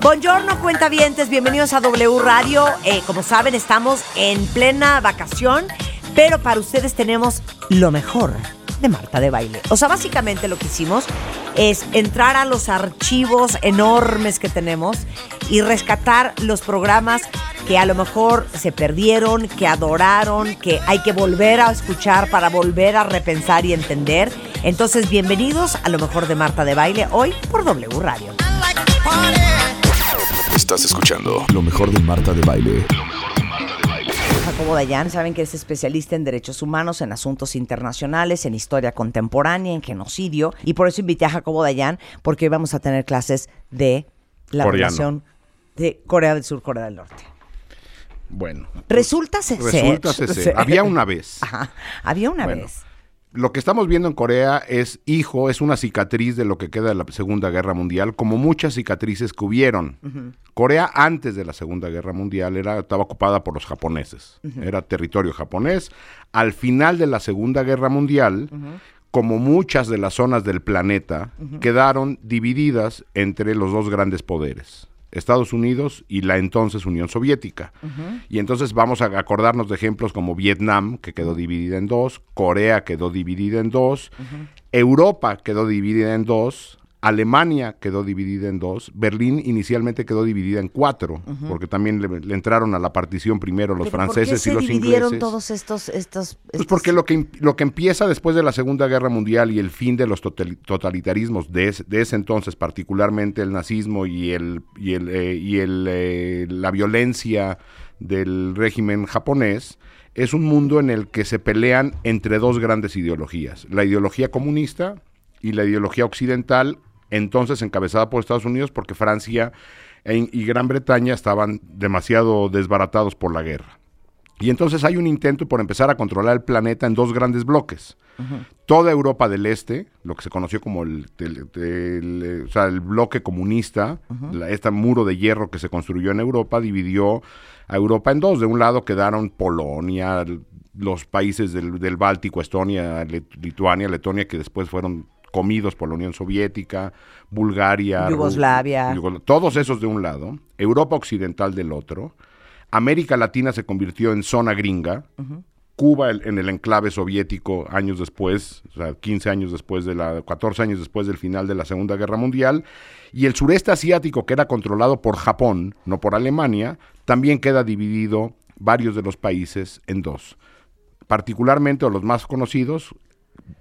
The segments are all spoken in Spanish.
Buongiorno, cuentavientes, bienvenidos a W Radio. Eh, como saben, estamos en plena vacación, pero para ustedes tenemos lo mejor de Marta de Baile. O sea, básicamente lo que hicimos es entrar a los archivos enormes que tenemos y rescatar los programas que a lo mejor se perdieron, que adoraron, que hay que volver a escuchar para volver a repensar y entender. Entonces, bienvenidos a lo mejor de Marta de Baile hoy por W Radio. Estás escuchando lo mejor de Marta de Baile. Jacobo Dayan, saben que es especialista en derechos humanos, en asuntos internacionales, en historia contemporánea, en genocidio. Y por eso invité a Jacobo Dayan, porque hoy vamos a tener clases de la Coreano. relación de Corea del Sur, Corea del Norte. Bueno. Resulta ser. Resulta ser. Había una vez. Ajá, había una Bueno. vez. Lo que estamos viendo en Corea es hijo, es una cicatriz de lo que queda de la Segunda Guerra Mundial, como muchas cicatrices que hubieron. Corea antes de la Segunda Guerra Mundial era, estaba ocupada por los japoneses, era territorio japonés. Al final de la Segunda Guerra Mundial, como muchas de las zonas del planeta, quedaron divididas entre los dos grandes poderes. Estados Unidos y la entonces Unión Soviética. Y entonces vamos a acordarnos de ejemplos como Vietnam, que quedó dividida en dos, Corea quedó dividida en dos, Europa quedó dividida en dos, Alemania quedó dividida en dos, Berlín inicialmente quedó dividida en cuatro, porque también le, le entraron a la partición primero los Pero ¿por qué franceses se y los dividieron ingleses. todos estos, estos, Pues estos- porque lo que, lo que empieza después de la Segunda Guerra Mundial y el fin de los totali- totalitarismos de, ese- de ese entonces, particularmente el nazismo y, el, y, el, eh, y el, eh, la violencia del régimen japonés, es un mundo en el que se pelean entre dos grandes ideologías, la ideología comunista y la ideología occidental, entonces encabezada por Estados Unidos, porque Francia e- y Gran Bretaña estaban demasiado desbaratados por la guerra. Y entonces hay un intento por empezar a controlar el planeta en dos grandes bloques. Toda Europa del Este, lo que se conoció como el, el- el, eh, o sea, el bloque comunista, la- este muro de hierro que se construyó en Europa, dividió a Europa en dos. De un lado quedaron Polonia, los países del, del Báltico, Estonia, Lit- Lituania, Letonia, que después fueron comidos por la Unión Soviética, Bulgaria, Yugoslavia. Yugosla- todos esos de un lado, Europa Occidental del otro, América Latina se convirtió en zona gringa, Cuba el- en el enclave soviético años después, o sea, 15 años después de la, 14 años después del final de la Segunda Guerra Mundial, y el sureste asiático que era controlado por Japón, no por Alemania, también queda dividido varios de los países en dos, particularmente o los más conocidos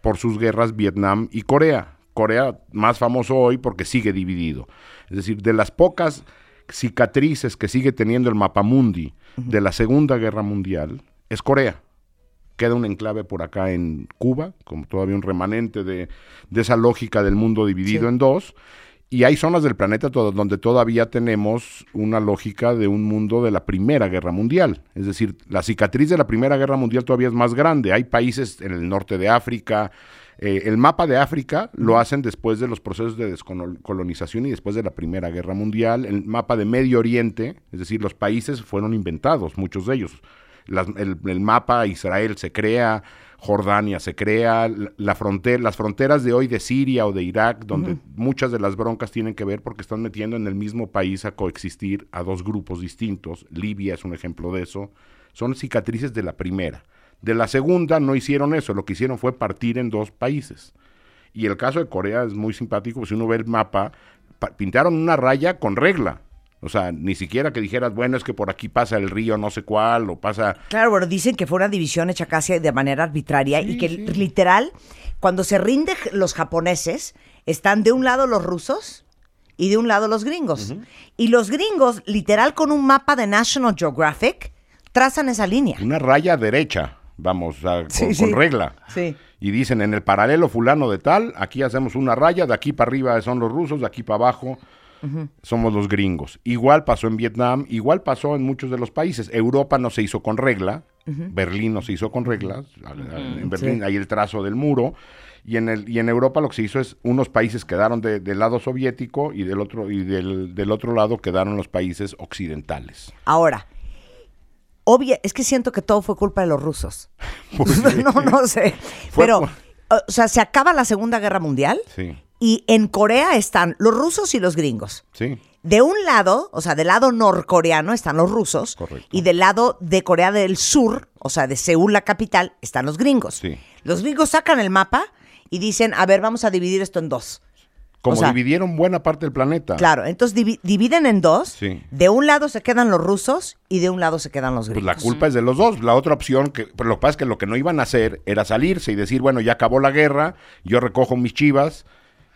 por sus guerras Vietnam y Corea. Corea más famoso hoy porque sigue dividido. Es decir, de las pocas cicatrices que sigue teniendo el mapamundi de la Segunda Guerra Mundial es Corea. Queda un enclave por acá en Cuba, como todavía un remanente de, de esa lógica del mundo dividido Sí. en dos. Y hay zonas del planeta donde todavía tenemos una lógica de un mundo de la Primera Guerra Mundial. Es decir, la cicatriz de la Primera Guerra Mundial todavía es más grande. Hay países en el norte de África. eh, el mapa de África lo hacen después de los procesos de descolonización y después de la Primera Guerra Mundial. El mapa de Medio Oriente, es decir, los países fueron inventados, muchos de ellos. Las- el, el mapa Israel se crea, Jordania se crea, la, frontera, las fronteras de hoy de Siria o de Irak, donde muchas de las broncas tienen que ver porque están metiendo en el mismo país a coexistir a dos grupos distintos. Libia es un ejemplo de eso. Son cicatrices de la primera. De la segunda no hicieron eso, lo que hicieron fue partir en dos países. Y el caso de Corea es muy simpático, pues si uno ve el mapa, pa- pintaron una raya con regla. O sea, ni siquiera que dijeras, bueno, es que por aquí pasa el río no sé cuál, o pasa... Claro, bueno, dicen que fue una división hecha casi de manera arbitraria y que literal, cuando se rinden los japoneses, están de un lado los rusos y de un lado los gringos. Y los gringos, literal, con un mapa de National Geographic, trazan esa línea. Una raya derecha, vamos, con, Sí, con sí. regla. Sí. Y dicen, en el paralelo fulano de tal, aquí hacemos una raya, de aquí para arriba son los rusos, de aquí para abajo somos los gringos. Igual pasó en Vietnam, igual pasó en muchos de los países. Europa no se hizo con regla, Berlín no se hizo con reglas. En Berlín Sí. hay el trazo del muro. Y en, el, y en Europa lo que se hizo es unos países quedaron de- del lado soviético y del otro y del, del otro lado quedaron los países occidentales. Ahora, obvia, es que siento que todo fue culpa de los rusos. ¿Por qué? no, no sé. Fue Pero, o sea, se acaba la Segunda Guerra Mundial Sí, y en Corea están los rusos y los gringos. sí. De un lado, o sea, del lado norcoreano están los rusos Correcto. y del lado de Corea del Sur, o sea, de Seúl, la capital, están los gringos. Sí. Los gringos sacan el mapa y dicen, a ver, vamos a dividir esto en dos. Como O sea, dividieron buena parte del planeta. Claro, entonces divi- dividen en dos. Sí. De un lado se quedan los rusos y de un lado se quedan los Pues gringos. la culpa es de los dos. La otra opción, que pero lo que pasa es que lo que no iban a hacer era salirse y decir, bueno, ya acabó la guerra, yo recojo mis chivas,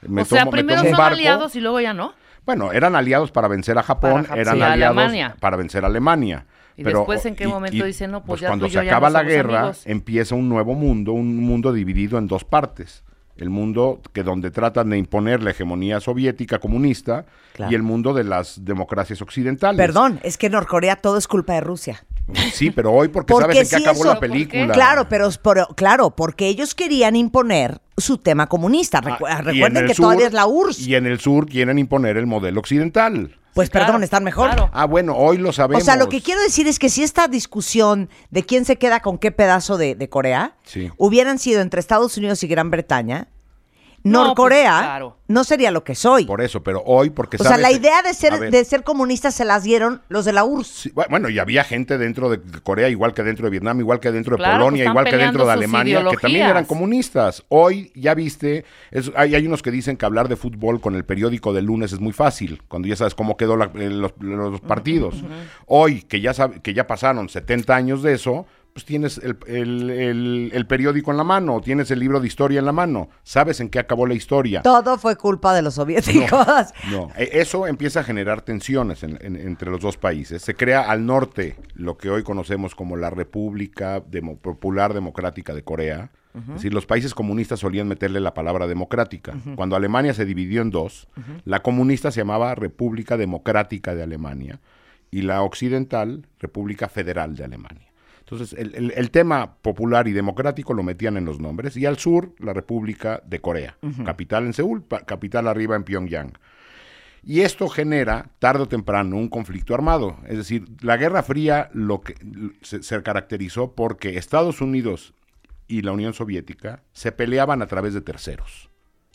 me o sea, tomo, me primero tomo un son barco. aliados y luego ya no. Bueno, eran aliados para vencer a Japón, eran sí, aliados Alemania. para vencer a Alemania. Y después, ¿en qué momento dicen, no, pues ya cuando tú y se yo ya acaba no la guerra, amigos? empieza un nuevo mundo, un mundo dividido en dos partes. El mundo que donde tratan de imponer la hegemonía soviética comunista Claro. y el mundo de las democracias occidentales. Perdón, es que en Norcorea todo es culpa de Rusia. Sí, pero hoy porque, Porque sabes en qué acabó eso- la película. Claro, pero, pero- claro, porque ellos querían imponer su tema comunista. Recu- Ah, recuerden que sur- todavía es la URSS. Y en el sur quieren imponer el modelo occidental. Pues Sí, claro, perdón, están mejor. claro. Ah, bueno, hoy lo O sabemos. sea, lo que quiero decir es que si esta discusión de quién se queda con qué pedazo de, de Corea Sí. hubieran sido entre Estados Unidos y Gran Bretaña, Norcorea pues, claro. no sería lo que soy. Por eso, pero hoy porque o sea, la idea de ser, de ser comunistas se las dieron los de la URSS. sí, bueno, y había gente dentro de Corea, igual que dentro de Vietnam, igual que dentro de Claro, Polonia, pues están igual que dentro de Alemania, que también eran comunistas. Hoy, ya viste, es- hay, hay unos que dicen que hablar de fútbol con el periódico del lunes es muy fácil, cuando ya sabes cómo quedó la- eh, los, los partidos. Hoy, que ya, sab- que ya pasaron 70 años de eso, pues tienes el, el- el- el periódico en la mano, tienes el libro de historia en la mano, sabes en qué acabó la historia. Todo fue culpa de los soviéticos. No, e- eso empieza a generar tensiones en- en- entre los dos países. Se crea al norte lo que hoy conocemos como la República Demo- Popular Democrática de Corea. Es decir, los países comunistas solían meterle la palabra democrática. Cuando Alemania se dividió en dos, la comunista se llamaba República Democrática de Alemania y la occidental República Federal de Alemania. Entonces, el, el- el tema popular y democrático lo metían en los nombres. Y al sur, la República de Corea. Capital en Seúl, capital arriba en Pyongyang. Y esto genera, tarde o temprano, un conflicto armado. Es decir, la Guerra Fría lo que, se, se caracterizó porque Estados Unidos y la Unión Soviética se peleaban a través de terceros.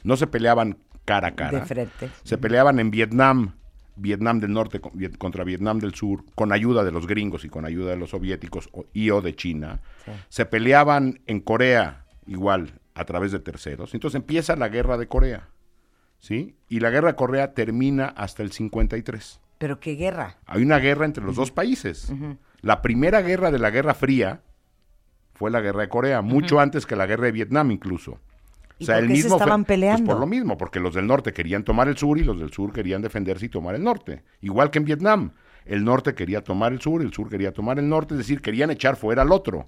No se peleaban cara a cara. De frente. Se peleaban en Vietnam, Vietnam del Norte contra Vietnam del Sur, con ayuda de los gringos y con ayuda de los soviéticos o- y o de China. Se peleaban en Corea, igual, a través de terceros. Entonces empieza la guerra de Corea. ¿Sí? Y la guerra de Corea termina hasta el 53. Pero qué guerra. Hay una guerra entre los dos países. La primera guerra de la Guerra Fría fue la guerra de Corea, mucho antes que la guerra de Vietnam incluso. ¿Y por qué se fue- estaban pues peleando? por lo mismo, porque los del norte querían tomar el sur y los del sur querían defenderse y tomar el norte. Igual que en Vietnam. El norte quería tomar el sur, el sur quería tomar el norte, es decir, querían echar fuera al otro.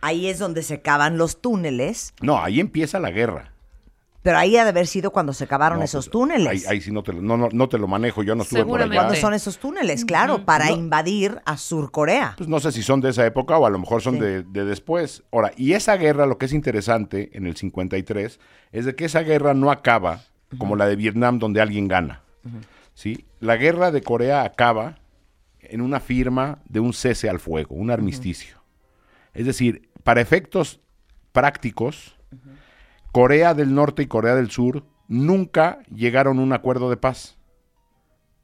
Ahí es donde se cavan los túneles, No, ahí empieza la guerra. Pero ahí ha de haber sido cuando se cavaron No, esos pues, túneles. Ahí, ahí sí no te, lo, no, no, no te lo manejo, yo no estuve por Seguramente. ¿Cuándo allá. son esos túneles? Claro, para invadir a Surcorea. Pues no sé si son de esa época o a lo mejor son Sí. de, de después. Ahora, y esa guerra, lo que es interesante en el 53, es de que esa guerra no acaba como la de Vietnam, donde alguien gana. ¿sí? La guerra de Corea acaba en una firma de un cese al fuego, un armisticio. Es decir, para efectos prácticos, Corea del Norte y Corea del Sur nunca llegaron a un acuerdo de paz.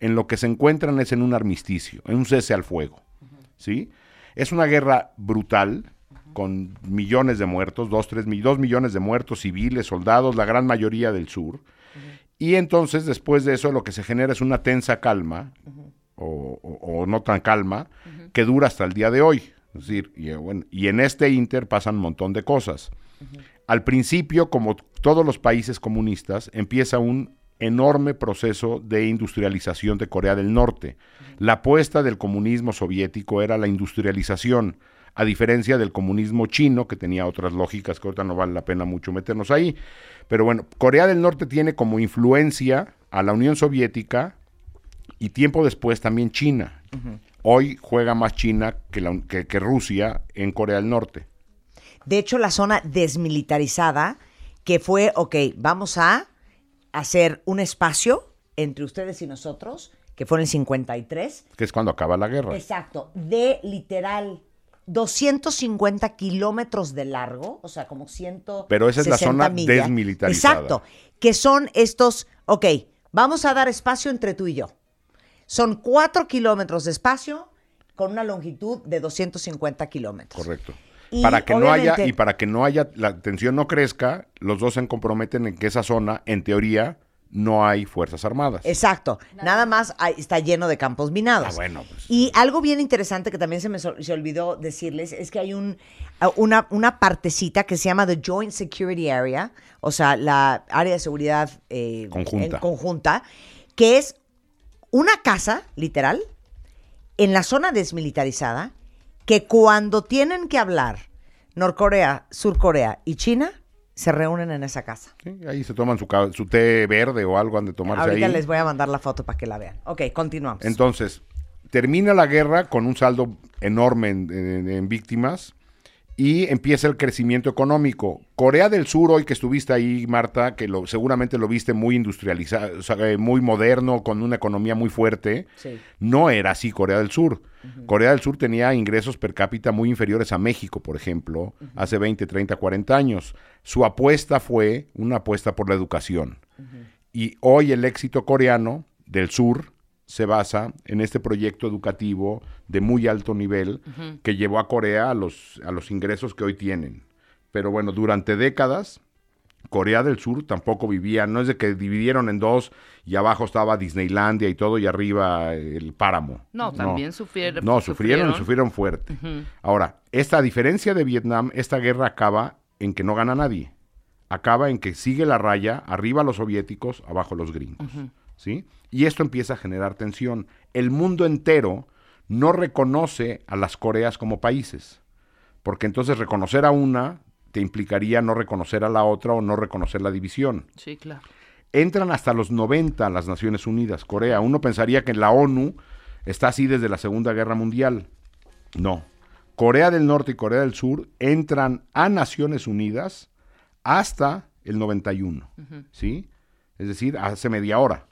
En lo que se encuentran es en un armisticio, en un cese al fuego. ¿sí? Es una guerra brutal, con millones de muertos, dos, tres, dos millones de muertos civiles, soldados, la gran mayoría del sur. Y entonces, después de eso, lo que se genera es una tensa calma, o no tan calma, que dura hasta el día de hoy. Es decir, y, eh, bueno, y en este inter pasan un montón de cosas. Al principio, como todos los países comunistas, empieza un enorme proceso de industrialización de Corea del Norte. La apuesta del comunismo soviético era la industrialización, a diferencia del comunismo chino, que tenía otras lógicas que ahorita no vale la pena mucho meternos ahí. Pero bueno, Corea del Norte tiene como influencia a la Unión Soviética Y tiempo después también China. Hoy juega más China que, la- que- que Rusia en Corea del Norte. De hecho, la zona desmilitarizada, que fue, ok, vamos a hacer un espacio entre ustedes y nosotros, que fue en el 53. que es cuando acaba la guerra. Exacto, de literal 250 kilómetros de largo, o sea, como 100. Pero esa es la zona desmilitarizada. Exacto, que son estos, ok, vamos a dar espacio entre tú y yo. Son cuatro kilómetros de espacio con una longitud de 250 kilómetros. Correcto. Y para que no haya y para que no haya la tensión no crezca, los dos se comprometen en que esa zona, en teoría, no hay fuerzas armadas. Exacto. Nada más hay- está lleno de campos minados. Ah, bueno, pues. Y algo bien interesante que también se me se olvidó decirles es que hay un, una, una partecita que se llama The Joint Security Area, o sea, la área de seguridad eh, Conjunta. en conjunta, que es una casa, literal, en la zona desmilitarizada, que cuando tienen que hablar Norcorea, Surcorea y China, se reúnen en esa casa. Sí, ahí se toman su, su té verde o algo han de tomarse Ahorita ahí. les voy a mandar la foto para que la vean. Ok, continuamos. Entonces, termina la guerra con un saldo enorme en, en- en víctimas y empieza el crecimiento económico. Corea del Sur, hoy que estuviste ahí, Marta, que lo, seguramente lo viste muy industrializado, o sea, eh, muy moderno, con una economía muy fuerte, Sí. no era así Corea del Sur. Corea del Sur tenía ingresos per cápita muy inferiores a México, por ejemplo, hace 20, 30, 40 años. Su apuesta fue una apuesta por la educación. Y hoy el éxito coreano del sur se basa en este proyecto educativo de muy alto nivel que llevó a Corea a los, a los ingresos que hoy tienen. Pero bueno, durante décadas, Corea del Sur tampoco vivía, no es de que dividieron en dos y abajo estaba Disneylandia y todo y arriba el páramo. No, también sufrieron. No, sufrieron, sufrieron fuerte. Ahora, esta diferencia de Vietnam, esta guerra acaba en que no gana nadie. Acaba en que sigue la raya, arriba los soviéticos, abajo los gringos. ¿Sí? Y esto empieza a generar tensión. El mundo entero no reconoce a las Coreas como países. Porque entonces reconocer a una te implicaría no reconocer a la otra o no reconocer la división Sí, claro. entran hasta los 90 las Naciones Unidas, Corea. Uno pensaría que la ONU está así desde la Segunda Guerra Mundial. No. Corea del Norte y Corea del Sur entran a Naciones Unidas hasta el 91. ¿Sí? Es decir, hace media hora.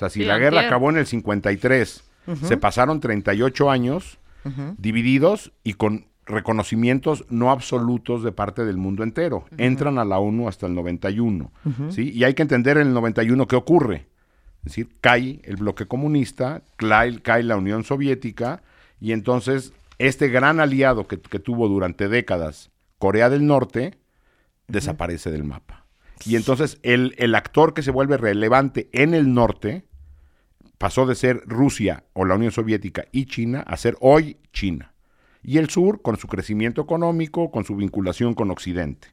O sea, si Sí, la guerra acabó en el 53, se pasaron 38 años divididos y con reconocimientos no absolutos de parte del mundo entero. Entran a la ONU hasta el 91. ¿sí? Y hay que entender en el 91 qué ocurre. Es decir, cae el bloque comunista, cae, cae la Unión Soviética y entonces este gran aliado que, que tuvo durante décadas Corea del Norte desaparece del mapa. Y entonces el, el actor que se vuelve relevante en el norte pasó de ser Rusia o la Unión Soviética y China a ser hoy China. Y el sur con su crecimiento económico, con su vinculación con Occidente.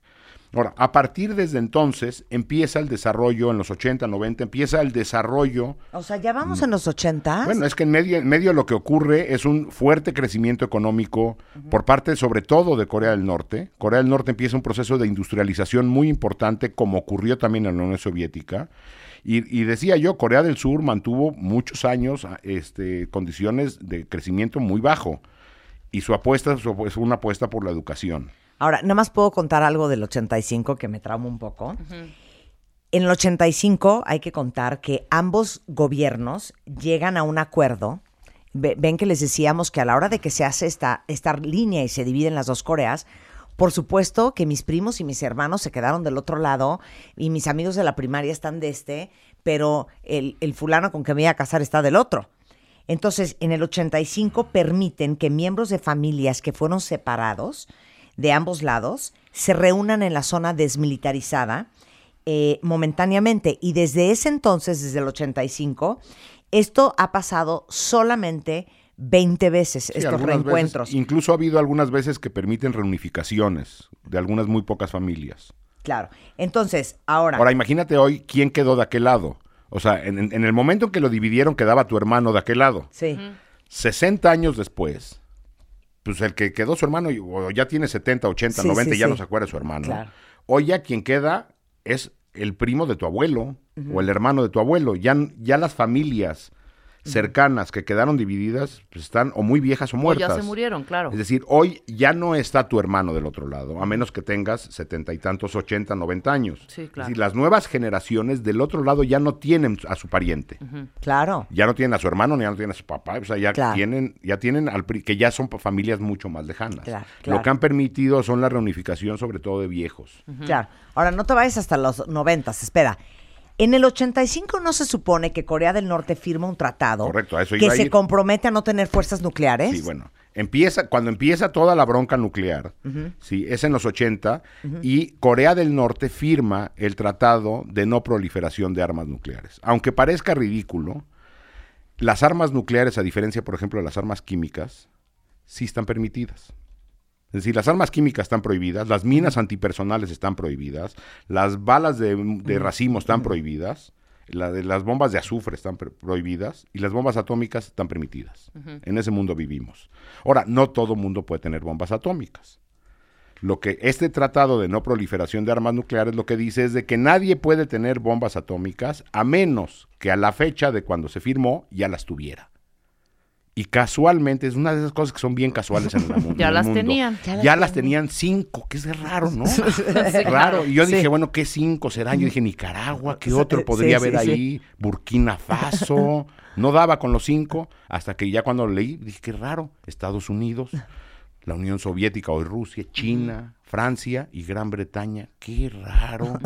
Ahora, a partir desde entonces empieza el desarrollo en los 80, 90, empieza el desarrollo O sea, ya vamos en los 80. bueno, es que en medio, en medio lo que ocurre es un fuerte crecimiento económico por parte sobre todo de Corea del Norte. Corea del Norte empieza un proceso de industrialización muy importante como ocurrió también en la Unión Soviética. Y, y decía yo, Corea del Sur mantuvo muchos años a- este, condiciones de crecimiento muy bajo. Y su apuesta es una apuesta por la educación. Ahora, nada más puedo contar algo del 85 que me trauma un poco. En el 85 hay que contar que ambos gobiernos llegan a un acuerdo. Ve- Ven que les decíamos que a la hora de que se hace esta, esta línea y se dividen las dos Coreas, por supuesto que mis primos y mis hermanos se quedaron del otro lado y mis amigos de la primaria están de este, pero el, el fulano con que me iba a casar está del otro. Entonces, en el 85 permiten que miembros de familias que fueron separados de ambos lados se reúnan en la zona desmilitarizada eh, momentáneamente. Y desde ese entonces, desde el 85, esto ha pasado solamente 20 veces, Sí, estos veces- reencuentros. incluso ha habido algunas veces que permiten reunificaciones de algunas muy pocas familias. Claro. Entonces, ahora, Ahora, imagínate hoy quién quedó de aquel lado. O sea, en, el momento en que lo dividieron, quedaba tu hermano de aquel lado. sí, 60 años después, pues el que quedó su hermano, o ya tiene 70, 80, Sí, 90, sí, ya sí. no se acuerda de su hermano. Claro. Hoy ya quien queda es el primo de tu abuelo o el hermano de tu abuelo. Ya, ya las familias cercanas que quedaron divididas pues están o muy viejas o O muertas. ya se murieron, claro. Es decir, hoy ya no está tu hermano del otro lado, a menos que tengas setenta y tantos, ochenta, noventa años. Sí, Es claro. decir, las nuevas generaciones del otro lado ya no tienen a su pariente. Claro. Ya no tienen a su hermano, ni ya no tienen a su papá, o sea, ya Claro. tienen, ya tienen al pri- que ya son familias mucho más lejanas. Claro, claro. Lo que han permitido son la reunificación, sobre todo de viejos. Claro. Ahora, no te vayas hasta los noventas, espera. En el 85 no se supone que Corea del Norte firma un tratado Correcto, a eso que a se ir. compromete a no tener fuerzas nucleares. Sí, bueno. Empieza, cuando empieza toda la bronca nuclear, sí, es en los 80, y Corea del Norte firma el tratado de no proliferación de armas nucleares. Aunque parezca ridículo, las armas nucleares, a diferencia, por ejemplo, de las armas químicas, sí están permitidas. Es decir, las armas químicas están prohibidas, las minas antipersonales están prohibidas, las balas de, de racimo están prohibidas, la de las bombas de azufre están pro- prohibidas y las bombas atómicas están permitidas. En ese mundo vivimos. Ahora, no todo mundo puede tener bombas atómicas. Lo que este tratado de no proliferación de armas nucleares lo que dice es de que nadie puede tener bombas atómicas a menos que a la fecha de cuando se firmó ya las tuviera. Y casualmente, es una de esas cosas que son bien casuales en el, mu- Ya en el las mundo. tenían. Ya, las tenían cinco, que es raro, ¿no? raro. Y yo dije, bueno, ¿qué cinco serán? Yo dije, Nicaragua, ¿qué otro podría sí, haber sí. ahí? Burkina Faso. No daba con los cinco, hasta que ya cuando lo leí, dije, qué raro. Estados Unidos, la Unión Soviética, hoy Rusia, China, Francia y Gran Bretaña. Qué raro.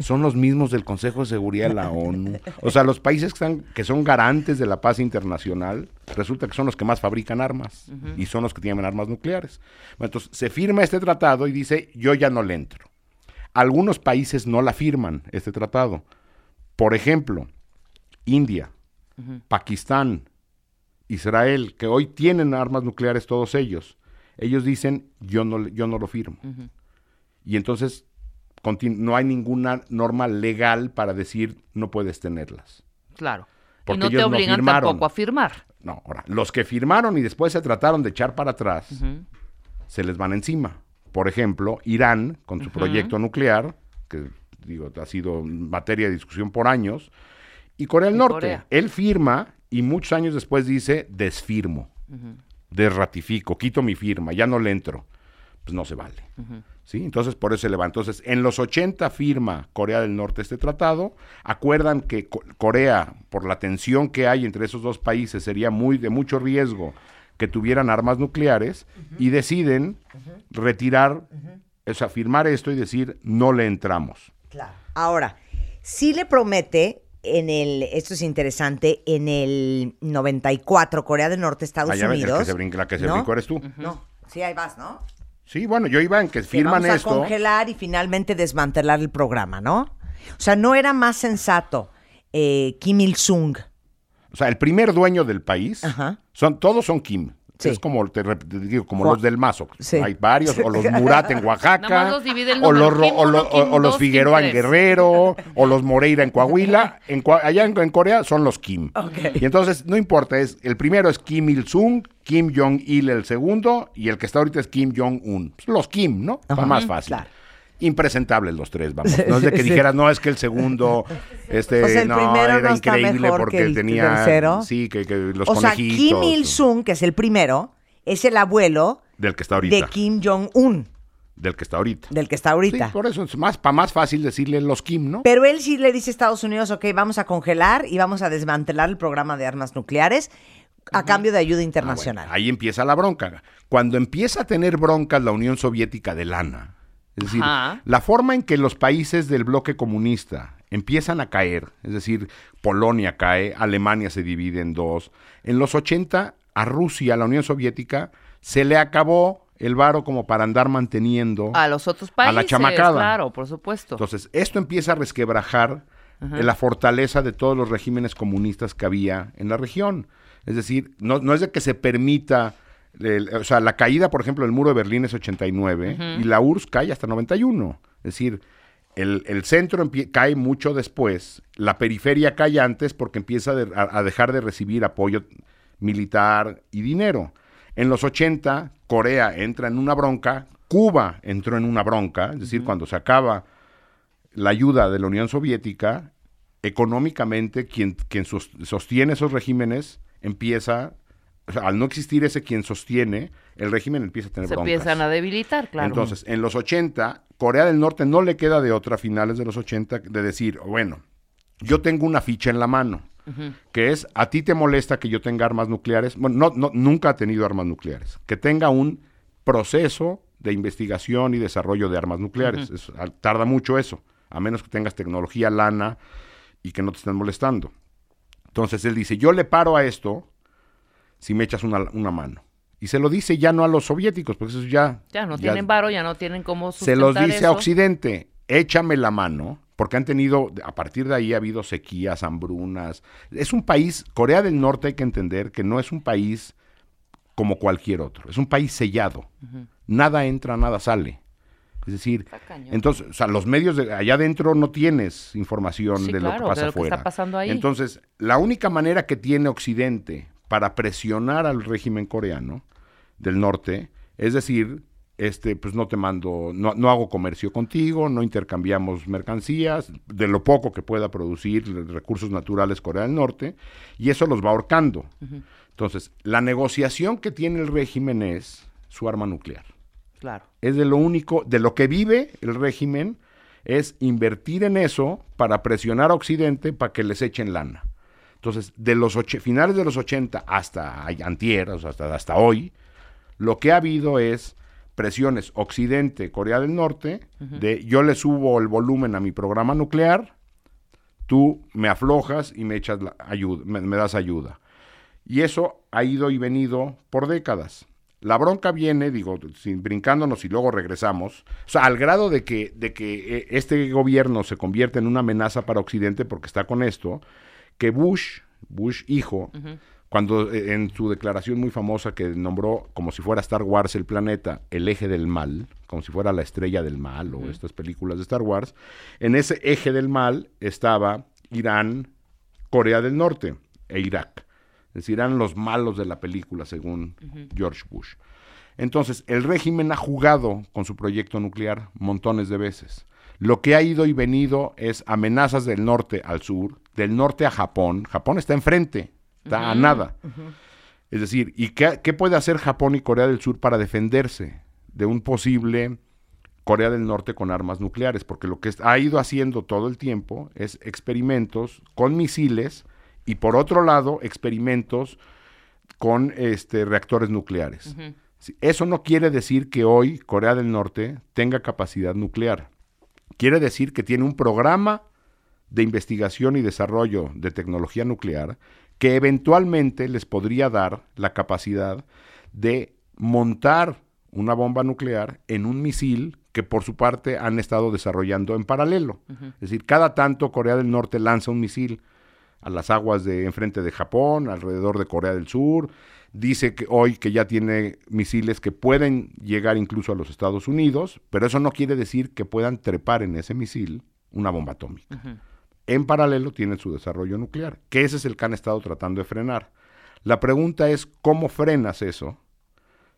Son los mismos del Consejo de Seguridad de la ONU. O sea, los países que, están, que son garantes de la paz internacional, resulta que son los que más fabrican armas y son los que tienen armas nucleares. Bueno, entonces, se firma este tratado y dice, yo ya no le entro. Algunos países no la firman, este tratado. Por ejemplo, India, Pakistán, Israel, que hoy tienen armas nucleares todos ellos. Ellos dicen, yo no, yo no lo firmo. Y entonces no hay ninguna norma legal para decir no puedes tenerlas. Claro. Porque y no te ellos obligan firmaron. tampoco a firmar. No, ahora, los que firmaron y después se trataron de echar para atrás, se les van encima. Por ejemplo, Irán, con su proyecto nuclear, que digo, ha sido materia de discusión por años, y Corea del Y Norte. Corea. Él firma y muchos años después dice, desfirmo, desratifico, quito mi firma, ya no le entro. Pues no se vale. ¿Sí? Entonces, por eso se levantó. Entonces, en los 80 firma Corea del Norte este tratado. Acuerdan que Co- Corea, por la tensión que hay entre esos dos países, sería muy de mucho riesgo que tuvieran armas nucleares y deciden retirar, o sea, firmar esto y decir, no le entramos. Claro. Ahora, sí le promete en el, esto es interesante, en el 94, Corea del Norte, Estados Allá el Unidos. que se brinca, la que se ¿no? brincó eres tú. No, sí, ahí vas, ¿no? Sí, bueno, yo iba en que Que firman vamos a esto. congelar y finalmente desmantelar el programa, ¿no? O sea, no era más sensato eh, Kim Il-sung. O sea, el primer dueño del país, Ajá. son, todos son Kim. Sí. Es como, te te digo, como los del Mazo. Sí. Hay varios, o los Murat en Oaxaca, los o los, Ro- o, uno, lo- Kim o- o los Figueroa en. Guerrero, o los Moreira en Coahuila. En Coa- allá en, en Corea son los Kim. Y entonces, no importa, es el primero es Kim Il-sung, Kim Jong-il el segundo, y el que está ahorita es Kim Jong-un. Pues Los Kim, ¿no? Ajá. más fácil. Claro. Impresentables los tres, vamos. No es de que dijeras, no, es que el segundo, este, O sea, el no, primero era no increíble porque que el tenía, tercero. sí, que, que los o sea. Kim Il-sung, que es el primero, es el abuelo Del que está ahorita. de Kim Jong-un, Del que está ahorita. del que está ahorita. Sí, por eso es más, para más fácil decirle los Kim, ¿no? Pero él sí le dice a Estados Unidos, ok, vamos a congelar y vamos a desmantelar el programa de armas nucleares a cambio de ayuda Ah, internacional. bueno, ahí empieza la bronca. Cuando empieza a tener broncas la Unión Soviética de lana, es decir, Ajá. la forma en que los países del bloque comunista empiezan a caer, es decir, Polonia cae, Alemania se divide en dos. En los 80, a Rusia, a la Unión Soviética, se le acabó el varo como para andar manteniendo A los otros a países. la chamacada. Claro, por supuesto. Entonces, esto empieza a resquebrajar eh, la fortaleza de todos los regímenes comunistas que había en la región. Es decir, no, no es de que se permita, el- o sea, la caída, por ejemplo, del muro de Berlín es 89 y la URSS cae hasta 91. Es decir, el, el centro cae mucho después, la periferia cae antes porque empieza de- a, a dejar de recibir apoyo militar y dinero. En los 80, Corea entra en una bronca, Cuba entró en una bronca, es decir, cuando se acaba la ayuda de la Unión Soviética, económicamente quien, quien sos- sostiene esos regímenes empieza, o sea, al no existir ese quien sostiene, el régimen empieza a tener Se broncas. empiezan a debilitar, claro. Entonces, en los 80, Corea del Norte no le queda de otra a finales de los 80 de decir, bueno, yo tengo una ficha en la mano, que es, a ti te molesta que yo tenga armas nucleares, bueno, no, no, nunca ha tenido armas nucleares, que tenga un proceso de investigación y desarrollo de armas nucleares. Es- tarda mucho eso, a menos que tengas tecnología lana y que no te estén molestando. Entonces él dice, yo le paro a esto si me echas una, una mano. Y se lo dice ya no a los soviéticos, porque eso ya... ya no tienen varo, ya no tienen cómo Se los dice a. Occidente, échame la mano, porque han tenido, a partir de ahí ha habido sequías, hambrunas. Es un país, Corea del Norte hay que entender que no es un país como cualquier otro, es un país sellado. Nada entra, nada sale. Es decir, entonces, o sea, los medios de allá adentro no tienes información Sí, de lo que pasa de lo que afuera. está pasando ahí. Entonces, la única manera que tiene Occidente para presionar al régimen coreano del norte es decir, este, pues no te mando, no, no hago comercio contigo, no intercambiamos mercancías, de lo poco que pueda producir recursos naturales Corea del Norte, y eso los va ahorcando. Entonces, la negociación que tiene el régimen es su arma nuclear Claro. es de lo único, de lo que vive el régimen, es invertir en eso para presionar a Occidente para que les echen lana. Entonces, de los och- finales de los 80 hasta antier, o sea, hasta, hasta hoy, lo que ha habido es presiones Occidente, Corea del Norte, de yo le subo el volumen a mi programa nuclear, tú me aflojas y me echas la ayuda, me- me das ayuda. Y eso ha ido y venido por décadas. La bronca viene, digo, sin, brincándonos y luego regresamos, o sea, al grado de que, de que eh, este gobierno se convierte en una amenaza para Occidente porque está con esto, que Bush, Bush hijo, cuando eh, en su declaración muy famosa que nombró como si fuera Star Wars el planeta el eje del mal, como si fuera la estrella del mal o estas películas de Star Wars, en ese eje del mal estaba Irán, Corea del Norte e Irak. Es decir, eran los malos de la película, según George Bush. Entonces, el régimen ha jugado con su proyecto nuclear montones de veces. Lo que ha ido y venido es amenazas del norte al sur, del norte a Japón. Japón está enfrente, está a nada. Es decir, ¿y qué, qué puede hacer Japón y Corea del Sur para defenderse de un posible Corea del Norte con armas nucleares? Porque lo que ha ido haciendo todo el tiempo es experimentos con misiles y por otro lado experimentos con este, reactores nucleares. Eso no quiere decir que hoy Corea del Norte tenga capacidad nuclear. Quiere decir que tiene un programa de investigación y desarrollo de tecnología nuclear que eventualmente les podría dar la capacidad de montar una bomba nuclear en un misil que por su parte han estado desarrollando en paralelo. Es decir, cada tanto Corea del Norte lanza un misil a las aguas de enfrente de Japón, alrededor de Corea del Sur. Dice que hoy que ya tiene misiles que pueden llegar incluso a los Estados Unidos, pero eso no quiere decir que puedan trepar en ese misil una bomba atómica. En paralelo tienen su desarrollo nuclear, que ese es el que han estado tratando de frenar. La pregunta es, ¿cómo frenas eso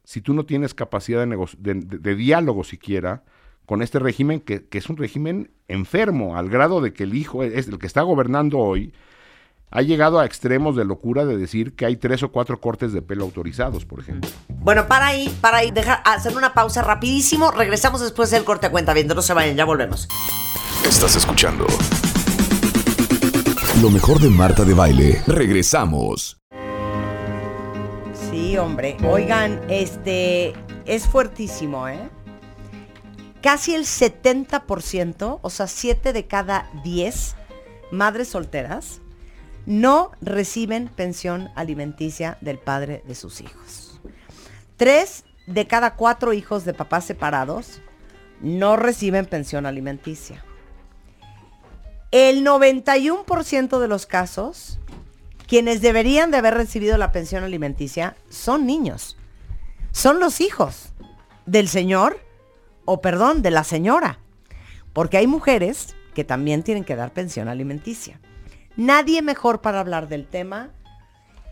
si tú no tienes capacidad de, de- de- de diálogo siquiera con este régimen que, que es un régimen enfermo, al grado de que el hijo, es el que está gobernando hoy, ha llegado a extremos de locura de decir que hay tres o cuatro cortes de pelo autorizados, por ejemplo. Bueno, para ahí, para ahí, dejar, hacer una pausa rapidísimo. Regresamos después del corte a cuenta viendo. No se vayan, ya volvemos. Estás escuchando lo mejor de Marta de Baile. Regresamos. Sí, hombre. Oigan, este es fuertísimo, ¿eh? Casi el 70%, o sea, 7 de cada 10 madres solteras no reciben pensión alimenticia del padre de sus hijos. 3 de cada 4 hijos de papás separados no reciben pensión alimenticia. El 91% de los casos quienes deberían de haber recibido la pensión alimenticia son niños. Son los hijos del señor o perdón, de la señora. Porque hay mujeres que también tienen que dar pensión alimenticia. Nadie mejor para hablar del tema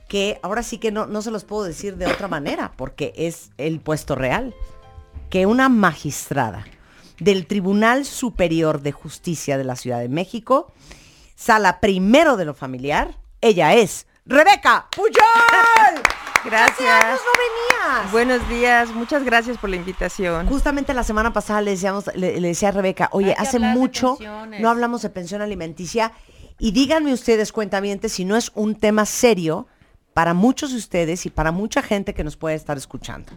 que ahora sí que no, no se los puedo decir de otra manera, porque es el puesto real, que una magistrada del Tribunal Superior de Justicia de la Ciudad de México sala primero de lo familiar. Ella es Rebeca Puyol. Gracias. No venías. Buenos días, muchas gracias por la invitación. Justamente la semana pasada le, decíamos, le, le decía a Rebeca, oye, hace mucho no hablamos de pensión alimenticia y díganme ustedes, cuentamientos, si no es un tema serio para muchos de ustedes y para mucha gente que nos puede estar escuchando.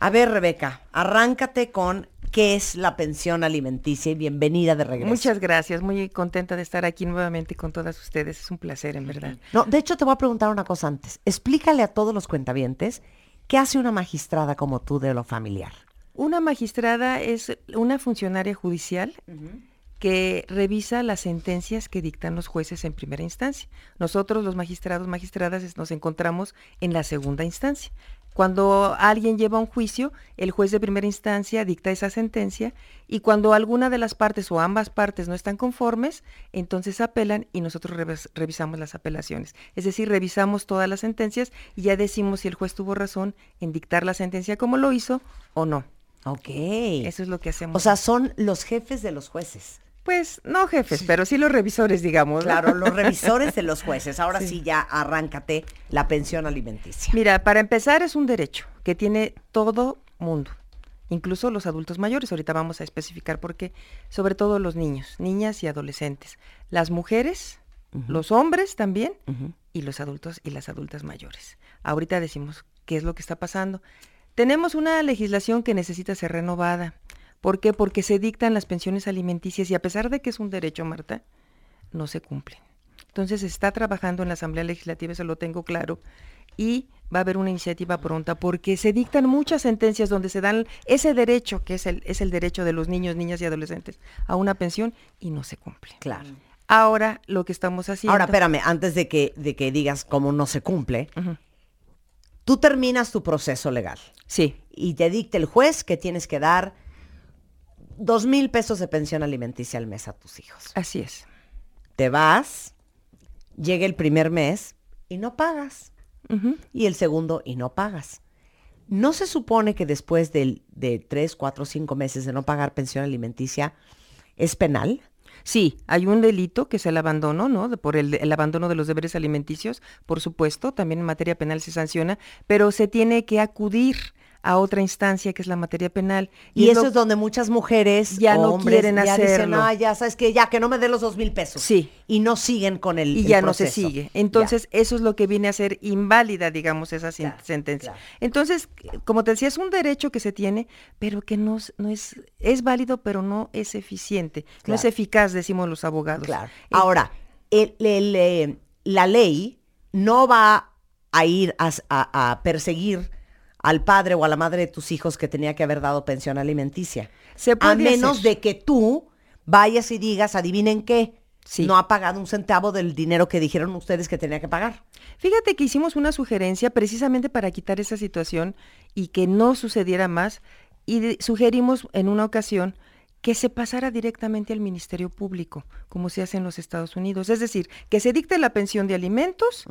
A ver, Rebeca, arráncate con qué es la pensión alimenticia y bienvenida de regreso. Muchas gracias, muy contenta de estar aquí nuevamente con todas ustedes. Es un placer, en verdad. No, de hecho te voy a preguntar una cosa antes. Explícale a todos los cuentavientes qué hace una magistrada como tú de lo familiar. Una magistrada es una funcionaria judicial que revisa las sentencias que dictan los jueces en primera instancia. Nosotros, los magistrados, magistradas, nos encontramos en la segunda instancia. Cuando alguien lleva un juicio, el juez de primera instancia dicta esa sentencia y cuando alguna de las partes o ambas partes no están conformes, entonces apelan y nosotros revis- revisamos las apelaciones. Es decir, revisamos todas las sentencias y ya decimos si el juez tuvo razón en dictar la sentencia como lo hizo o no. Ok. Eso es lo que hacemos. O sea, son los jefes de los jueces. Pues no jefes, pero sí los revisores, digamos. ¿no? Claro, los revisores de los jueces. Ahora sí. ya arráncate la pensión alimenticia. Mira, para empezar es un derecho que tiene todo mundo, incluso los adultos mayores. Ahorita vamos a especificar por qué, sobre todo los niños, niñas y adolescentes, las mujeres, los hombres también y los adultos y las adultas mayores. Ahorita decimos qué es lo que está pasando. Tenemos una legislación que necesita ser renovada. ¿Por qué? Porque se dictan las pensiones alimenticias y a pesar de que es un derecho, Marta, no se cumplen. Entonces se está trabajando en la Asamblea Legislativa, eso lo tengo claro, y va a haber una iniciativa pronta porque se dictan muchas sentencias donde se dan ese derecho, que es el, es el derecho de los niños, niñas y adolescentes, a una pensión y no se cumple. Claro. Ahora lo que estamos haciendo... Ahora, espérame, antes de que, de que digas cómo no se cumple, tú terminas tu proceso legal Sí, y te dicta el juez que tienes que dar dos mil pesos de pensión alimenticia al mes a tus hijos. así es. Te vas, llega el primer mes y no pagas. Y el segundo y no pagas. ¿No se supone que después del- de tres, cuatro, cinco meses de no pagar pensión alimenticia es penal? Sí, hay un delito que es el abandono, ¿no? De- por el, el abandono de los deberes alimenticios, por supuesto, también en materia penal se sanciona, pero se tiene que acudir a otra instancia que es la materia penal. Y, es eso es donde muchas mujeres Ya o no hombres quieren ya dicen. "Ah, ya sabes que ya que no me dé los dos mil pesos. Sí. Y no siguen con el y el ya no se proceso. sigue. Entonces, eso es lo que viene a ser inválida, digamos, esa Claro, sentencia. claro. Entonces, como te decía, es un derecho que se tiene, pero que no, es- no es, es válido, pero no es eficiente, no es eficaz, decimos los abogados. Claro. Eh, Ahora, el- el, eh, la ley no va a ir a- a perseguir al padre o a la madre de tus hijos que tenía que haber dado pensión alimenticia. Se a menos hacer. de que tú vayas y digas, adivinen qué, Sí. no ha pagado un centavo del dinero que dijeron ustedes que tenía que pagar. Fíjate que hicimos una sugerencia precisamente para quitar esa situación y que no sucediera más y sugerimos en una ocasión que se pasara directamente al Ministerio Público, como se hace en los Estados Unidos. Es decir, que se dicte la pensión de alimentos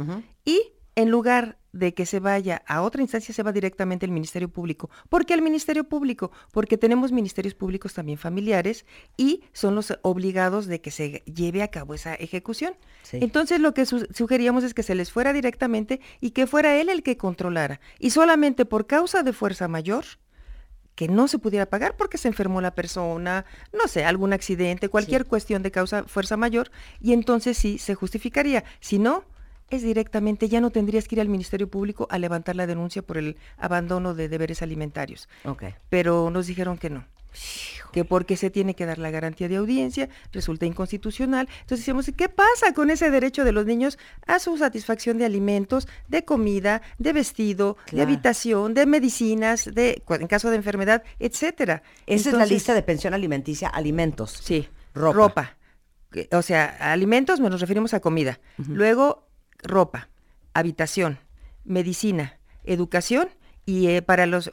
y en lugar de que se vaya a otra instancia, se va directamente al Ministerio Público. ¿Por qué al Ministerio Público? Porque tenemos ministerios públicos también familiares y son los obligados de que se lleve a cabo esa ejecución. Sí. Entonces lo que su- sugeríamos es que se les fuera directamente y que fuera él el que controlara. Y solamente por causa de fuerza mayor, que no se pudiera pagar porque se enfermó la persona, no sé, algún accidente, cualquier cuestión de causa fuerza mayor, y entonces sí se justificaría. Si no, es directamente, ya no tendrías que ir al Ministerio Público a levantar la denuncia por el abandono de deberes alimentarios. Ok. Pero nos dijeron que no. Que porque se tiene que dar la garantía de audiencia, resulta inconstitucional. Entonces decíamos, ¿qué pasa con ese derecho de los niños a su satisfacción de alimentos, de comida, de vestido, de habitación, de medicinas, de en caso de enfermedad, etcétera? Esa es la Entonces, lista de pensión alimenticia, alimentos. Sí, Ropa. ropa. O sea, alimentos nos referimos a comida. Luego, ropa, habitación, medicina, educación y eh, para sea,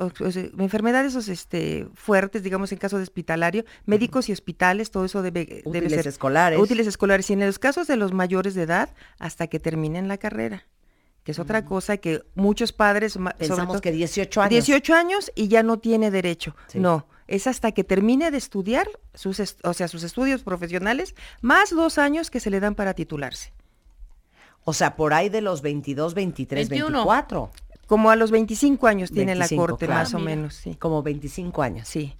enfermedades este, fuertes, digamos en caso de hospitalario, médicos y hospitales, todo eso debe, ser. escolares. Útiles escolares. Y en los casos de los mayores de edad, hasta que terminen la carrera. que es otra cosa que muchos padres... Pensamos todo- que 18 años. 18 años y ya no tiene derecho. Sí. No, es hasta que termine de estudiar, sus est- o sea, sus estudios profesionales, más dos años que se le dan para titularse. O sea, por ahí de los 22, 23, 21. 24. Como a los 25 años tiene 25, la corte, claro. más o Mira. menos, sí. Como 25 años. Sí.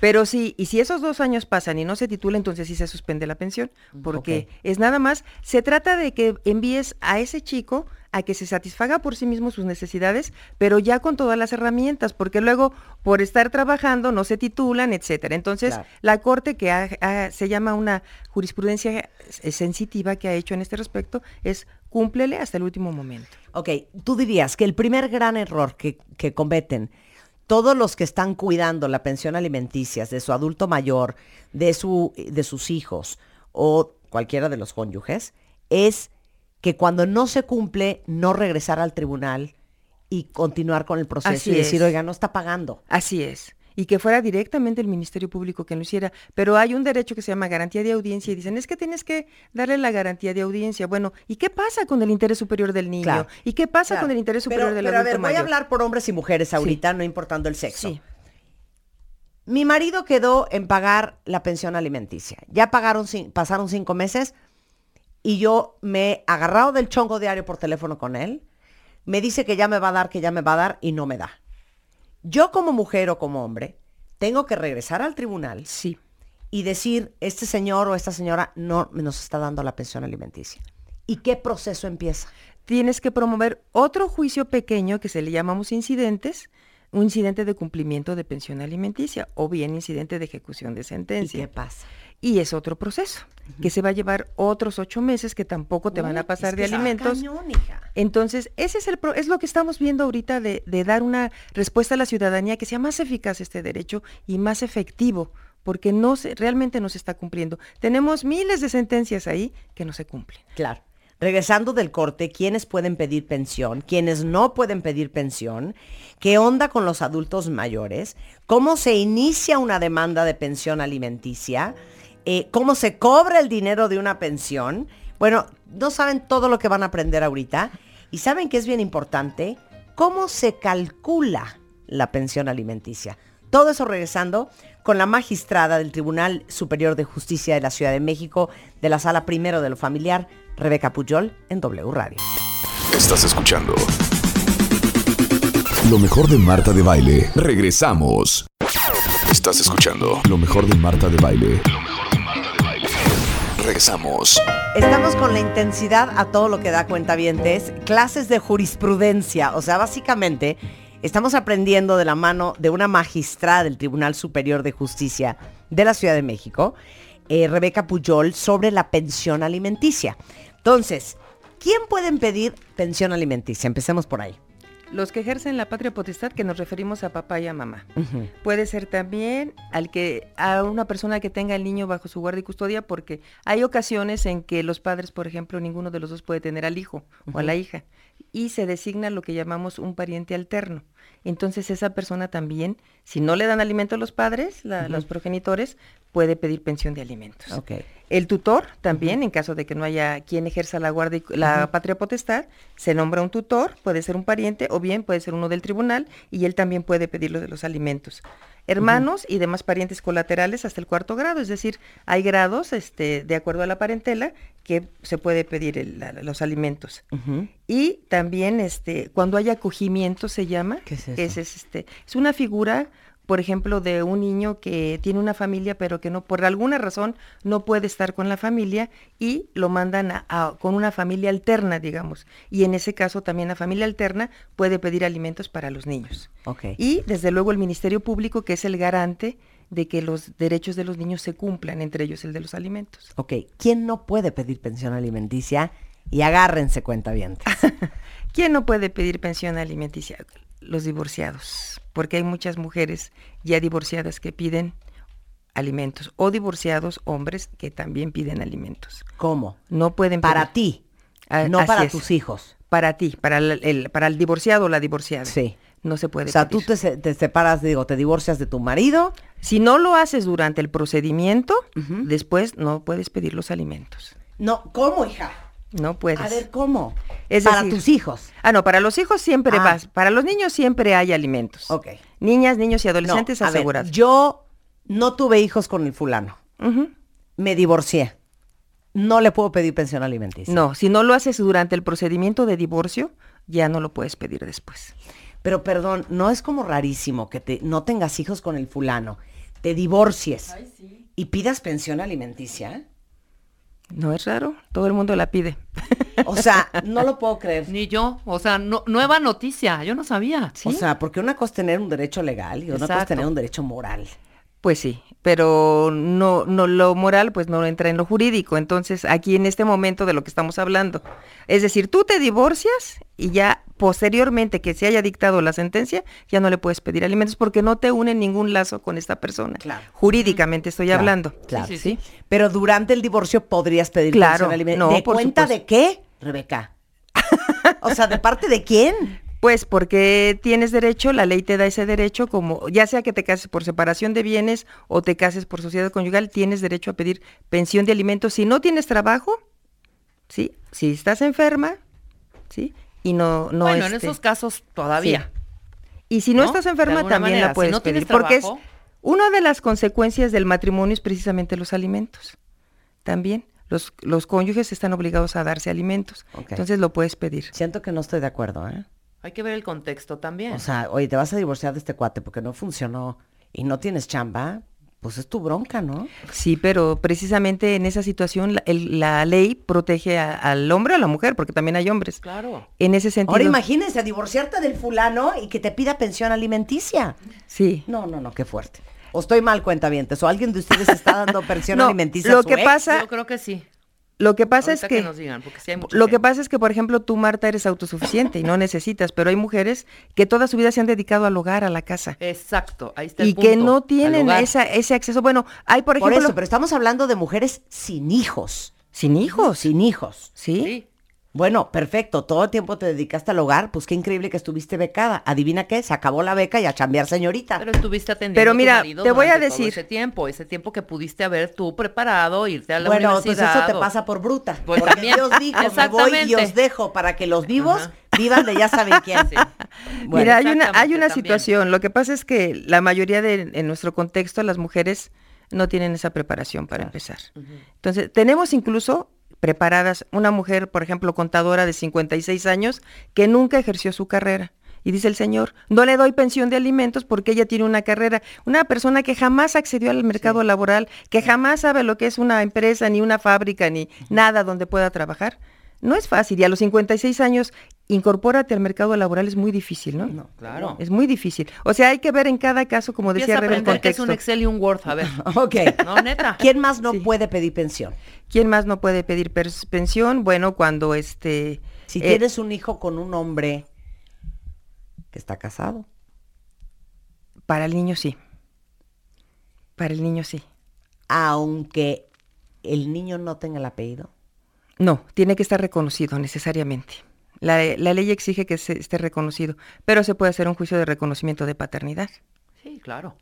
Pero sí, y si esos dos años pasan y no se titula, entonces sí se suspende la pensión, porque es nada más, se trata de que envíes a ese chico a que se satisfaga por sí mismo sus necesidades, pero ya con todas las herramientas, porque luego por estar trabajando no se titulan, etcétera. Entonces, Claro. la corte que ha- ha- se llama una jurisprudencia eh, sensitiva que ha hecho en este respecto es cúmplele hasta el último momento. Ok, tú dirías que el primer gran error que, que cometen todos los que están cuidando la pensión alimenticia de su adulto mayor, de, su, de sus hijos o cualquiera de los cónyuges, es que cuando no se cumple, no regresar al tribunal y continuar con el proceso Así y decir, es. oiga, no está pagando. Así es. Y que fuera directamente el Ministerio Público quien lo hiciera. Pero hay un derecho que se llama garantía de audiencia y dicen, es que tienes que darle la garantía de audiencia. Bueno, ¿y qué pasa con el interés superior del niño? Claro. ¿Y qué pasa Claro. con el interés superior pero, del pero a ver, voy a hablar por hombres y mujeres ahorita, no importando el sexo. Sí. Mi marido quedó en pagar la pensión alimenticia. Ya pagaron, pasaron cinco meses y yo me he agarrado del chongo diario por teléfono con él. Me dice que ya me va a dar, que ya me va a dar y no me da. Yo como mujer o como hombre tengo que regresar al tribunal Sí. y decir, este señor o esta señora no nos está dando la pensión alimenticia. ¿Y qué proceso empieza? Tienes que promover otro juicio pequeño que se le llamamos incidentes, un incidente de cumplimiento de pensión alimenticia o bien incidente de ejecución de ¿Y sentencia. qué pasa? Y es otro proceso, que se va a llevar otros ocho meses que tampoco te van a pasar es que de alimentos. cañón. Entonces, ese es el pro- es lo que estamos viendo ahorita de, de dar una respuesta a la ciudadanía que sea más eficaz este derecho y más efectivo, porque no se, realmente no se está cumpliendo. Tenemos miles de sentencias ahí que no se cumplen. Claro. Regresando del corte, ¿quiénes pueden pedir pensión? ¿Quiénes no pueden pedir pensión? ¿Qué onda con los adultos mayores? ¿Cómo se inicia una demanda de pensión alimenticia? Eh, ¿Cómo se cobra el dinero de una pensión? Bueno, no saben todo lo que van a aprender ahorita. Y saben que es bien importante cómo se calcula la pensión alimenticia. Todo eso regresando con la magistrada del Tribunal Superior de Justicia de la Ciudad de México, de la Sala Primero de lo Familiar, Rebeca Puyol, en W Radio. Estás escuchando lo mejor de Marta de Baile. Regresamos. Estás escuchando lo mejor de Marta de Baile. Regresamos. Estamos con la intensidad a todo lo que da cuentavientes, clases de jurisprudencia, o sea, básicamente estamos aprendiendo de la mano de una magistrada del Tribunal Superior de Justicia de la Ciudad de México, eh, Rebeca Puyol, sobre la pensión alimenticia. Entonces, ¿quién puede pedir pensión alimenticia? Empecemos por ahí. Los que ejercen la patria potestad, que nos referimos a papá y a mamá. Puede ser también al que a una persona que tenga el niño bajo su guardia y custodia, porque hay ocasiones en que los padres, por ejemplo, ninguno de los dos puede tener al hijo o a la hija y se designa lo que llamamos un pariente alterno. Entonces esa persona también, si no le dan alimento a los padres, la- los progenitores, puede pedir pensión de alimentos. El tutor también, en caso de que no haya quien ejerza la guardia y la patria potestad, se nombra un tutor, puede ser un pariente o bien puede ser uno del tribunal y él también puede pedir lo de los alimentos. Hermanos y demás parientes colaterales hasta el cuarto grado, es decir, hay grados este, de acuerdo a la parentela que se puede pedir el- la- los alimentos. Y también este, cuando hay acogimiento se llama, ¿Qué es que eso? es, este, es una figura, por ejemplo, de un niño que tiene una familia pero que no, por alguna razón, no puede estar con la familia y lo mandan a- a- con una familia alterna, digamos. Y en ese caso también la familia alterna puede pedir alimentos para los niños. Ok. Y desde luego el Ministerio Público, que es el garante de que los derechos de los niños se cumplan, entre ellos el de los alimentos. Ok, ¿quién no puede pedir pensión alimenticia? Y agárrense cuentavientes. ¿Quién no puede pedir pensión alimenticia? Los divorciados, porque hay muchas mujeres ya divorciadas que piden alimentos o divorciados hombres que también piden alimentos. ¿Cómo? No pueden Para pedir- ti, Ah, no así para es. tus hijos. Para ti, para el, el- para el divorciado o la divorciada. Sí. No se puede O sea, pedir. tú te, te separas, digo, te divorcias de tu marido. Si no lo haces durante el procedimiento, después no puedes pedir los alimentos. No, ¿cómo, hija? No puedes. A ver, ¿cómo? Es Para decir- tus hijos. Ah, no, para los hijos siempre Ah. vas. Para los niños siempre hay alimentos. Ok. Niñas, niños y adolescentes No, asegurados. yo no tuve hijos con el fulano. Me divorcié. No le puedo pedir pensión alimenticia. No, si no lo haces durante el procedimiento de divorcio, ya no lo puedes pedir después. Pero perdón, ¿no es como rarísimo que te, no tengas hijos con el fulano, te divorcies y pidas pensión alimenticia? No es raro, todo el mundo la pide. O sea, no lo puedo creer. Ni yo, o sea, no- nueva noticia, yo no sabía. O sea, porque una cosa es tener un derecho legal y otra cosa es tener un derecho moral. Pues sí, pero no, no lo moral pues no entra en lo jurídico. Entonces, aquí en este momento de lo que estamos hablando. Es decir, tú te divorcias y ya posteriormente que se haya dictado la sentencia, ya no le puedes pedir alimentos porque no te une ningún lazo con esta persona. Claro. Jurídicamente estoy Claro, hablando. Claro. Sí, sí, Pero durante el divorcio podrías pedir Claro, no, ¿De por cuenta supuesto. de qué, Rebeca? o sea, ¿de parte de quién? Pues porque tienes derecho, la ley te da ese derecho, como ya sea que te cases por separación de bienes o te cases por sociedad conyugal, tienes derecho a pedir pensión de alimentos. Si no tienes trabajo, ¿sí? Si estás enferma, ¿sí? Y no, no bueno, en este, esos casos todavía. Y si no, ¿no? estás enferma, también manera, la si puedes no tienes pedir. Porque es trabajo- una de las consecuencias del matrimonio es precisamente los alimentos. También los, los cónyuges están obligados a darse alimentos. Entonces lo puedes pedir. Siento que no estoy de acuerdo, ¿eh? Hay que ver el contexto también. O sea, oye, te vas a divorciar de este cuate porque no funcionó y no tienes chamba, pues es tu bronca, ¿no? Sí, pero precisamente en esa situación la, el- la ley protege a- al hombre o a la mujer, porque también hay hombres. claro. En ese sentido. Ahora imagínense divorciarte del fulano y que te pida pensión alimenticia. Sí. No, no, no, qué fuerte. O estoy mal, cuentavientes, o alguien de ustedes está dando pensión No, alimenticia lo a su que ex. pasa- Yo creo que sí. Lo que pasa Ahorita es que, nos digan, porque sí hay mucha lo que pasa es que, por ejemplo, tú Marta eres autosuficiente y no necesitas, pero hay mujeres que toda su vida se han dedicado al hogar, a la casa. Exacto, ahí está el Y que no tienen esa, ese acceso. Bueno, hay, por Por ejemplo, eso, pero estamos hablando de mujeres sin hijos. sin hijos. Sin hijos. ¿Sí? Sí, Bueno, perfecto. Todo el tiempo te dedicaste al hogar. Pues qué increíble que estuviste becada. Adivina qué, se acabó la beca y a chambear, señorita. pero estuviste atendiendo Pero a tu mira, marido te voy a decir- ese tiempo, ese tiempo que pudiste haber tú preparado, irte a la bueno, pues universidad. eso te pasa por bruta. Pues porque también, Dios dijo, me voy y os dejo para que los vivos Ajá. vivan de ya saben quién. Sí. Bueno, Mira, hay una, hay una también. situación. Lo que pasa es que la mayoría de, en nuestro contexto, las mujeres no tienen esa preparación para empezar. Entonces, tenemos incluso preparadas una mujer, por ejemplo, contadora de 56 años, que nunca ejerció su carrera. Y dice el señor, no le doy pensión de alimentos porque ella tiene una carrera. Una persona que jamás accedió al mercado laboral, que jamás sabe lo que es una empresa, ni una fábrica, ni nada donde pueda trabajar. No es fácil. Y a los 56 años, incorpórate al mercado laboral es muy difícil, ¿no? No, Claro. Es muy difícil. O sea, hay que ver en cada caso, como Empieza decía Rebe, el que es contexto. un Excel y un Word, a ver. Ok. No, neta. ¿Quién más no Sí. puede pedir pensión? ¿Quién más no puede pedir pensión? Bueno, cuando este... Si eh, tienes un hijo con un hombre que está casado. Para el niño sí. Para el niño sí. Aunque el niño no tenga el apellido. No, tiene que estar reconocido necesariamente. La, la ley exige que se- esté reconocido, pero se puede hacer un juicio de reconocimiento de paternidad. Sí, claro.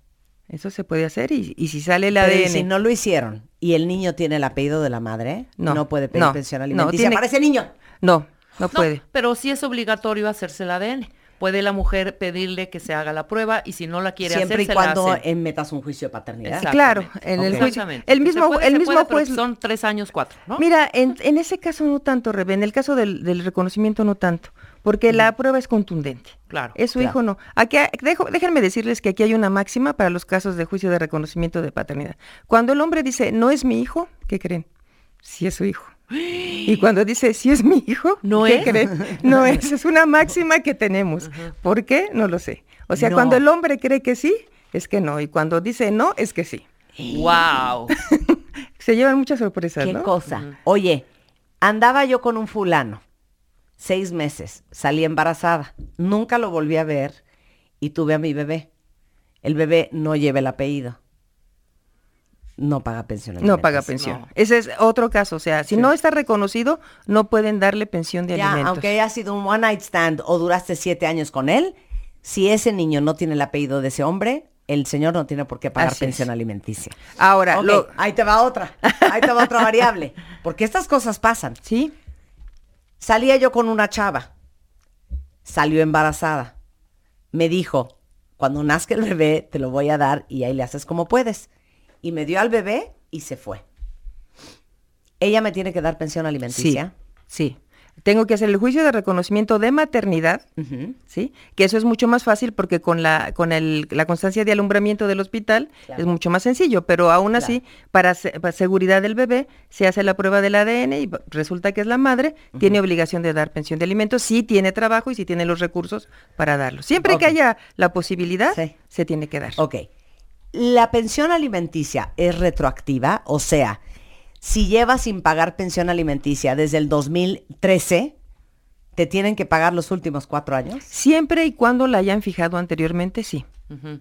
Eso se puede hacer y, y si sale el Pero ¿y ADN... si no lo hicieron y el niño tiene el apellido de la madre, no, No, puede pedir no, pensión no, alimenticia tiene- para ese niño. No, no No, puede. pero sí es obligatorio hacerse el ADN. Puede la mujer pedirle que se haga la prueba y si no la quiere Siempre hacer, y se cuando la hace. metas un juicio de paternidad. Claro, en el juicio. Exactamente. El Se mismo, puede, el se mismo puede, pero juez... Son tres años, cuatro, ¿no? Mira, en, en ese caso no tanto, Rebe, en el caso del, del reconocimiento no tanto, porque la prueba es contundente. Claro. Es su Claro. hijo no. Aquí, dejo- déjenme decirles que aquí hay una máxima para los casos de juicio de reconocimiento de paternidad. Cuando el hombre dice, no es mi hijo, ¿qué creen? Sí es su hijo. Y cuando dice, sí es mi hijo, ¿No ¿qué es? No es, es una máxima que tenemos. ¿Por qué? No lo sé. O sea, No. cuando el hombre cree que sí, es que no. Y cuando dice no, es que sí. Wow. Se llevan muchas sorpresas, Qué ¿no? cosa. Oye, andaba yo con un fulano, seis meses, salí embarazada, nunca lo volví a ver y tuve a mi bebé. El bebé no lleva el apellido. No paga pensión. No paga alimenticia. pensión. No. Ese es otro caso. O sea, si no está reconocido, no pueden darle pensión de Ya, alimentos. aunque haya sido un one night stand o duraste siete años con él, si ese niño no tiene el apellido de ese hombre, el señor no tiene por qué pagar Así es. pensión alimenticia. Ahora, lo- ahí te va otra, ahí te va otra variable, porque estas cosas pasan. sí, Salía yo con una chava. Salió embarazada. Me dijo, cuando nazca el bebé te lo voy a dar y ahí le haces como puedes. Y me dio al bebé y se fue. Ella me tiene que dar pensión Sí, alimenticia. sí. Tengo que hacer el juicio de reconocimiento de maternidad. ¿sí? Que eso es mucho más fácil porque con la con el- la constancia de alumbramiento del hospital Claro. es mucho más sencillo, pero aún así, para, se- para seguridad del bebé, se hace la prueba del ADN y resulta que es la madre, tiene obligación de dar pensión de alimentos, si tiene trabajo y si tiene los recursos para darlo. Siempre que haya la posibilidad, Sí. se tiene que dar. Ok. La pensión alimenticia es retroactiva, o sea, si llevas sin pagar pensión alimenticia desde el 2013, ¿te tienen que pagar los últimos cuatro años? Siempre y cuando la hayan fijado anteriormente, sí.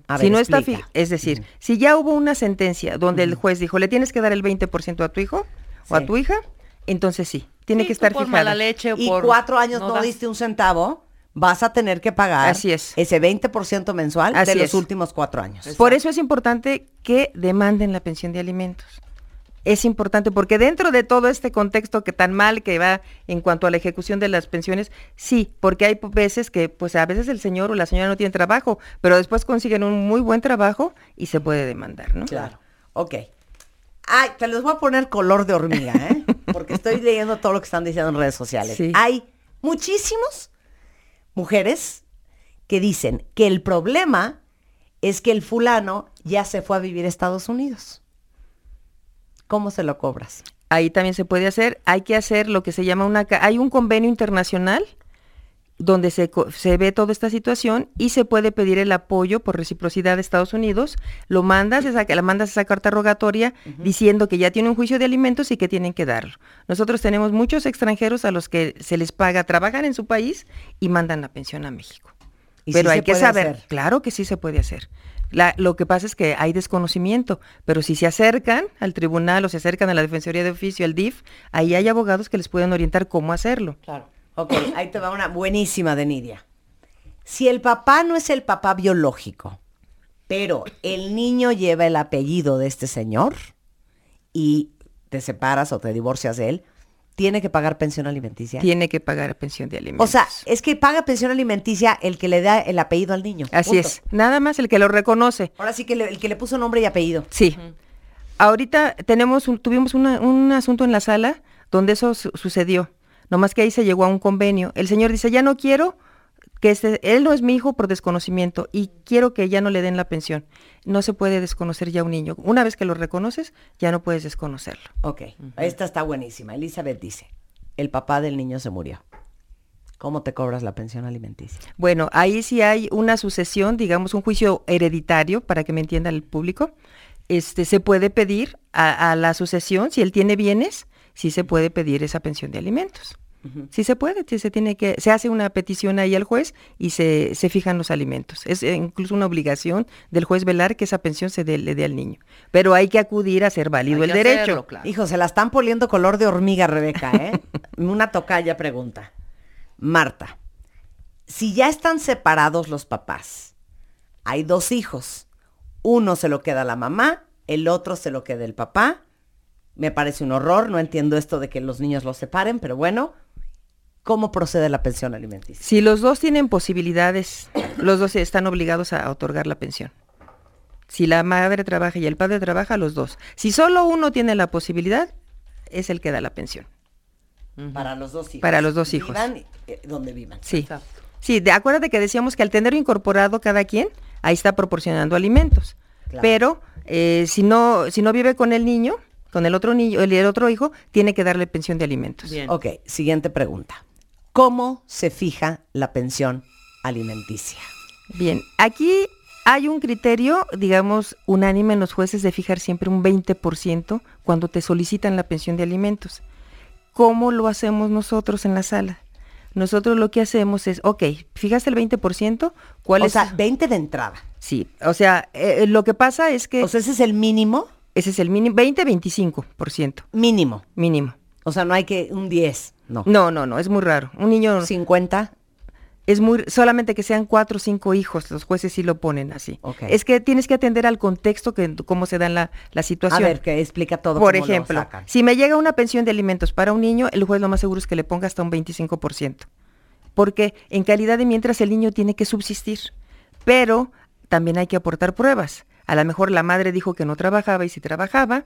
A si ver, no está fi- es decir, si ya hubo una sentencia donde el juez dijo, le tienes que dar el 20% a tu hijo o a tu hija, entonces sí, tiene Sí, que estar por fijada. mala leche o Y por cuatro años no, das- diste un centavo, vas a tener que pagar Así es. ese 20% mensual de los es. últimos cuatro años. Por eso es importante que demanden la pensión de alimentos. Es importante porque dentro de todo este contexto que tan mal que va en cuanto a la ejecución de las pensiones, sí, porque hay veces que pues a veces el señor o la señora no tiene trabajo, pero después consiguen un muy buen trabajo y se puede demandar, ¿no? Claro. Ok. Ay, te les voy a poner color de hormiga, ¿eh? Porque estoy leyendo todo lo que están diciendo en redes sociales. Sí. Hay muchísimos mujeres que dicen que el problema es que el fulano ya se fue a vivir a Estados Unidos. ¿Cómo se lo cobras? Ahí también se puede hacer. Hay que hacer lo que se llama una... Hay un convenio internacional donde se, se ve toda esta situación y se puede pedir el apoyo por reciprocidad de Estados Unidos. Lo mandas, esa, la mandas esa carta rogatoria diciendo que ya tiene un juicio de alimentos y que tienen que darlo. Nosotros tenemos muchos extranjeros a los que se les paga, trabajan en su país y mandan la pensión a México. ¿Y Pero sí hay que saber, hacer? claro que sí se puede hacer. La- lo que pasa es que hay desconocimiento, pero si se acercan al tribunal o se acercan a la Defensoría de Oficio, al DIF, ahí hay abogados que les pueden orientar cómo hacerlo. Claro. Ok, ahí te va una buenísima de Nidia. Si el papá no es el papá biológico, pero el niño lleva el apellido de este señor y te separas o te divorcias de él, tiene que pagar pensión alimenticia. Tiene que pagar pensión de alimentos. O sea, es que paga pensión alimenticia el que le da el apellido al niño. así punto. es. Nada más el que lo reconoce. Ahora sí que le- el que le puso nombre y apellido. Sí. Ahorita tenemos un- tuvimos una- un asunto en la sala donde eso su- sucedió. Nomás que ahí se llegó a un convenio. El señor dice, ya no quiero que este, él no es mi hijo por desconocimiento y quiero que ya no le den la pensión. No se puede desconocer ya un niño. Una vez que lo reconoces, ya no puedes desconocerlo. Ok, esta está buenísima. Elizabeth dice, el papá del niño se murió. ¿Cómo te cobras la pensión alimenticia? Bueno, ahí sí hay una sucesión, digamos, un juicio hereditario, para que me entienda el público. Este, se puede pedir a, a la sucesión, si él tiene bienes, sí se puede pedir esa pensión de alimentos. Sí se puede, se tiene que, se hace una petición ahí al juez y se, se fijan los alimentos. Es eh, incluso una obligación del juez velar que esa pensión se dé, le dé al niño. Pero hay que acudir a hacer válido Hay el derecho. hacerlo, claro. Hijo, se la están poniendo color de hormiga, Rebeca, ¿eh? Una tocaya pregunta. Marta, si ya están separados los papás, hay dos hijos, uno se lo queda la mamá, el otro se lo queda el papá, me parece un horror, no entiendo esto de que los niños los separen, pero bueno, ¿cómo procede la pensión alimenticia? Si los dos tienen posibilidades, los dos están obligados a otorgar la pensión. Si la madre trabaja y el padre trabaja, los dos. Si solo uno tiene la posibilidad, es el que da la pensión. Para los dos hijos. Para los dos hijos. Vivan eh, donde vivan. Sí. Exacto. Sí, de, acuérdate que decíamos que al tener incorporado cada quien, ahí está proporcionando alimentos. Claro. Pero eh, si no si no vive con el niño, con el otro niño, el, el otro hijo, tiene que darle pensión de alimentos. Bien. Ok, siguiente pregunta. ¿Cómo se fija la pensión alimenticia? Bien, aquí hay un criterio, digamos, unánime en los jueces de fijar siempre un 20% cuando te solicitan la pensión de alimentos. ¿Cómo lo hacemos nosotros en la sala? Nosotros lo que hacemos es, ok, fijaste el 20%, ¿cuál O es? sea, 20 de entrada. sí, o sea, eh, lo que pasa es que O sea, ese es el mínimo, ese es el mínimo, 20-25% mínimo. mínimo. O sea, no hay que un 10, no. No, no, no, es muy raro. Un niño, 50, Es muy, solamente que sean cuatro o cinco hijos, los jueces sí lo ponen así. Ok. Es que tienes que atender al contexto, que cómo se da la, la A situación. ver, que explica todo. Por cómo lo ejemplo, sacan. si me llega una pensión de alimentos para un niño, el juez lo más seguro es que le ponga hasta un 25%. Porque en calidad de mientras el niño tiene que subsistir. Pero también hay que aportar pruebas. A lo mejor la madre dijo que no trabajaba y si trabajaba,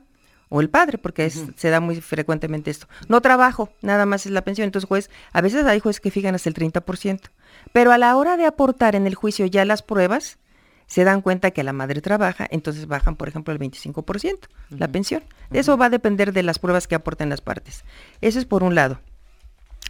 o el padre, porque es- se da muy frecuentemente esto. No trabajo, nada más es la pensión. Entonces, juez, a veces hay jueces que fijan hasta el 30%. Pero a la hora de aportar en el juicio ya las pruebas, se dan cuenta que la madre trabaja, entonces bajan, por ejemplo, el 25%, la pensión. Eso va a depender de las pruebas que aporten las partes. Eso es por un lado.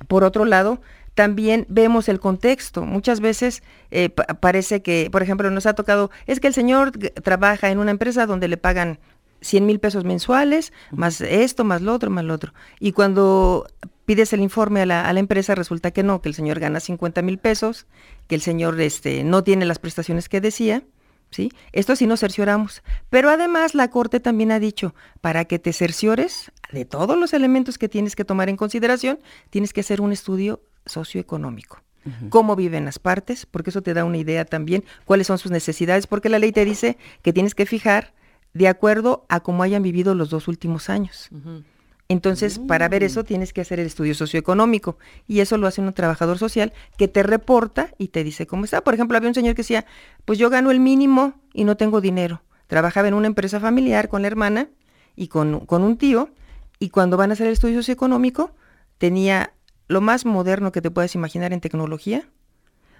Por otro lado, también vemos el contexto. Muchas veces eh, pa- parece que, por ejemplo, nos ha tocado, es que el señor trabaja en una empresa donde le pagan 100 mil pesos mensuales, más esto, más lo otro, más lo otro. Y cuando pides el informe a la, a la empresa, resulta que no, que el señor gana 50 mil pesos, que el señor este, no tiene las prestaciones que decía. ¿Sí? Esto sí nos cercioramos. Pero además la Corte también ha dicho, para que te cerciores de todos los elementos que tienes que tomar en consideración, tienes que hacer un estudio socioeconómico. Cómo viven las partes, porque eso te da una idea también cuáles son sus necesidades, porque la ley te dice que tienes que fijar de acuerdo a cómo hayan vivido los dos últimos años. Entonces, para ver eso tienes que hacer el estudio socioeconómico y eso lo hace un trabajador social que te reporta y te dice cómo está. Por ejemplo, había un señor que decía, pues yo gano el mínimo y no tengo dinero. Trabajaba en una empresa familiar con la hermana y con, con un tío y cuando van a hacer el estudio socioeconómico tenía lo más moderno que te puedas imaginar en tecnología,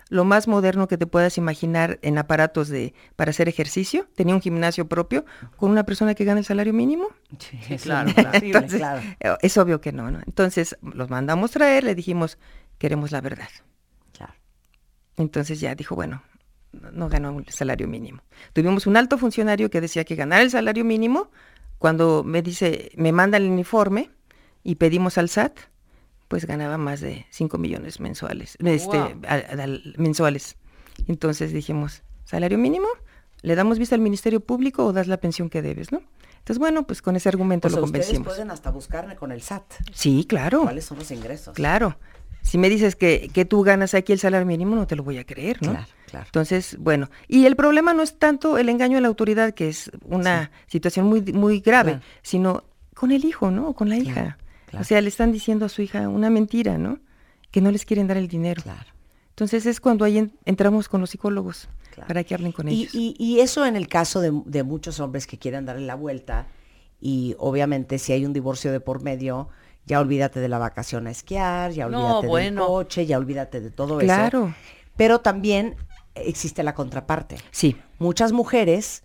lo más moderno que te puedas imaginar en aparatos de para hacer ejercicio, tenía un gimnasio propio con una persona que gana el salario mínimo. Sí, claro, Entonces, claro. eh, es obvio que no, ¿no? Entonces los mandamos traer, le dijimos, queremos la verdad. Claro. Entonces ya dijo, bueno, no, no ganó el salario mínimo. Tuvimos un alto funcionario que decía que ganar el salario mínimo, cuando me dice, me manda el uniforme y pedimos al SAT, pues ganaba más de 5 millones mensuales, este, Wow. mensuales. Entonces dijimos, salario mínimo, le damos vista al Ministerio Público o das la pensión que debes, ¿no? Entonces, bueno, pues con ese argumento O sea, lo ustedes convencimos. pueden hasta buscarme con el SAT. Sí, claro. ¿Cuáles son los ingresos? Claro. Si me dices que, que tú ganas aquí el salario mínimo, no te lo voy a creer, ¿no? Claro, claro. Entonces, bueno, y el problema no es tanto el engaño a la autoridad, que es una situación muy, muy grave, Claro. sino con el hijo, ¿no? Con la hija. O sea, le están diciendo a su hija una mentira, ¿no? Que no les quieren dar el dinero. Claro. Entonces es cuando ahí en- entramos con los psicólogos Claro. para que hablen con ellos. y- y eso en el caso de, de muchos hombres que quieren darle la vuelta y obviamente si hay un divorcio de por medio, ya olvídate de la vacación a esquiar, ya No, olvídate del coche, ya olvídate de todo Claro. eso. Pero también existe la contraparte. Sí. Muchas mujeres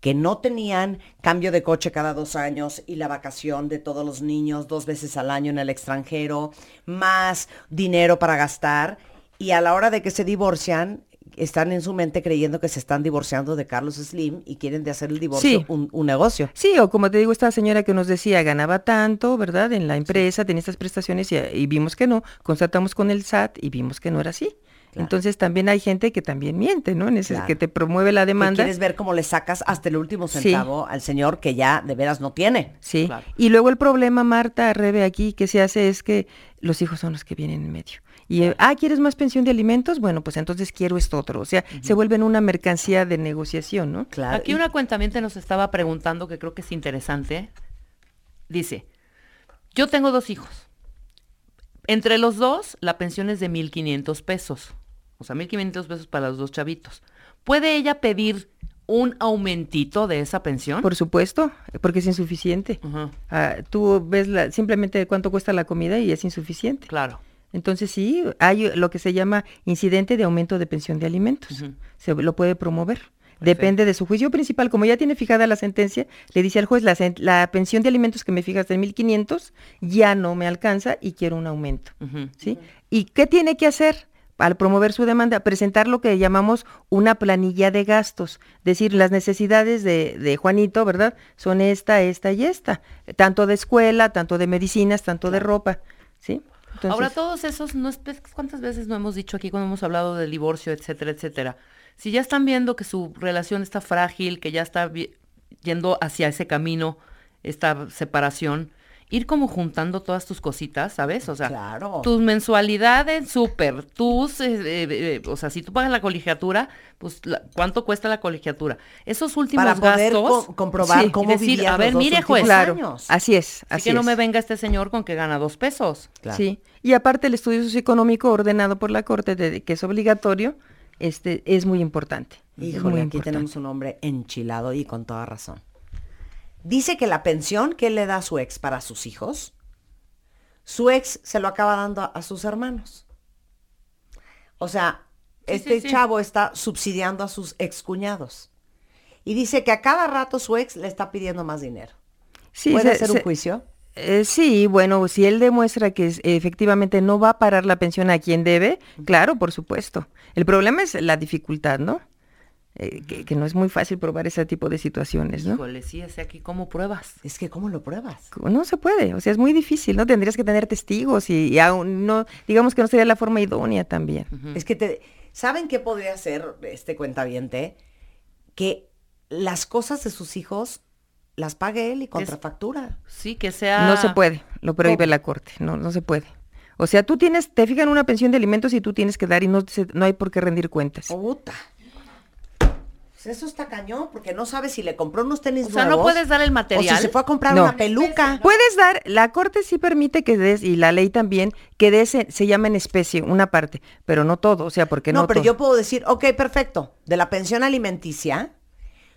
que no tenían cambio de coche cada dos años y la vacación de todos los niños dos veces al año en el extranjero, más dinero para gastar, y a la hora de que se divorcian, están en su mente creyendo que se están divorciando de Carlos Slim y quieren de hacer el divorcio Sí. un, un negocio. Sí, o como te digo, esta señora que nos decía, ganaba tanto, ¿verdad? En la empresa, tenía estas prestaciones y, y vimos que no, constatamos con el SAT y vimos que no era así. Claro. Entonces también hay gente que también miente, ¿no? En ese- Claro. Que te promueve la demanda. quieres ver cómo le sacas hasta el último Sí. centavo al señor que ya de veras no tiene. Sí. Claro. Y luego el problema, Marta, Rebe, aquí que se hace es que los hijos son los que vienen en medio. Y, ah, ¿quieres más pensión de alimentos? Bueno, pues entonces quiero esto otro. O sea, se vuelven una mercancía de negociación, ¿no? Claro. Aquí y- una cuentamiento nos estaba preguntando que creo que es interesante. Dice, yo tengo dos hijos. Entre los dos, la pensión es de 1.500 pesos. O sea, 1.500 pesos para los dos chavitos. ¿Puede ella pedir un aumentito de esa pensión? Por supuesto, porque es insuficiente. Ah, tú ves la- simplemente cuánto cuesta la comida y es insuficiente. claro. Entonces sí, hay lo que se llama incidente de aumento de pensión de alimentos. Se lo puede promover. Depende de su juicio principal. Como ya tiene fijada la sentencia, le dice al juez, la, pensión de alimentos que me fijas de 1.500 ya no me alcanza y quiero un aumento. ¿sí? ¿Y qué tiene que hacer? Al promover su demanda, presentar lo que llamamos una planilla de gastos. Decir, las necesidades de, de Juanito, ¿verdad? Son esta, esta y esta. Tanto de escuela, tanto de medicinas, tanto de ropa. ¿Sí? Entonces, Ahora, todos esos, no es- ¿cuántas veces no hemos dicho aquí cuando hemos hablado del divorcio, etcétera, etcétera? Si ya están viendo que su relación está frágil, que ya está yendo hacia ese camino, esta separación, ir como juntando todas tus cositas, ¿sabes? O sea, Claro. tus mensualidades, súper, tus, eh, eh, eh, o sea, si tú pagas la colegiatura, pues la- ¿cuánto cuesta la colegiatura? Esos últimos Para poder gastos. co- comprobar sí, cómo decir, a ver, los mire, juez, Claro, años. así es, así así que no me venga este señor con que gana dos pesos. Claro. Sí, y aparte el estudio socioeconómico ordenado por la Corte, de, que es obligatorio, este, es muy importante. muy Híjole, aquí importante. tenemos un hombre enchilado y con toda razón. Dice que la pensión que él le da a su ex para sus hijos, su ex se lo acaba dando a, a sus hermanos. O sea, Sí, este sí, sí. chavo está subsidiando a sus excuñados. Y dice que a cada rato su ex le está pidiendo más dinero. Sí, ¿Puede se- hacer un se- juicio? Eh, sí, bueno, si él demuestra que efectivamente no va a parar la pensión a quien debe, claro, por supuesto. El problema es la dificultad, ¿no? Eh, que, que no es muy fácil probar ese tipo de situaciones, ¿no? Híjole, sí, ese aquí, ¿cómo pruebas? Es que ¿cómo lo pruebas? No se puede, o sea, es muy difícil, ¿no? Tendrías que tener testigos y, y aún no, digamos que no sería la forma idónea también. Es que te... ¿Saben qué podría hacer este cuentaviente? Que las cosas de sus hijos las pague él y contrafactura. Sí, que sea... No se puede, lo prohíbe ¿Cómo? la corte, no, no se puede. O sea, tú tienes, te fijan una pensión de alimentos y tú tienes que dar y no, se- no hay por qué rendir cuentas. Puta. Pues eso está cañón, porque no sabes si le compró unos tenis O sea, no nuevos, puedes dar el O material. si se fue a comprar No. una peluca. Puedes dar, la corte sí permite que des, y la ley también, que des, en- se llama en especie, una parte, pero no todo, o sea, porque no, no, pero todo. yo puedo decir, ok, perfecto, de la pensión alimenticia,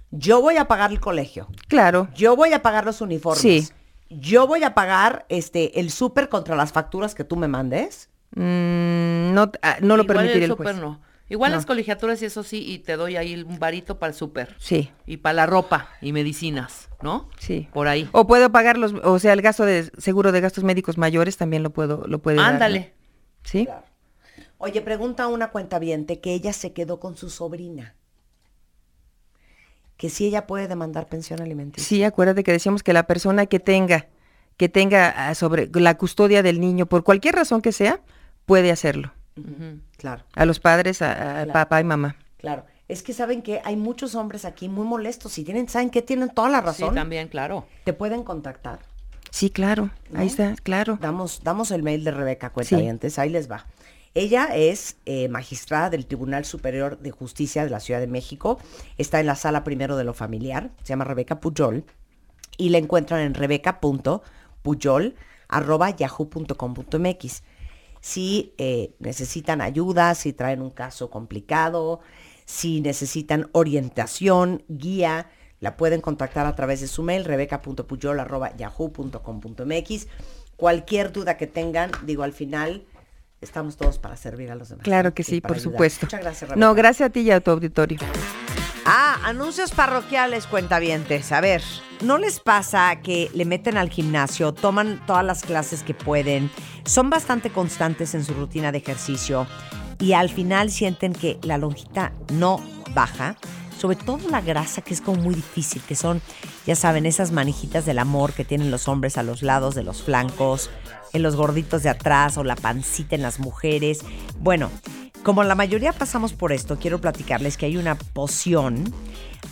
yo voy a pagar el colegio, Claro, yo voy a pagar los uniformes, Sí. yo voy a pagar este el súper contra las facturas que tú me mandes. mm, no, ah, no lo Igual permitiría el el juez. súper no. Igual No. las colegiaturas y eso sí, y te doy ahí un varito para el súper. Sí, Y para la ropa y medicinas, ¿no? sí. Por ahí. O puedo pagar los, o sea, el gasto de seguro de gastos médicos mayores también lo puedo, lo dar, ¿no? Ándale. Sí. Oye, pregunta a una cuenta que ella se quedó con su sobrina. Que si ella puede demandar pensión alimenticia. Sí, acuérdate que decíamos que la persona que tenga, que tenga ah, sobre la custodia del niño, por cualquier razón que sea, puede hacerlo. Claro. A los padres, a, a Claro. papá y mamá. Claro, es que saben que hay muchos hombres aquí muy molestos y tienen, saben que tienen toda la Sí, razón. también, claro. Te pueden contactar. Sí, claro, ahí está, claro. Damos, damos el mail de Rebeca Cuentavientes, ahí les va. Ella es eh, magistrada del Tribunal Superior de Justicia de la Ciudad de México. Está en la sala primero de lo familiar. Se llama Rebeca Puyol. Y la encuentran en rebeca.puyol.yahoo.com.mx. Si eh, necesitan ayuda, si traen un caso complicado, si necesitan orientación, guía, la pueden contactar a través de su mail, rebeca.puyol.yahoo.com.mx. Cualquier duda que tengan, digo, al final estamos todos para servir a los demás. Claro que sí, por ayudar. supuesto. Muchas gracias, Rebeca. No, gracias a ti y a tu auditorio. Ah, anuncios parroquiales, cuentavientes. A ver, ¿no les pasa que le meten al gimnasio, toman todas las clases que pueden, son bastante constantes en su rutina de ejercicio y al final sienten que la lonjita no baja? Sobre todo la grasa, que es como muy difícil, que son, ya saben, esas manijitas del amor que tienen los hombres a los lados de los flancos, en los gorditos de atrás o la pancita en las mujeres. Bueno, como la mayoría pasamos por esto, quiero platicarles que hay una poción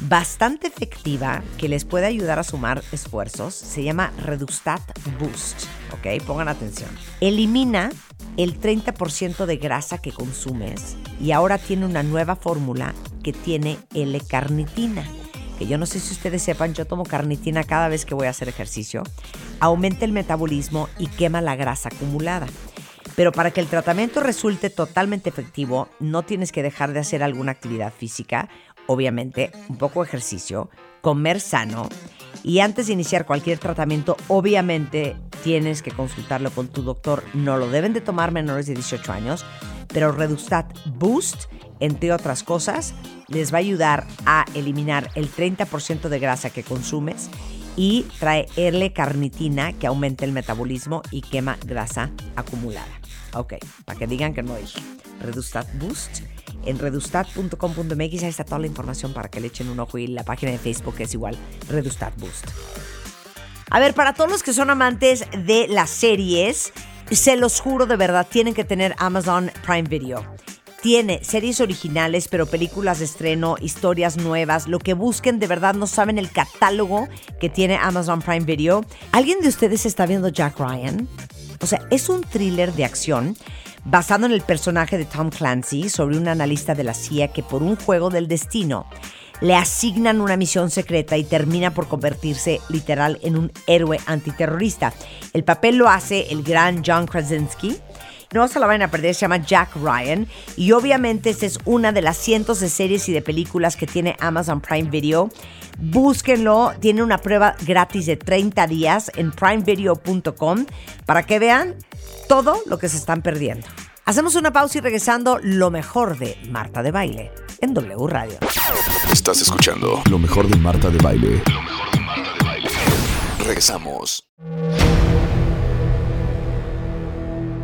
bastante efectiva que les puede ayudar a sumar esfuerzos. Se llama Redustat Boost. ¿Ok? Pongan atención. Elimina el 30% de grasa que consumes y ahora tiene una nueva fórmula que tiene L-carnitina. Que yo no sé si ustedes sepan, yo tomo carnitina cada vez que voy a hacer ejercicio. Aumenta el metabolismo y quema la grasa acumulada. Pero para que el tratamiento resulte totalmente efectivo, no tienes que dejar de hacer alguna actividad física, obviamente un poco de ejercicio, comer sano y antes de iniciar cualquier tratamiento, obviamente tienes que consultarlo con tu doctor. No lo deben de tomar menores de 18 años, pero Redustat Boost, entre otras cosas, les va a ayudar a eliminar el 30% de grasa que consumes y trae L-carnitina que aumenta el metabolismo y quema grasa acumulada. Ok, para que digan que no dije. Redustat Boost. En redustat.com.mx ahí está toda la información para que le echen un ojo y la página de Facebook es igual, Redustat Boost. A ver, para todos los que son amantes de las series, se los juro de verdad, tienen que tener Amazon Prime Video. Tiene series originales, pero películas de estreno, historias nuevas. Lo que busquen, de verdad no saben el catálogo que tiene Amazon Prime Video. ¿Alguien de ustedes está viendo Jack Ryan? O sea, es un thriller de acción basado en el personaje de Tom Clancy sobre un analista de la CIA que por un juego del destino le asignan una misión secreta y termina por convertirse literal en un héroe antiterrorista. El papel lo hace el gran John Krasinski. No se la van a perder, se llama Jack Ryan. Y obviamente esta es una de las cientos de series y de películas que tiene Amazon Prime Video. Búsquenlo, tiene una prueba gratis de 30 días en primevideo.com para que vean todo lo que se están perdiendo. Hacemos una pausa y regresando lo mejor de Marta de Baile en W Radio. Estás escuchando lo mejor de Marta de Baile. Lo mejor de Marta de Baile. Regresamos.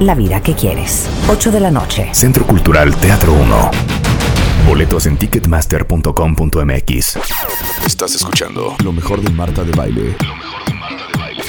la vida que quieres. 8 de la noche. Centro Cultural Teatro 1. Boletos en ticketmaster.com.mx. Estás escuchando lo mejor de Marta de Baile. Lo mejor de Marta de Baile.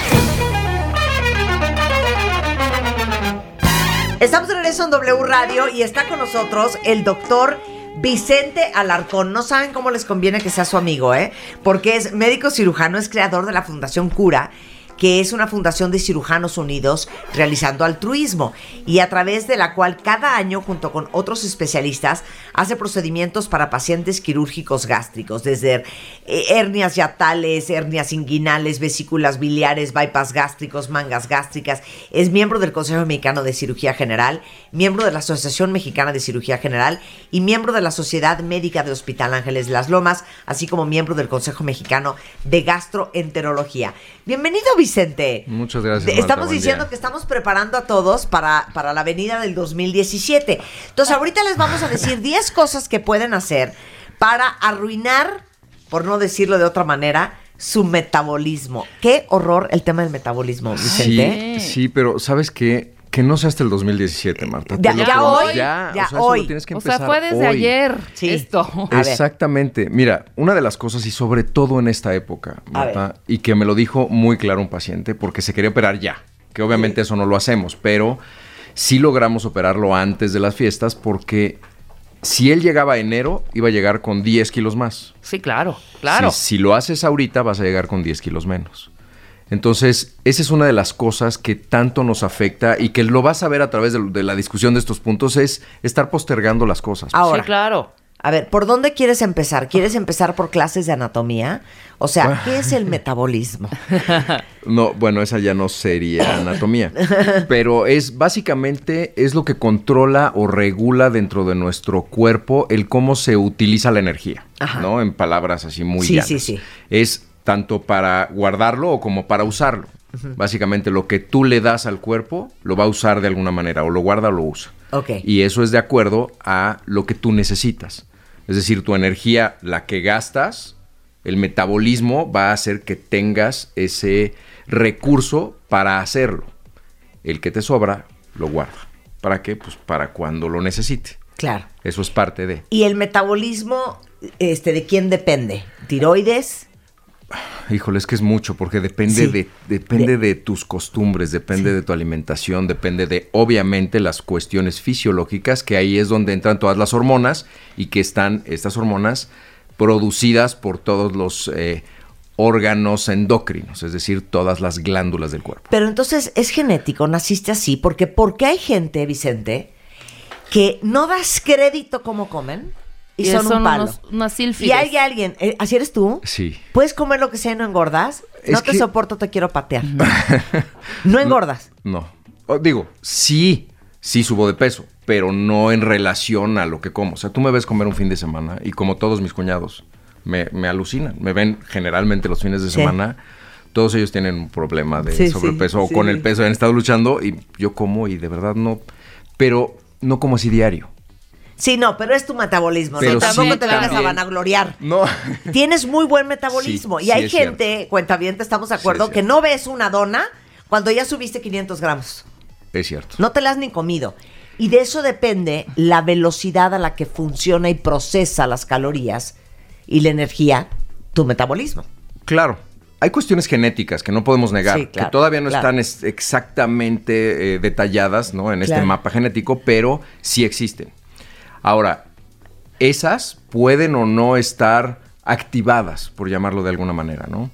Estamos de regreso en W Radio y está con nosotros el doctor Vicente Alarcón. No saben cómo les conviene que sea su amigo, ¿eh? Porque es médico cirujano, es creador de la Fundación Cura que es una fundación de cirujanos unidos realizando altruismo y a través de la cual cada año junto con otros especialistas hace procedimientos para pacientes quirúrgicos gástricos, desde eh, hernias yatales, hernias inguinales, vesículas biliares, bypass gástricos, mangas gástricas. Es miembro del Consejo Mexicano de Cirugía General, miembro de la Asociación Mexicana de Cirugía General y miembro de la Sociedad Médica del Hospital Ángeles de las Lomas, así como miembro del Consejo Mexicano de Gastroenterología. Bienvenido, Vicente. Muchas gracias. Marta, Estamos diciendo día. que estamos preparando a todos para, para la venida del 2017. Entonces, ahorita les vamos a decir 10 cosas que pueden hacer para arruinar, por no decirlo de otra manera, su metabolismo. Qué horror el tema del metabolismo, Vicente. Sí, sí, pero ¿sabes qué? Que no sea hasta el 2017, Marta. Ya- hoy, Ya, ya o sea, eso hoy. lo tienes que O sea, empezar fue desde hoy. ayer Sí. esto. Exactamente. Mira, una de las cosas, y sobre todo en esta época. Marta, y que me lo dijo muy claro un paciente, porque se quería operar ya, que obviamente eso no lo hacemos, pero sí logramos operarlo antes de las fiestas, porque si él llegaba a enero, iba a llegar con 10 kilos más. Sí, claro, claro. Si, si lo haces ahorita, vas a llegar con 10 kilos menos. Entonces, esa es una de las cosas que tanto nos afecta y que lo vas a ver a través de, de la discusión de estos puntos, es estar postergando las cosas. Ahora, Sí, claro. a ver, ¿por dónde quieres empezar? ¿Quieres empezar por clases de anatomía? O sea, ¿qué es el metabolismo? No, bueno, esa ya no sería anatomía. Pero es básicamente es lo que controla o regula dentro de nuestro cuerpo el cómo se utiliza la energía. Ajá. ¿No? En palabras así muy Sí, llanas. sí, sí. Es tanto para guardarlo o como para usarlo. Básicamente lo que tú le das al cuerpo lo va a usar de alguna manera, o lo guarda o lo usa. Ok. Y eso es de acuerdo a lo que tú necesitas. Es decir, tu energía, la que gastas, el metabolismo va a hacer que tengas ese recurso para hacerlo. El que te sobra, lo guarda. ¿Para qué? Pues para cuando lo necesite. Claro. Eso es parte de. ¿Y el metabolismo, este, de quién depende? ¿Tiroides? Híjole, es que es mucho, porque depende, Sí. de, depende De- de, tus costumbres, depende de tu alimentación, depende de, obviamente, las cuestiones fisiológicas, que ahí es donde entran todas las hormonas y que están estas hormonas producidas por todos los eh, órganos endocrinos, es decir, todas las glándulas del cuerpo. Pero entonces es genético, naciste así, porque porque hay gente, Vicente, que no das crédito como comen y, Y son, son un palo. unos- unas sílfides. Y hay alguien, eh, ¿así eres tú? Sí. ¿Puedes comer lo que sea y no engordas? Es no te que- soporto, te quiero patear. no engordas. No. O, digo, sí, sí subo de peso, pero no en relación a lo que como. O sea, tú me ves comer un fin de semana y como todos mis cuñados, me, me alucinan. Me ven generalmente los fines de Sí. semana. Todos ellos tienen un problema de Sí, sí, sobrepeso o sí. con el peso han estado luchando y yo como y de verdad no. Pero no como así diario. Sí, no, pero es tu metabolismo. Pero no, tampoco te vengas a vanagloriar. No. Tienes muy buen metabolismo. Sí, y hay sí gente, cuenta bien, estamos de acuerdo, que no ves una dona cuando ya subiste 500 gramos. Es cierto. No te la has ni comido. Y de eso depende la velocidad a la que funciona y procesa las calorías y la energía, tu metabolismo. Claro. Hay cuestiones genéticas que no podemos negar, Sí, claro, que todavía no claro. están es- exactamente eh, detalladas ¿no? en este mapa genético, pero sí existen. Ahora, esas pueden o no estar activadas, por llamarlo de alguna manera, ¿no?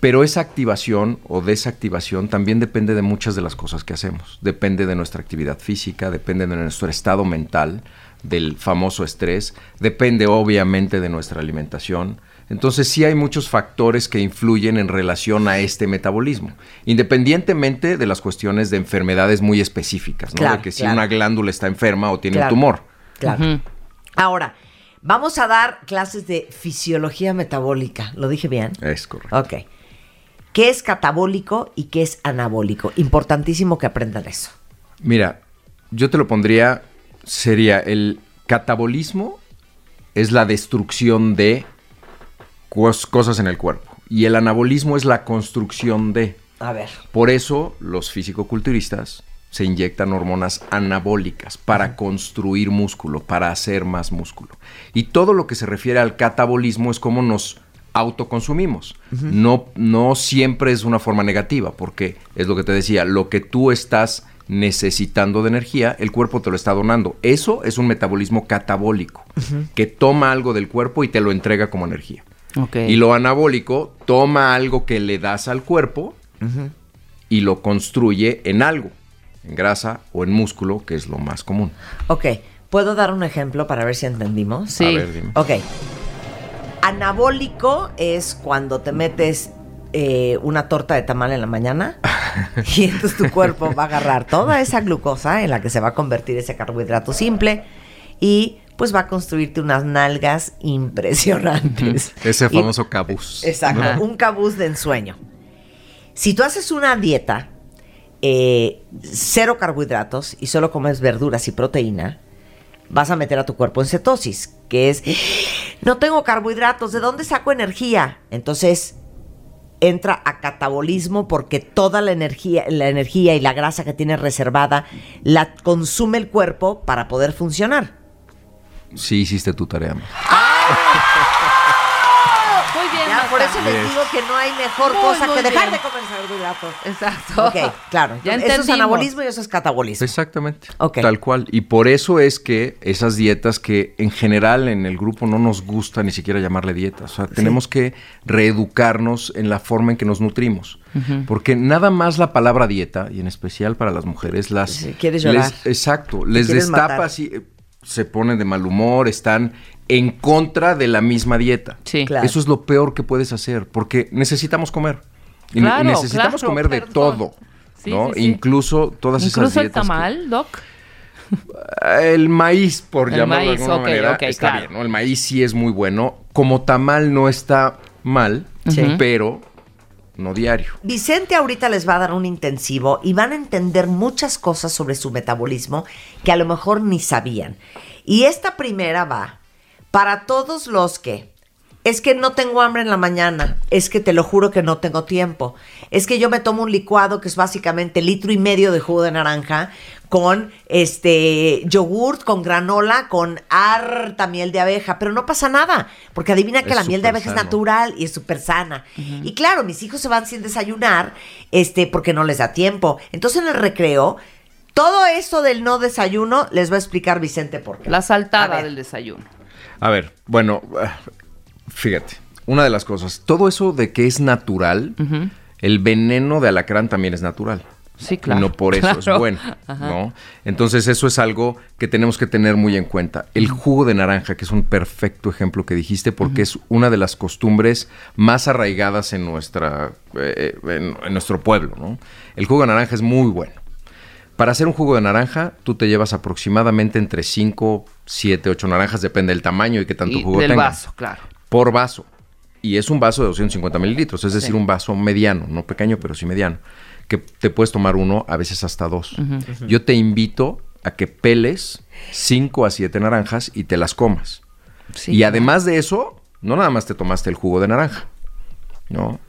Pero esa activación o desactivación también depende de muchas de las cosas que hacemos. Depende de nuestra actividad física, depende de nuestro estado mental, del famoso estrés, depende obviamente de nuestra alimentación. Entonces sí hay muchos factores que influyen en relación a este metabolismo, independientemente de las cuestiones de enfermedades muy específicas, ¿no? Claro, de que si claro. una glándula está enferma o tiene Claro. un tumor. Claro. Ahora, vamos a dar clases de fisiología metabólica. ¿Lo dije bien? Es correcto. Ok. ¿Qué es catabólico y qué es anabólico? Importantísimo que aprendan eso. Mira, yo te lo pondría, sería el catabolismo es la destrucción de cos- cosas en el cuerpo y el anabolismo es la construcción de. A ver. Por eso los fisicoculturistas se inyectan hormonas anabólicas para construir músculo, para hacer más músculo. Y todo lo que se refiere al catabolismo es cómo nos autoconsumimos. no, no siempre es una forma negativa, porque es lo que te decía, lo que tú estás necesitando de energía, el cuerpo te lo está donando. Eso es un metabolismo catabólico, que toma algo del cuerpo y te lo entrega como energía. Y lo anabólico toma algo que le das al cuerpo y lo construye en algo, en grasa o en músculo, que es lo más común. Ok. ¿Puedo dar un ejemplo para ver si entendimos? Sí. A ver, dime. Ok. Anabólico es cuando te metes eh, una torta de tamal en la mañana y entonces tu cuerpo va a agarrar toda esa glucosa en la que se va a convertir ese carbohidrato simple y pues va a construirte unas nalgas impresionantes. Ese Y- famoso cabuz. Exacto, un cabuz de ensueño. Si tú haces una dieta, eh, cero carbohidratos y solo comes verduras y proteína, vas a meter a tu cuerpo en cetosis, que es, no tengo carbohidratos, ¿de dónde saco energía? Entonces entra a catabolismo porque toda la energía, la energía y la grasa que tienes reservada la consume el cuerpo para poder funcionar. Sí hiciste tu tarea. amor. Por eso les digo que no hay mejor Muy, cosa muy que dejar bien. de comer carbohidratos. Exacto. Ok, claro. Ya eso es entendimos. anabolismo y eso es catabolismo. Exactamente. Ok. Tal cual. Y por eso es que esas dietas que en general en el grupo no nos gusta ni siquiera llamarle dietas. O sea, tenemos que reeducarnos en la forma en que nos nutrimos. Porque nada más la palabra dieta, y en especial para las mujeres, las... Sí, quieres llorar. les- exacto. Les destapa matar. así, eh, se ponen de mal humor, están en contra de la misma dieta. Sí. Claro. Eso es lo peor que puedes hacer, porque necesitamos comer. Y Claro, necesitamos claro, comer de perdón. todo. Sí, ¿no? sí, sí. Incluso todas esas Incluso el dietas que- tamal, Doc. el maíz, por El llamarlo maíz, de alguna manera, está claro. bien, ¿no? El maíz sí es muy bueno. Como tamal no está mal, Sí. pero no diario. Vicente ahorita les va a dar un intensivo y van a entender muchas cosas sobre su metabolismo que a lo mejor ni sabían. Y esta primera va para todos los que es que no tengo hambre en la mañana, es que te lo juro que no tengo tiempo, es que yo me tomo un licuado que es básicamente litro y medio de jugo de naranja con este yogurt, con granola, con harta miel de abeja, pero no pasa nada, porque adivina que Es la miel de abeja es natural y es súper sana. Y claro, mis hijos se van sin desayunar, este, porque no les da tiempo. Entonces en el recreo, todo eso del no desayuno les va a explicar Vicente por qué. La saltada del desayuno. A ver, bueno, fíjate, una de las cosas, todo eso de que es natural, el veneno de alacrán también es natural. Sí, claro. No por eso es bueno, Ajá. ¿no? Entonces eso es algo que tenemos que tener muy en cuenta. El jugo de naranja, que es un perfecto ejemplo que dijiste, porque es una de las costumbres más arraigadas en nuestra, eh, en, en nuestro pueblo, ¿no? El jugo de naranja es muy bueno. Para hacer un jugo de naranja, tú te llevas aproximadamente entre 5, 7, 8 naranjas, depende del tamaño y qué tanto Y jugo del tenga. vaso, claro. Por vaso. Y es un vaso de 250 mililitros, es decir, un vaso mediano, no pequeño, pero sí mediano. Que te puedes tomar uno, a veces hasta dos. Yo te invito a que peles 5 a 7 naranjas y te las comas. Sí, y además de eso, no nada más te tomaste el jugo de naranja, ¿no?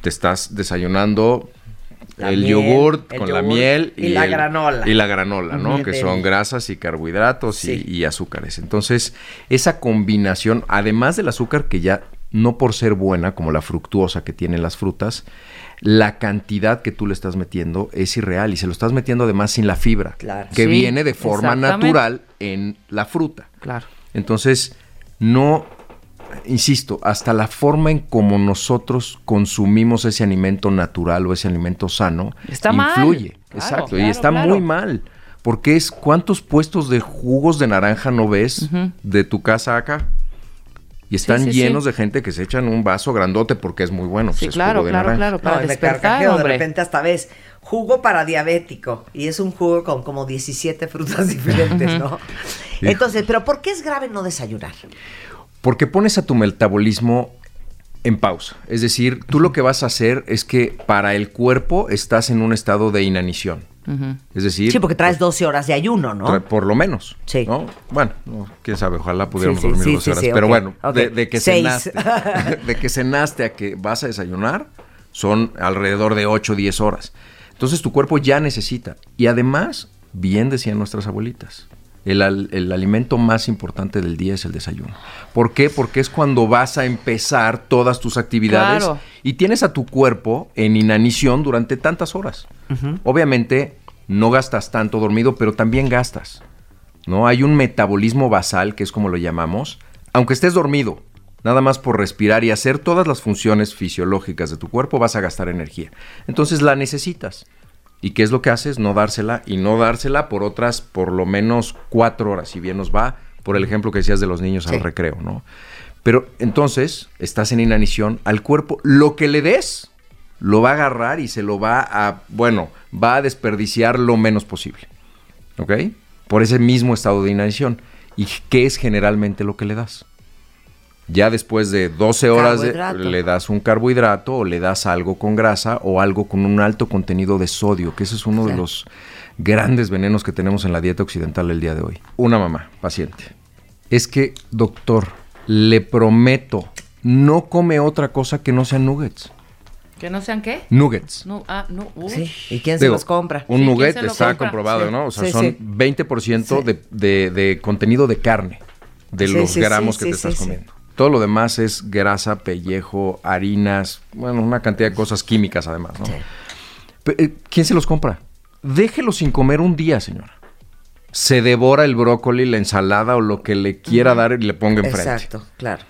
Te estás desayunando La el miel, yogurt el con la miel y la el- granola. Y la granola, ¿no? Que son grasas y carbohidratos y- Sí. y, azúcares. Entonces, esa combinación, además del azúcar que ya no por ser buena, como la fructuosa que tienen las frutas, la cantidad que tú le estás metiendo es irreal y se lo estás metiendo además sin la fibra, Claro. que Sí, viene de forma natural en la fruta. Claro. Entonces, no, insisto, hasta la forma en como nosotros consumimos ese alimento natural o ese alimento sano Está mal. influye. Claro, Exacto, claro, y está claro. muy mal. Porque es cuántos puestos de jugos de naranja no ves de tu casa acá. Y están sí, sí. llenos de gente que se echan un vaso grandote porque es muy bueno. pues Sí, claro, claro, naranja. claro. Para No, y me despertar, carcajeo de hombre. repente hasta ves jugo para diabético y es un jugo con como 17 frutas diferentes, ¿no? Entonces, pero ¿por qué es grave no desayunar? Porque pones a tu metabolismo en pausa. Es decir, tú lo que vas a hacer es que para el cuerpo estás en un estado de inanición. Es decir, Sí, porque traes 12 horas de ayuno, ¿no? Por lo menos. Sí. ¿no? Bueno, no, quién sabe, ojalá pudiéramos Sí, sí, dormir sí, 12 sí, horas. Pero bueno, de, de que Seis. cenaste, de que cenaste a que vas a desayunar, son alrededor de 8 o 10 horas. Entonces tu cuerpo ya necesita. Y además, bien decían nuestras abuelitas, el, el alimento más importante del día es el desayuno. ¿Por qué? Porque es cuando vas a empezar todas tus actividades Claro. y tienes a tu cuerpo en inanición durante tantas horas. Obviamente no gastas tanto dormido, pero también gastas. ¿no? Hay un metabolismo basal, que es como lo llamamos, aunque estés dormido, nada más por respirar y hacer todas las funciones fisiológicas de tu cuerpo, vas a gastar energía. Entonces la necesitas. ¿Y qué es lo que haces? No dársela y no dársela por otras, por lo menos cuatro horas, si bien nos va, por el ejemplo que decías de los niños Sí. al recreo, ¿no? Pero entonces estás en inanición al cuerpo, lo que le des, lo va a agarrar y se lo va a, bueno, va a desperdiciar lo menos posible. ¿Ok? Por ese mismo estado de inanición. ¿Y qué es generalmente lo que le das? Ya después de 12 horas de- Carbohidrato. le das un carbohidrato o le das algo con grasa o algo con un alto contenido de sodio, que ese es uno de los grandes venenos que tenemos en la dieta occidental el día de hoy. Una mamá, paciente. Es que, doctor, le prometo, no come otra cosa que no sean nuggets. ¿Que no sean qué? Nuggets. No, ah, no. Sí. ¿Y quién se Digo, los compra? Un Sí, nugget ¿quién se lo está compra? comprobado, Sí. ¿no? O sea, Sí, son sí. 20% Sí. de, de- de contenido de carne, de Sí, los sí, gramos sí, que sí, te estás sí, sí. comiendo. Todo lo demás es grasa, pellejo, harinas, bueno, una cantidad de cosas químicas además, ¿no? Eh, ¿Quién se los compra? Déjelo sin comer un día, señora. Se devora el brócoli, la ensalada o lo que le quiera dar y le ponga enfrente. Exacto, claro.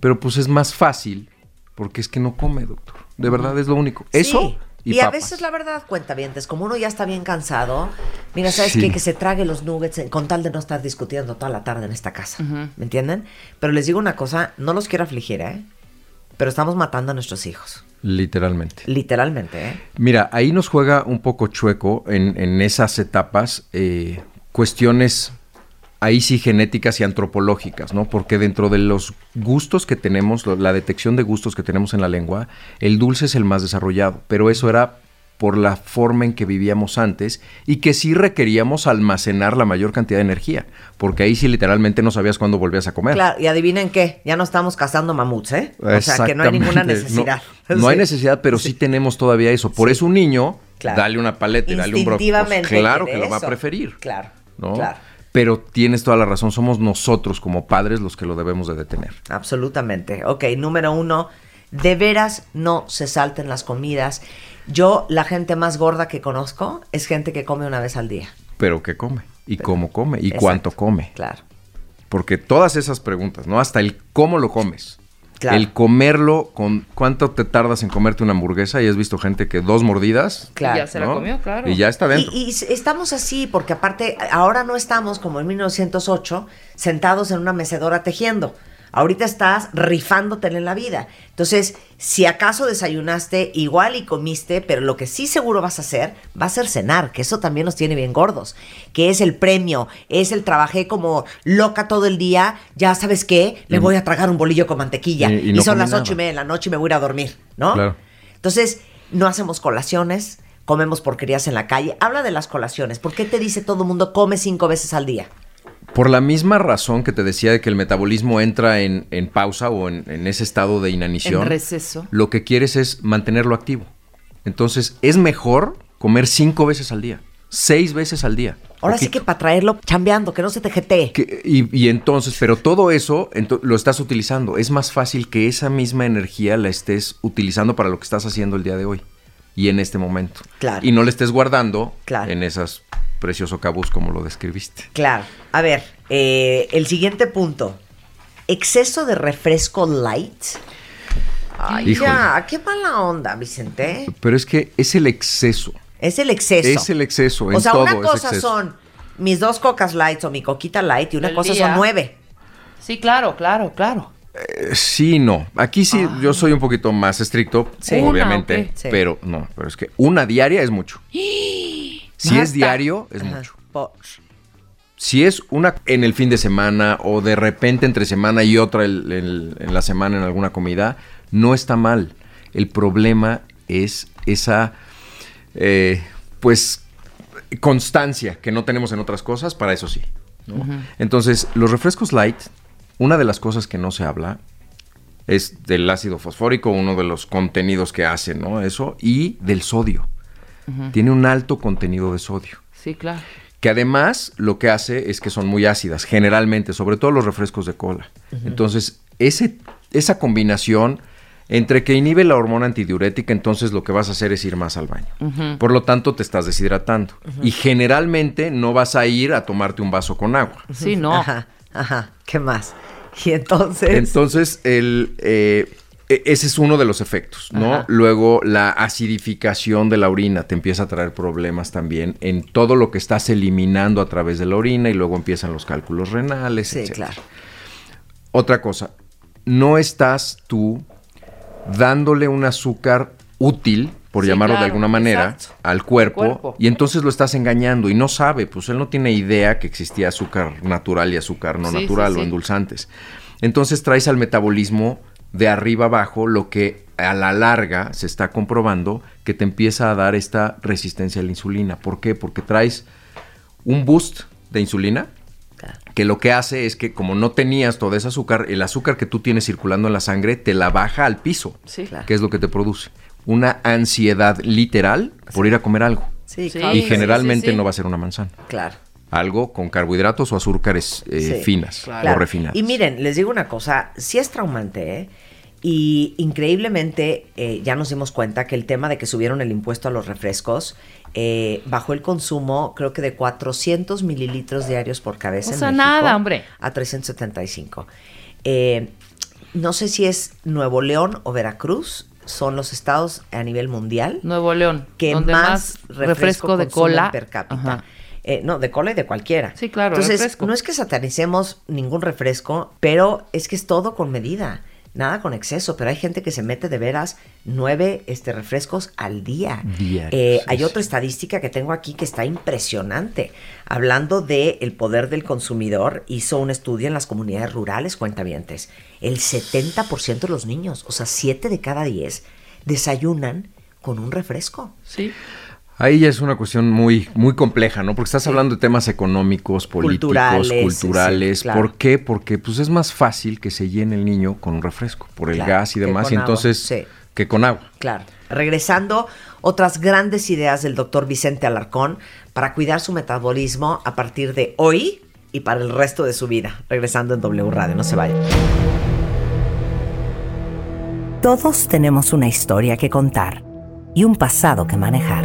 Pero pues es más fácil porque es que no come, doctor. De verdad es lo único. Eso Sí. Y, Y, a veces la verdad, cuenta bien, como uno ya está bien cansado, mira, ¿sabes Sí. qué? Que se trague los nuggets con tal de no estar discutiendo toda la tarde en esta casa. ¿Me entienden? Pero les digo una cosa, no los quiero afligir, ¿eh? Pero estamos matando a nuestros hijos. Literalmente. Literalmente, ¿eh? Mira, ahí nos juega un poco chueco en, en esas etapas eh, cuestiones, ahí sí genéticas y antropológicas, ¿no? Porque dentro de los gustos que tenemos, la detección de gustos que tenemos en la lengua, el dulce es el más desarrollado, pero eso era por la forma en que vivíamos antes y que sí requeríamos almacenar la mayor cantidad de energía, porque ahí sí literalmente no sabías cuándo volvías a comer. Claro, y adivinen qué, ya no estamos cazando mamuts, ¿eh? O sea, que no hay ninguna necesidad. No, no hay necesidad, pero sí, tenemos todavía eso. Por eso un niño, Claro. dale una paleta y dale un brócoli. Claro que quiere lo va a preferir. Claro, ¿no? claro. Pero tienes toda la razón, somos nosotros como padres los que lo debemos de detener. Absolutamente. Ok, número uno, de veras no se salten las comidas. Yo, la gente más gorda que conozco es gente que come una vez al día. Pero qué come, y cómo come, y Exacto. cuánto come. Claro. Porque todas esas preguntas, ¿no? Hasta el cómo lo comes. Claro. El comerlo con cuánto te tardas en comerte una hamburguesa y has visto gente que dos mordidas Claro. Y ya se la ¿no? comió, claro. y ya está dentro. Y, y estamos así porque aparte ahora no estamos como en 1908 sentados en una mecedora tejiendo. Ahorita estás rifándote en la vida. Entonces, si acaso desayunaste igual y comiste, pero lo que sí seguro vas a hacer, va a ser cenar, que eso también nos tiene bien gordos, que es el premio, es el trabajé como loca todo el día, ya sabes qué, le voy a tragar un bolillo con mantequilla Y- y y, no son las ocho y media de la noche y me voy a ir a dormir, ¿no? Claro. Entonces, no hacemos colaciones, comemos porquerías en la calle. Habla de las colaciones. ¿Por qué te dice todo el mundo come cinco veces al día? Por la misma razón que te decía de que el metabolismo entra en, en pausa o en, en ese estado de inanición, En receso. lo que quieres es mantenerlo activo. Entonces, es mejor comer cinco veces al día, seis veces al día. Ahora sí que para traerlo chambeando, que no se te jetee. Que- y, y entonces, pero todo eso ento- lo estás utilizando. Es más fácil que esa misma energía la estés utilizando para lo que estás haciendo el día de hoy y en este momento. Claro. Y no la estés guardando Claro. en esas preciosos cabos como lo describiste. Claro. A ver, eh, el siguiente punto. Exceso de refresco light. Ay, Híjole. ya, qué mala onda, Vicente. Pero es que es el exceso. Es el exceso. Es el exceso. En o sea, todo una cosa exceso. son mis dos cocas lights o mi coquita light y una cosa día. son nueve. Sí, claro, claro, claro. Eh, Sí, no. Aquí sí, yo soy un poquito más estricto, Sí. obviamente. Una. Pero no, pero es que una diaria es mucho. Si Basta. es diario, es Ajá. mucho. Po- Si es una en el fin de semana o de repente entre semana y otra el- el- en la semana en alguna comida, no está mal. El problema es esa, eh, pues, constancia que no tenemos en otras cosas, para eso sí. ¿no? Entonces, los refrescos light, una de las cosas que no se habla es del ácido fosfórico, uno de los contenidos que hace, ¿no? Eso, y del sodio. Tiene un alto contenido de sodio Sí, claro. Que además lo que hace es que son muy ácidas, generalmente, sobre todo los refrescos de cola. Entonces, ese, esa combinación entre que inhibe la hormona antidiurética, entonces lo que vas a hacer es ir más al baño. Por lo tanto, te estás deshidratando. Y generalmente no vas a ir a tomarte un vaso con agua. Sí, no. Ajá, ajá. ¿Qué más? Y entonces. Entonces, el, eh, ese es uno de los efectos, ¿no? Ajá. Luego, la acidificación de la orina te empieza a traer problemas también en todo lo que estás eliminando a través de la orina y luego empiezan los cálculos renales, sí, etcétera. claro. Otra cosa, no estás tú dándole un azúcar útil, por Sí, llamarlo de alguna manera, exacto. al cuerpo, y entonces lo estás engañando y no sabe, pues él no tiene idea que existía azúcar natural y azúcar no Sí, natural o endulzantes. Entonces traes al metabolismo de arriba abajo lo que a la larga se está comprobando que te empieza a dar esta resistencia a la insulina. ¿Por qué? Porque traes un boost de insulina que lo que hace es que como no tenías todo ese azúcar, el azúcar que tú tienes circulando en la sangre te la baja al piso, Sí. Claro. que es lo que te produce. Una ansiedad literal por ir a comer algo. Sí, Sí. claro. y generalmente sí, sí. no va a ser una manzana. Claro. Algo con carbohidratos o azúcares eh, Sí, finas claro. o refinadas. Y miren, les digo una cosa, sí es traumante, ¿eh? Y increíblemente eh, ya nos dimos cuenta que el tema de que subieron el impuesto a los refrescos eh, bajó el consumo, creo que de 400 mililitros diarios por cabeza. O en sea, México nada, hombre. A 375. Eh, no sé si es Nuevo León o Veracruz, son los estados a nivel mundial Nuevo León. que donde más, refresco, de consumen cola. per cápita. Eh, no, de cola y de cualquiera. Sí, claro, Entonces, refresco. no es que satanicemos ningún refresco, pero es que es todo con medida. Nada con exceso, pero hay gente que se mete de veras nueve este, refrescos al día. Diarios, Eh, hay sí, otra estadística que tengo aquí que está impresionante. Hablando del el poder del consumidor, hizo un estudio en las comunidades rurales, cuentavientes. El 70% de los niños, o sea, 7 de cada 10, desayunan con un refresco. Sí. Ahí ya es una cuestión muy, muy compleja, ¿no? Porque estás hablando de temas económicos, políticos, Culturales, culturales. sí, claro. ¿Por qué? Porque pues es más fácil que se llene el niño con un refresco, por el Claro, gas y demás, y entonces sí. que con agua. Claro. Regresando, otras grandes ideas del doctor Vicente Alarcón para cuidar su metabolismo a partir de hoy y para el resto de su vida. Regresando en W Radio, no se vayan. Todos tenemos una historia que contar y un pasado que manejar.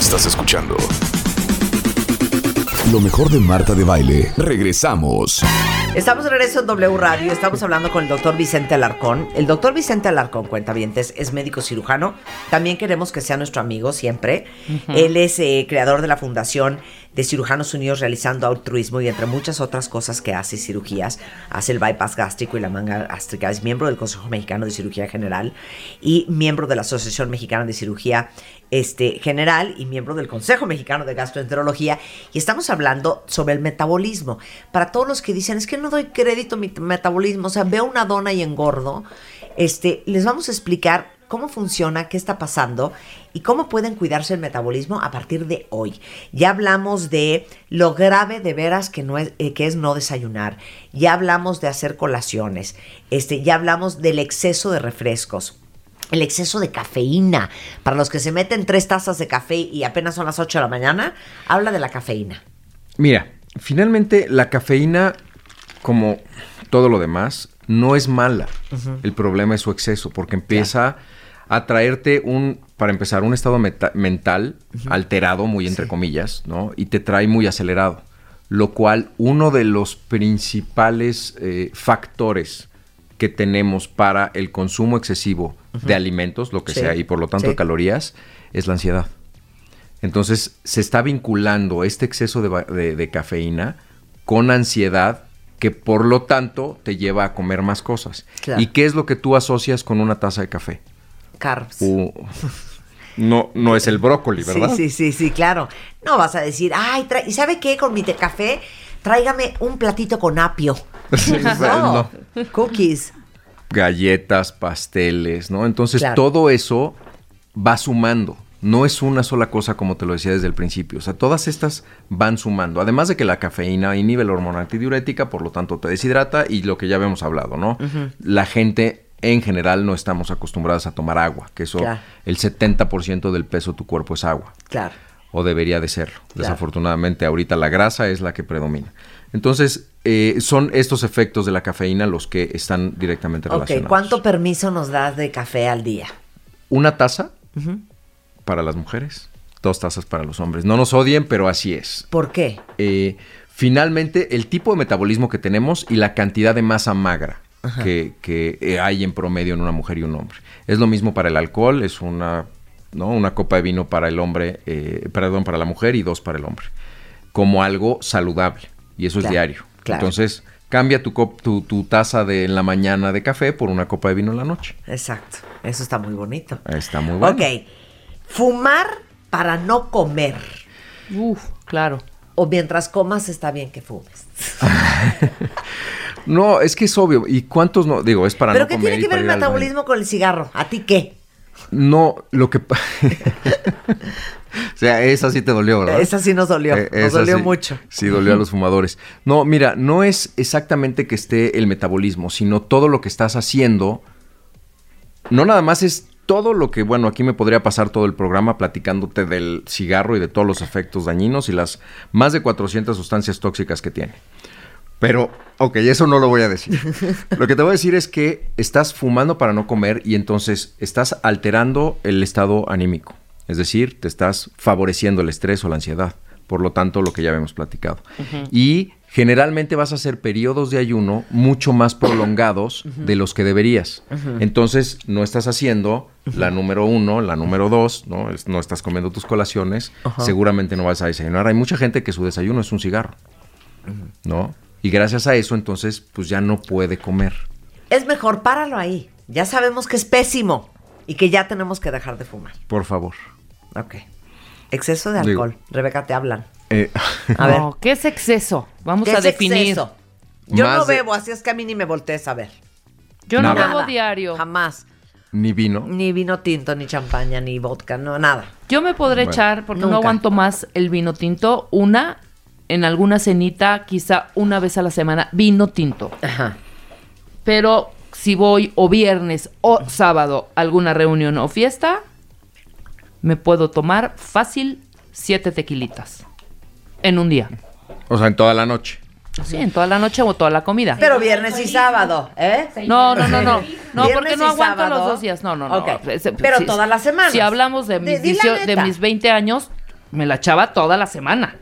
Estás escuchando Lo mejor de Marta de Baile. Regresamos. Estamos de regreso en W Radio. Estamos hablando con el doctor Vicente Alarcón. El doctor Vicente Alarcón, cuentavientes, es médico cirujano. También queremos que sea nuestro amigo siempre. Él es eh, creador de la Fundación de Cirujanos Unidos Realizando Altruismo y entre muchas otras cosas que hace cirugías. Hace el bypass gástrico y la manga gástrica. Es miembro del Consejo Mexicano de Cirugía General y miembro de la Asociación Mexicana de Cirugía este, General y miembro del Consejo Mexicano de Gastroenterología. Y estamos hablando sobre el metabolismo. Para todos los que dicen, es que no doy crédito a mi metabolismo, o sea, veo una dona y engordo, este, les vamos a explicar cómo funciona, qué está pasando y cómo pueden cuidarse el metabolismo a partir de hoy. Ya hablamos de lo grave de veras que, no es, eh, que es no desayunar. Ya hablamos de hacer colaciones. Este, ya hablamos del exceso de refrescos. El exceso de cafeína. Para los que se meten tres tazas de café y apenas son las 8 de la mañana, habla de la cafeína. Mira, finalmente la cafeína, como todo lo demás, no es mala. El problema es su exceso, porque empieza a traerte un, para empezar, un estado mental alterado, muy entre comillas, ¿no? Y te trae muy acelerado. Lo cual, uno de los principales eh, factores que tenemos para el consumo excesivo de alimentos, lo que Sí. sea, y por lo tanto Sí. de calorías, es la ansiedad. Entonces se está vinculando este exceso de, va- de- de cafeína con ansiedad que por lo tanto te lleva a comer más cosas. Claro. ¿Y qué es lo que tú asocias con una taza de café? Carbs. Uh, no, no es el brócoli, ¿verdad? Sí, sí, sí, sí, claro. No vas a decir, ay, ¿y sabe qué? Con mi café, tráigame un platito con apio. Sí, no, cookies. Galletas, pasteles, ¿no? Entonces Claro. todo eso va sumando. No es una sola cosa como te lo decía desde el principio. O sea, todas estas van sumando. Además de que la cafeína inhibe la hormona antidiurética, por lo tanto te deshidrata y lo que ya habíamos hablado, ¿no? La gente en general no estamos acostumbradas a tomar agua, que eso, Claro. el 70% del peso de tu cuerpo es agua Claro. o debería de serlo. Claro. Desafortunadamente, ahorita la grasa es la que predomina. Entonces, eh, son estos efectos de la cafeína los que están directamente Ok, relacionados. ¿cuánto permiso nos das de café al día? Una taza para las mujeres, dos tazas para los hombres. No nos odien, pero así es. ¿Por qué? Eh, finalmente, el tipo de metabolismo que tenemos y la cantidad de masa magra que, que, eh, hay en promedio en una mujer y un hombre. Es lo mismo para el alcohol, es una, ¿no? una copa de vino para el hombre, eh, perdón, para la mujer y dos para el hombre, como algo saludable. Y eso Claro, es diario. claro. Entonces, cambia tu, cop- tu, tu taza de en la mañana de café por una copa de vino en la noche. Exacto. Eso está muy bonito. Está muy bueno. Ok. Fumar para no comer. Uf, claro. O mientras comas está bien que fumes. No, es que es obvio. ¿Y cuántos no? Digo, es para ¿Pero no qué comer tiene y que ver el metabolismo con el cigarro? ¿A ti qué? No, lo que... o sea, esa sí te dolió, ¿verdad? Esa sí nos dolió. Eh, nos dolió sí- mucho. Sí, dolió a los fumadores. No, mira, no es exactamente que esté el metabolismo, sino todo lo que estás haciendo. No nada más es todo lo que, bueno, aquí me podría pasar todo el programa platicándote del cigarro y de todos los efectos dañinos y las más de 400 sustancias tóxicas que tiene. Pero, ok, eso no lo voy a decir. Lo que te voy a decir es que estás fumando para no comer y entonces estás alterando el estado anímico. Es decir, te estás favoreciendo el estrés o la ansiedad. Por lo tanto, lo que ya habíamos platicado. Y generalmente vas a hacer periodos de ayuno mucho más prolongados de los que deberías. Entonces, no estás haciendo la número uno, la número dos, ¿no? No estás comiendo tus colaciones, seguramente no vas a desayunar. Hay mucha gente que su desayuno es un cigarro. ¿no? Y gracias a eso, entonces, pues ya no puede comer. Es mejor, páralo ahí. Ya sabemos que es pésimo y que ya tenemos que dejar de fumar. Por favor. Ok. Exceso de Digo- alcohol. Rebeca, te hablan. Eh, A ver. No, ¿qué es exceso? Vamos ¿Qué a es definir. exceso? Yo Más no de- bebo, así es que a mí ni me voltees a ver. Yo no bebo diario. Jamás. ni vino. Ni vino tinto, ni champaña, ni vodka, no, nada. Yo me podré Bueno. echar, porque Nunca. no aguanto más el vino tinto, una en alguna cenita, quizá una vez a la semana, vino tinto. Ajá. Pero si voy o viernes o sábado a alguna reunión o fiesta, me puedo tomar fácil siete tequilitas en un día. O sea, en toda la noche. Sí, en toda la noche o toda la comida. Pero viernes y sábado, ¿eh? No, no, no, no. No, porque no aguanto sábado. los dos días. No, no, no. Ese- Pero si- todas las semanas. Si hablamos de mis, di la 18 de neta. mis 20 años, me la echaba toda la semana.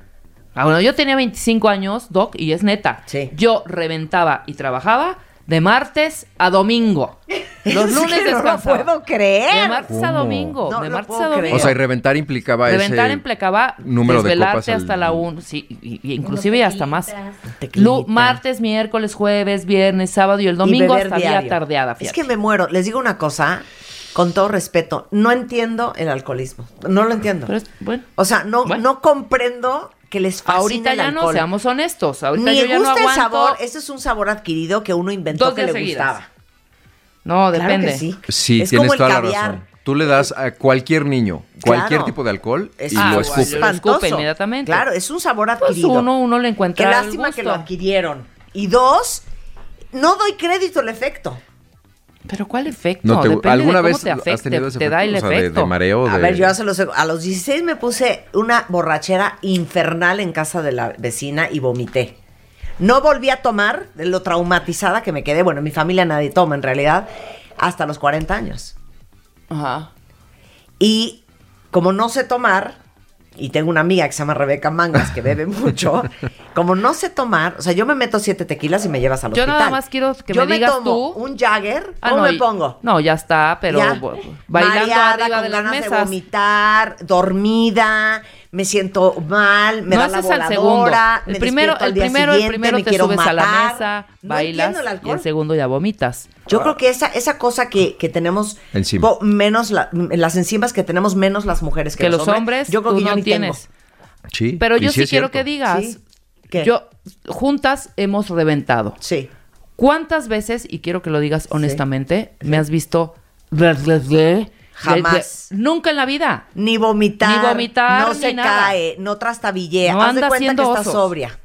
Ah, bueno, yo tenía 25 años, Doc, y es neta. Sí. Yo reventaba y trabajaba de martes a domingo. Los Es lunes que no lo puedo creer. De martes a domingo. No de martes a domingo. creer. O sea, y reventar implicaba Reventar ese implicaba número de desvelarte copas al- hasta la 1, sí, y, y inclusive hasta más. Lu- martes, miércoles, jueves, viernes, sábado y el domingo Y hasta día diario. tardeada. Es que me muero. Les digo una cosa, con todo respeto. No entiendo el alcoholismo. No lo entiendo. Pero es- bueno. O sea, no, Bueno. no comprendo que les fascine Ahorita el ya no, alcohol. seamos honestos. Ahorita Ni yo ya no gusta el aguanto. sabor. Ese es un sabor adquirido que uno inventó Dos que le seguidas. gustaba. No, Claro depende. que sí. Sí, es tienes como el toda la caviar. razón. Tú le das a cualquier niño cualquier Claro. tipo de alcohol Es y Ah, lo escupe. lo escupe espantoso. inmediatamente. Claro, es un sabor Pues adquirido. uno, uno le Qué encuentra el lástima que lo adquirieron. Y dos, no doy crédito al efecto. Pero ¿cuál efecto? No te- Depende ¿Alguna de cómo vez te has tenido ese te da el efecto? O sea, de- efecto. de, mareo? A de- ver, yo hace los, a los 16 me puse una borrachera infernal en casa de la vecina y vomité. No volví a tomar de lo traumatizada que me quedé. Bueno, en mi familia nadie toma en realidad hasta los 40 años. Ajá. Y como no sé tomar, y tengo una amiga que se llama Rebeca Mangas que bebe mucho, como no sé tomar, o sea, yo me meto siete tequilas y me llevas al Yo hospital. nada más quiero que yo me digas tomo tú- un Jagger, Ah, ¿cómo no, me y- pongo? No, ya está, pero Ya. bailando arriba con de las ganas de vomitar, dormida, me siento mal, me no da la haces al segundo. voladora, El me primero, despierto al el día primero, el primero me te quiero subes a la matar. mesa, No bailas entiendo el y el segundo ya vomitas. Yo creo que esa, esa cosa que, que tenemos po- menos la- las enzimas que tenemos menos las mujeres que, Que los hombres, yo creo tú que yo no ni tengo. tienes. Sí, Pero yo sí, quiero que digas, Sí. ¿Qué? yo juntas hemos reventado. Sí. ¿Cuántas veces, y quiero que lo digas honestamente, me has visto Jamás. Nunca en la vida. Ni vomitar. Ni vomitar, No ni se nada. cae, no trastabillea. No Haz de anda cuenta que haciendo está osos. sobria.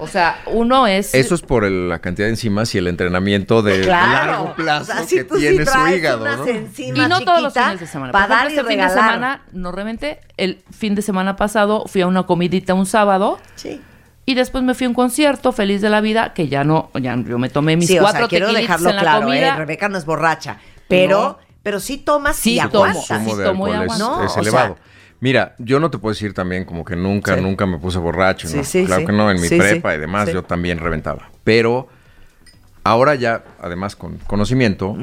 O sea, uno es... Eso es por el- la cantidad de enzimas y el entrenamiento de Claro. largo plazo O sea, si que tú sí tiene su hígado, unas ¿no? enzimas Y no todos los fines de semana. Para dar ejemplo, y este fin de semana no reventé. El fin de semana pasado fui a una comidita un sábado Sí. y después me fui a un concierto feliz de la vida que ya no, ya yo me tomé mis sí, o cuatro sea, quiero dejarlo en la claro, comida. ¿eh? Rebeca no es borracha. Pero, No. Pero sí tomas Sí y tomo. Aguantas. consumo Sí, de tomo alcohol es, aguanto. es No, o elevado. sea- Mira, yo no te puedo decir también como que nunca, Sí. nunca me puse borracho, Sí, ¿no? sí, claro sí. que no, en mi Sí, prepa sí. y demás Sí. yo también reventaba. Pero ahora ya, además con conocimiento,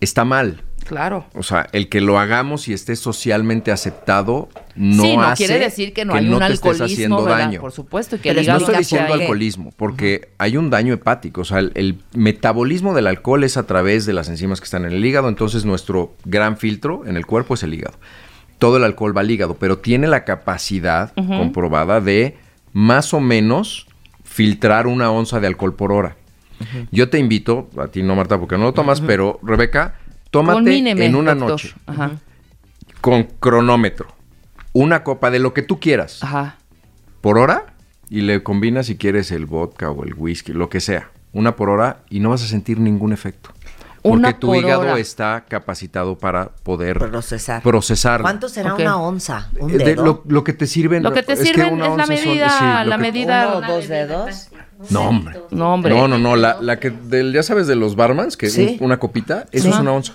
está mal. Claro. O sea, el que lo hagamos y esté socialmente aceptado no, sí, no hace quiere decir que no hay un te estés alcoholismo, haciendo ¿verdad? daño. Por supuesto, que no estoy diciendo alcoholismo, porque hay un daño hepático. O sea, el, el metabolismo del alcohol es a través de las enzimas que están en el hígado. Entonces, nuestro gran filtro en el cuerpo es el hígado. Todo el alcohol va al hígado, pero tiene la capacidad comprobada de más o menos filtrar una onza de alcohol por hora. Yo te invito, a ti no, Marta, porque no lo tomas, pero Rebeca, tómate Conmíneme, en una doctor. noche Ajá. con cronómetro una copa de lo que tú quieras Ajá. por hora y le combinas si quieres el vodka o el whisky, lo que sea. Una por hora y no vas a sentir ningún efecto. Porque Una tu por hígado hora. está capacitado para poder Procesar. ¿Cuánto será una onza? ¿Un Eh, de lo, lo que te sirven. Lo que te es sirven una es la onza son- medida, sí, lo la que- medida. ¿Uno o dos dedos? No, hombre. No, hombre. No, no, no. La, la que, del, ya sabes, de los barmans, que Sí. un- una copita, eso Sí. es una onza.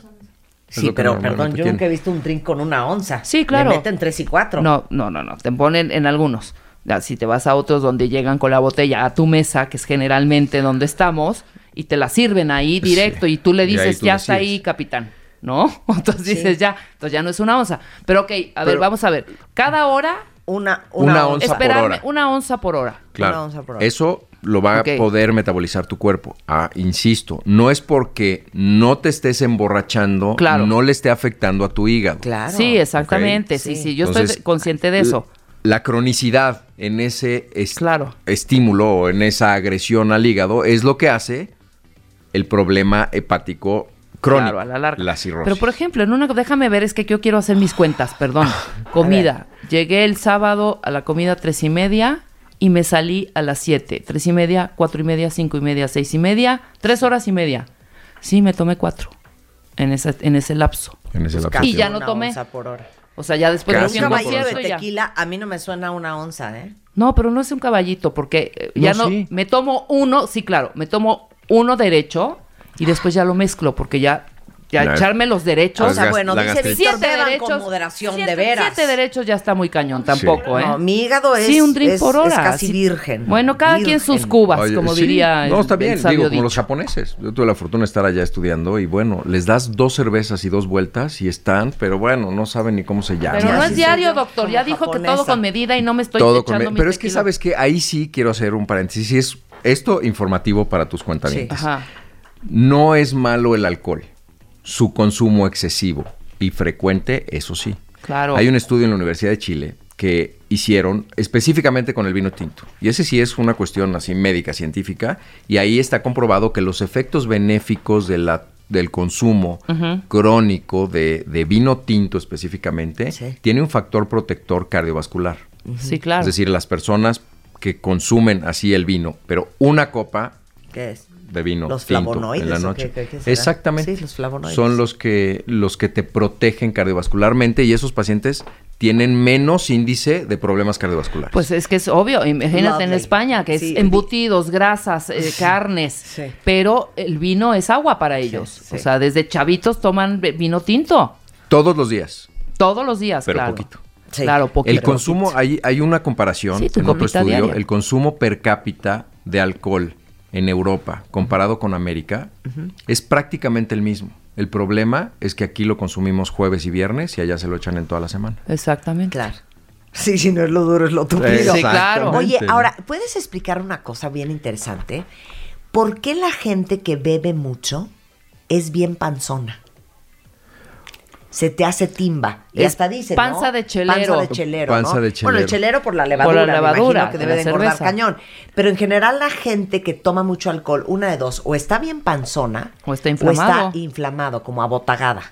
Sí, pero perdón, yo tiene. nunca he visto un drink con una onza. Sí, claro. Le meten tres y cuatro. No, no, no, no. Te ponen en algunos. Ya, si te vas a otros donde llegan con la botella a tu mesa, que es generalmente donde estamos, y te la sirven ahí directo, y tú le dices, tú ya está ahí, capitán. ¿No? Entonces Sí. dices, ya, entonces ya no es una onza. Pero ok, a ver, vamos a ver. Cada hora, Una, Una una, onza onza. por esperarme hora. una onza por hora. Claro. Una onza por hora. Eso lo va a poder metabolizar tu cuerpo. Ah, insisto, no es porque no te estés emborrachando, Claro. no le esté afectando a tu hígado. Claro. Sí, exactamente. Sí, sí. sí, yo Entonces, estoy consciente de eso. La cronicidad en ese est- Claro. estímulo o en esa agresión al hígado es lo que hace el problema hepático crónico. Claro, a la larga. La cirrosis. Pero por ejemplo, en una, déjame ver, es que yo quiero hacer mis cuentas, perdón. Comida. Llegué el sábado a la comida tres y media y me salí a las siete. Tres y media, cuatro y media, cinco y media, seis y media, tres horas y media. Sí, me tomé cuatro en ese, en ese lapso. en ese Pues lapso Y ya de no una tomé. onza por hora. O sea, ya después de Casi un Un no caballito de ya. tequila, a mí no me suena una onza, ¿eh? No, pero no es un caballito, porque eh, ya No, no, sí. me tomo uno, sí, claro, me tomo uno derecho y después ya lo mezclo, porque ya Ya echarme los O derechos. sea, bueno, dice. Víctor, siete beban derechos. con moderación, siete, de veras. Siete derechos ya está muy cañón tampoco, ¿eh? No, mi hígado es, sí, un drink es- por hora. es casi Sí. virgen. Bueno, cada quien sus cubas, Oye, como sí, diría No, está bien, digo, como los dicho. japoneses. Yo tuve la fortuna de estar allá estudiando y bueno, les das dos cervezas y dos vueltas y están, pero bueno, no saben ni cómo se llama. Pero no es diario, doctor. Ya dijo que todo con medida y no me estoy Todo con- echando mis Pero es que sabes que ahí sí quiero hacer un paréntesis. Es esto informativo para tus cuentavientes. Ajá. No es malo el alcohol. Su consumo excesivo y frecuente, eso sí. Claro. Hay un estudio en la Universidad de Chile que hicieron específicamente con el vino tinto. Y ese sí es una cuestión así médica, científica. Y ahí está comprobado que los efectos benéficos de la, del consumo crónico de, de vino tinto específicamente Sí. tiene un factor protector cardiovascular. Sí, claro. Es decir, las personas que consumen así el vino, pero una copa ¿Qué es? De vino Los tinto flavonoides, en la ¿o noche. qué- qué- qué será? Exactamente. Sí, los flavonoides. Son los que los que te protegen cardiovascularmente y esos pacientes tienen menos índice de problemas cardiovasculares. Pues es que es obvio, imagínate en. España, que es embutidos, grasas, eh, carnes, Sí. pero el vino es agua para ellos. sí. O sea, desde chavitos toman vino tinto, todos los días, todos los días, pero claro. poquito. Sí. Claro, poquito. El consumo, hay, hay una comparación Sí, en otro estudio, diaria. el consumo per cápita de alcohol en Europa comparado con América es prácticamente el mismo. El problema es que aquí lo consumimos jueves y viernes y allá se lo echan en toda la semana. Exactamente. Claro. Sí, si no es lo duro, es lo tupido. Sí, claro. Oye, ahora, ¿puedes explicar una cosa bien interesante? ¿Por qué la gente que bebe mucho es bien panzona? Se te hace timba. Y Es hasta dice, panza ¿no? de chelero. Panza de chelero, Panza ¿no? de Bueno, el chelero. chelero por la levadura, Por la me levadura imagino que de debe la de engordar cerveza. cañón. Pero en general la gente que toma mucho alcohol, una de dos, o está bien panzona, O está inflamado. o está inflamado, como abotagada.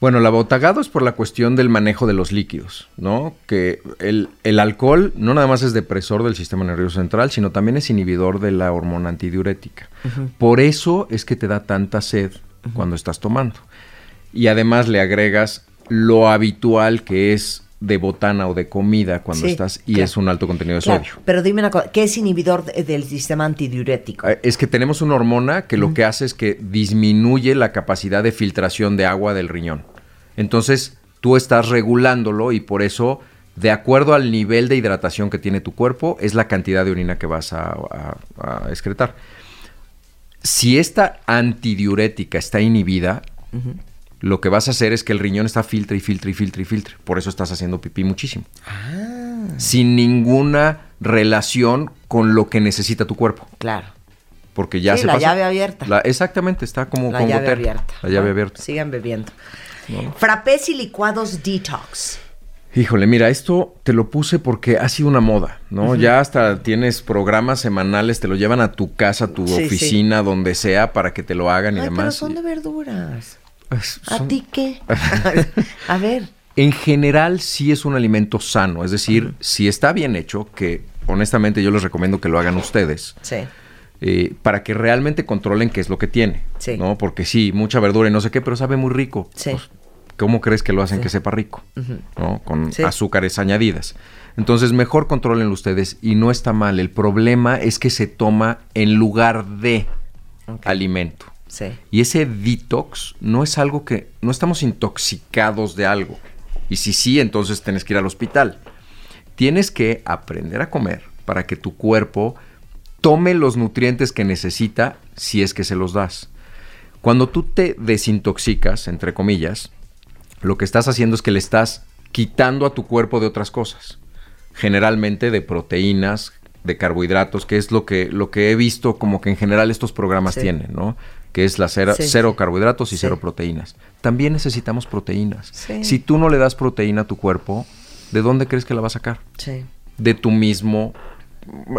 Bueno, el abotagado es por la cuestión del manejo de los líquidos, ¿no? Que el, el alcohol no nada más es depresor del sistema nervioso central, sino también es inhibidor de la hormona antidiurética. Por eso es que te da tanta sed cuando estás tomando. Y además le agregas lo habitual que es de botana o de comida cuando Sí, estás y claro. es un alto contenido de Claro, sodio. pero dime una cosa, ¿qué es inhibidor de- del sistema antidiurético? Eh, Es que tenemos una hormona que lo que hace es que disminuye la capacidad de filtración de agua del riñón. Entonces, tú estás regulándolo y por eso, de acuerdo al nivel de hidratación que tiene tu cuerpo, es la cantidad de orina que vas a, a- a excretar. Si esta antidiurética está inhibida, lo que vas a hacer es que el riñón está filtra y filtra y filtra y filtra. Por eso estás haciendo pipí muchísimo. Sin ninguna relación con lo que necesita tu cuerpo Claro. porque ya Sí, se la pasa- llave abierta. La- exactamente, está como La llave abierta. La llave Ah, abierta. Sigan bebiendo. Frappés y licuados detox. Híjole, mira, esto te lo puse porque ha sido una moda, ¿no? Ya hasta tienes programas semanales, te lo llevan a tu casa, a tu Sí, sí. oficina, donde sea, para que te lo hagan y Ay, pero demás. son de verduras. ¿A ti qué? A ver. En general sí es un alimento sano, es decir, si está bien hecho, que honestamente yo les recomiendo que lo hagan ustedes, Sí. eh, para que realmente controlen qué es lo que tiene, Sí. ¿no? Porque sí, mucha verdura y no sé qué, pero sabe muy rico. Sí. Pues, ¿Cómo crees que lo hacen Sí. que sepa rico? ¿no? Con Sí. azúcares añadidas. Entonces, mejor controlenlo ustedes y no está mal. El problema es que se toma en lugar de alimento. Sí. Y ese detox no es algo que... No estamos intoxicados de algo. Y si sí, entonces tienes que ir al hospital. Tienes que aprender a comer para que tu cuerpo tome los nutrientes que necesita si es que se los das. Cuando tú te desintoxicas, entre comillas, lo que estás haciendo es que le estás quitando a tu cuerpo de otras cosas. Generalmente de proteínas, de carbohidratos, que es lo que, lo que he visto como que en general estos programas Sí. tienen, ¿no? Que es la cero, Sí. cero carbohidratos y Sí. cero proteínas. También necesitamos proteínas. Sí. Si tú no le das proteína a tu cuerpo, ¿de dónde crees que la va a sacar? Sí. de tu mismo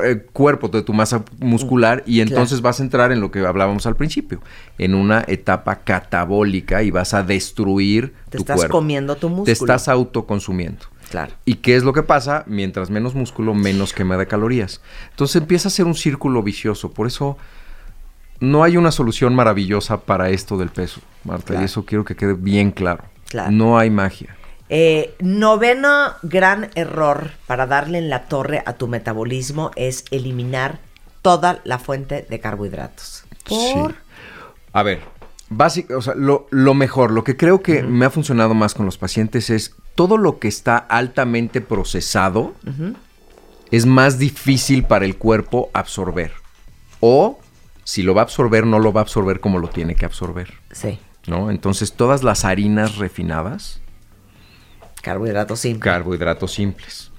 eh, cuerpo, de tu masa muscular, y entonces vas a entrar en lo que hablábamos al principio, en una etapa catabólica y vas a destruir Te tu estás cuerpo. comiendo tu músculo. Te estás autoconsumiendo. Claro. ¿Y qué es lo que pasa? Mientras menos músculo, menos quema de calorías. Entonces empieza a ser un círculo vicioso. Por eso no hay una solución maravillosa para esto del peso, Marta. Claro. Y eso quiero que quede bien claro. Claro. No hay magia. Eh, noveno gran error para darle en la torre a tu metabolismo es eliminar toda la fuente de carbohidratos. Por Sí. A ver, Básico, o sea, lo, lo mejor, lo que creo que me ha funcionado más con los pacientes es todo lo que está altamente procesado es más difícil para el cuerpo absorber. O si lo va a absorber, no lo va a absorber como lo tiene que absorber. Sí. ¿No? Entonces, todas las harinas refinadas, Carbohidratos simples. carbohidratos simples.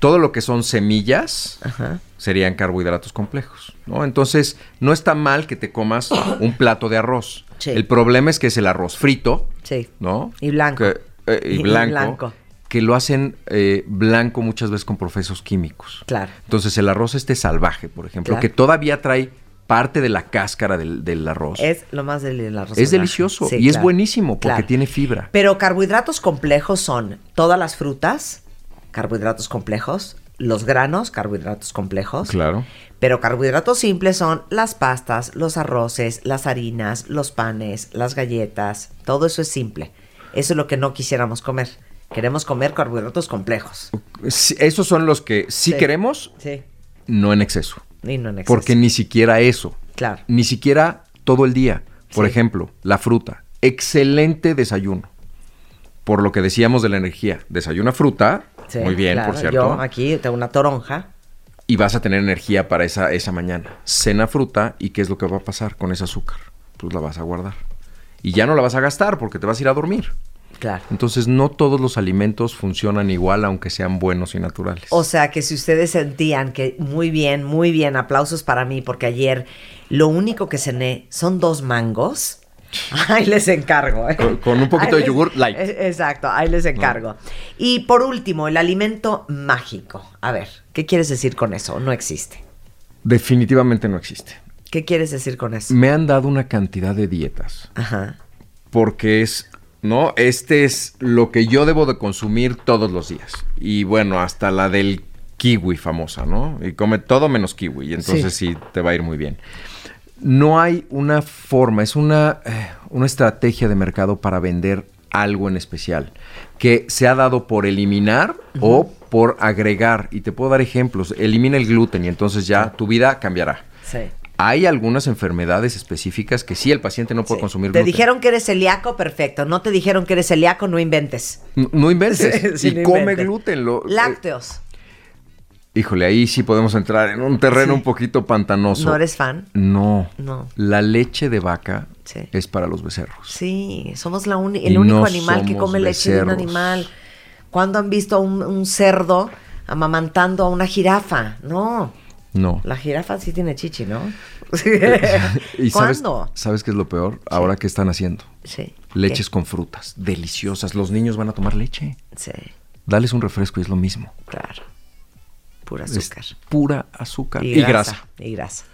Todo lo que son semillas Ajá. serían carbohidratos complejos, ¿no? Entonces, no está mal que te comas un plato de arroz. Sí. El problema es que es el arroz frito, Sí. ¿no? Y blanco. Que- eh, y, Y blanco, blanco. Que lo hacen eh, blanco muchas veces con procesos químicos. Claro. Entonces, el arroz este salvaje, por ejemplo, Claro. que todavía trae parte de la cáscara del, del arroz. Es lo más del arroz. Es delicioso Sí, y es buenísimo porque Claro. tiene fibra. Pero carbohidratos complejos son todas las frutas, carbohidratos complejos, los granos, carbohidratos complejos. Claro. Pero carbohidratos simples son las pastas, los arroces, las harinas, los panes, las galletas. Todo eso es simple. Eso es lo que no quisiéramos comer. Queremos comer carbohidratos complejos. Sí, Esos son los que sí, Sí. queremos, Sí. no en exceso. Y no en exceso. Porque ni siquiera eso. Claro. Ni siquiera todo el día. Por Sí. ejemplo, la fruta. Excelente desayuno. Por lo que decíamos de la energía. Desayuna fruta. Sí, muy bien, claro. por cierto. Yo aquí tengo una toronja. Y vas a tener energía para esa, esa mañana. Cena fruta. ¿Y qué es lo que va a pasar con ese azúcar? Pues la vas a guardar. Y ya no la vas a gastar porque te vas a ir a dormir. Claro. Entonces, no todos los alimentos funcionan igual, aunque sean buenos y naturales. O sea que si ustedes sentían que muy bien, muy bien, aplausos para mí, porque ayer lo único que cené son dos mangos. Ahí les encargo. ¿eh? Con- con un poquito Ahí de yogur light. Eh, Exacto, ahí les encargo. Y por último, el alimento mágico. A ver, ¿qué quieres decir con eso? No existe. Definitivamente no existe. ¿Qué quieres decir con eso? Me han dado una cantidad de dietas. Ajá. porque es, ¿no? Este es lo que yo debo de consumir todos los días. Y bueno, hasta la del kiwi famosa, ¿no? Y come todo menos kiwi, y entonces sí, te va a ir muy bien. No hay una forma, es una, eh, una estrategia de mercado para vender algo en especial que se ha dado por eliminar o por agregar. Y te puedo dar ejemplos. Elimina el gluten y entonces ya tu vida cambiará. Sí. Hay algunas enfermedades específicas que sí el paciente no puede Sí. consumir Te gluten. dijeron que eres celíaco, perfecto. No te dijeron que eres celíaco, no inventes. No, no inventes. Sí, y no come inventes. gluten. Lo, Lácteos. eh, híjole, ahí sí podemos entrar en un terreno Sí. un poquito pantanoso. ¿No eres fan? No. No. La leche de vaca es para los becerros. Sí, somos la Y el único no animal que come leche de un animal. ¿Cuándo han visto a un, un cerdo amamantando a una jirafa? No. No. La jirafa sí tiene chichi, ¿no? ¿Y sabes, ¿Cuándo? sabes qué es lo peor? Ahora que están haciendo. Sí. Leches ¿Qué? con frutas, deliciosas. Los niños van a tomar leche. Sí, Dales un refresco y es lo mismo. claro. Pura Es azúcar. pura azúcar y, grasa. Y grasa,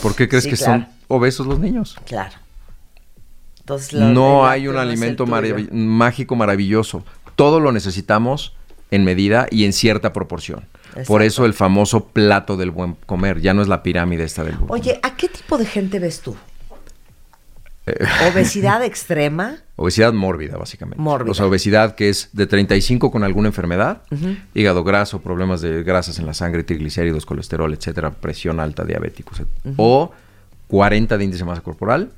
¿Por qué crees Sí, que claro. son obesos los niños? claro. Entonces, No hay un es alimento marav- mágico maravilloso. Todo lo necesitamos en medida y en cierta proporción. Por eso el famoso plato del buen comer. Ya no es la pirámide esta del buen Oye. ¿a qué tipo de gente ves tú? Eh. ¿Obesidad extrema? Obesidad mórbida, básicamente. Mórbida. O sea, obesidad que es de 35 con alguna enfermedad, hígado graso, problemas de grasas en la sangre, triglicéridos, colesterol, etcétera, presión alta, diabéticos. O 40 de índice de masa corporal,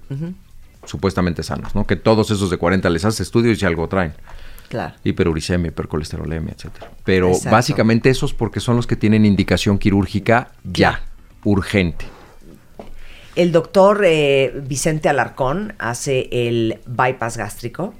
supuestamente sanos, ¿no? Que todos esos de 40 les haces estudios y si algo traen. Claro. hiperuricemia, hipercolesterolemia, etcétera. Pero Exacto. básicamente esos porque son los que tienen indicación quirúrgica ya, urgente. El doctor eh, Vicente Alarcón hace el bypass gástrico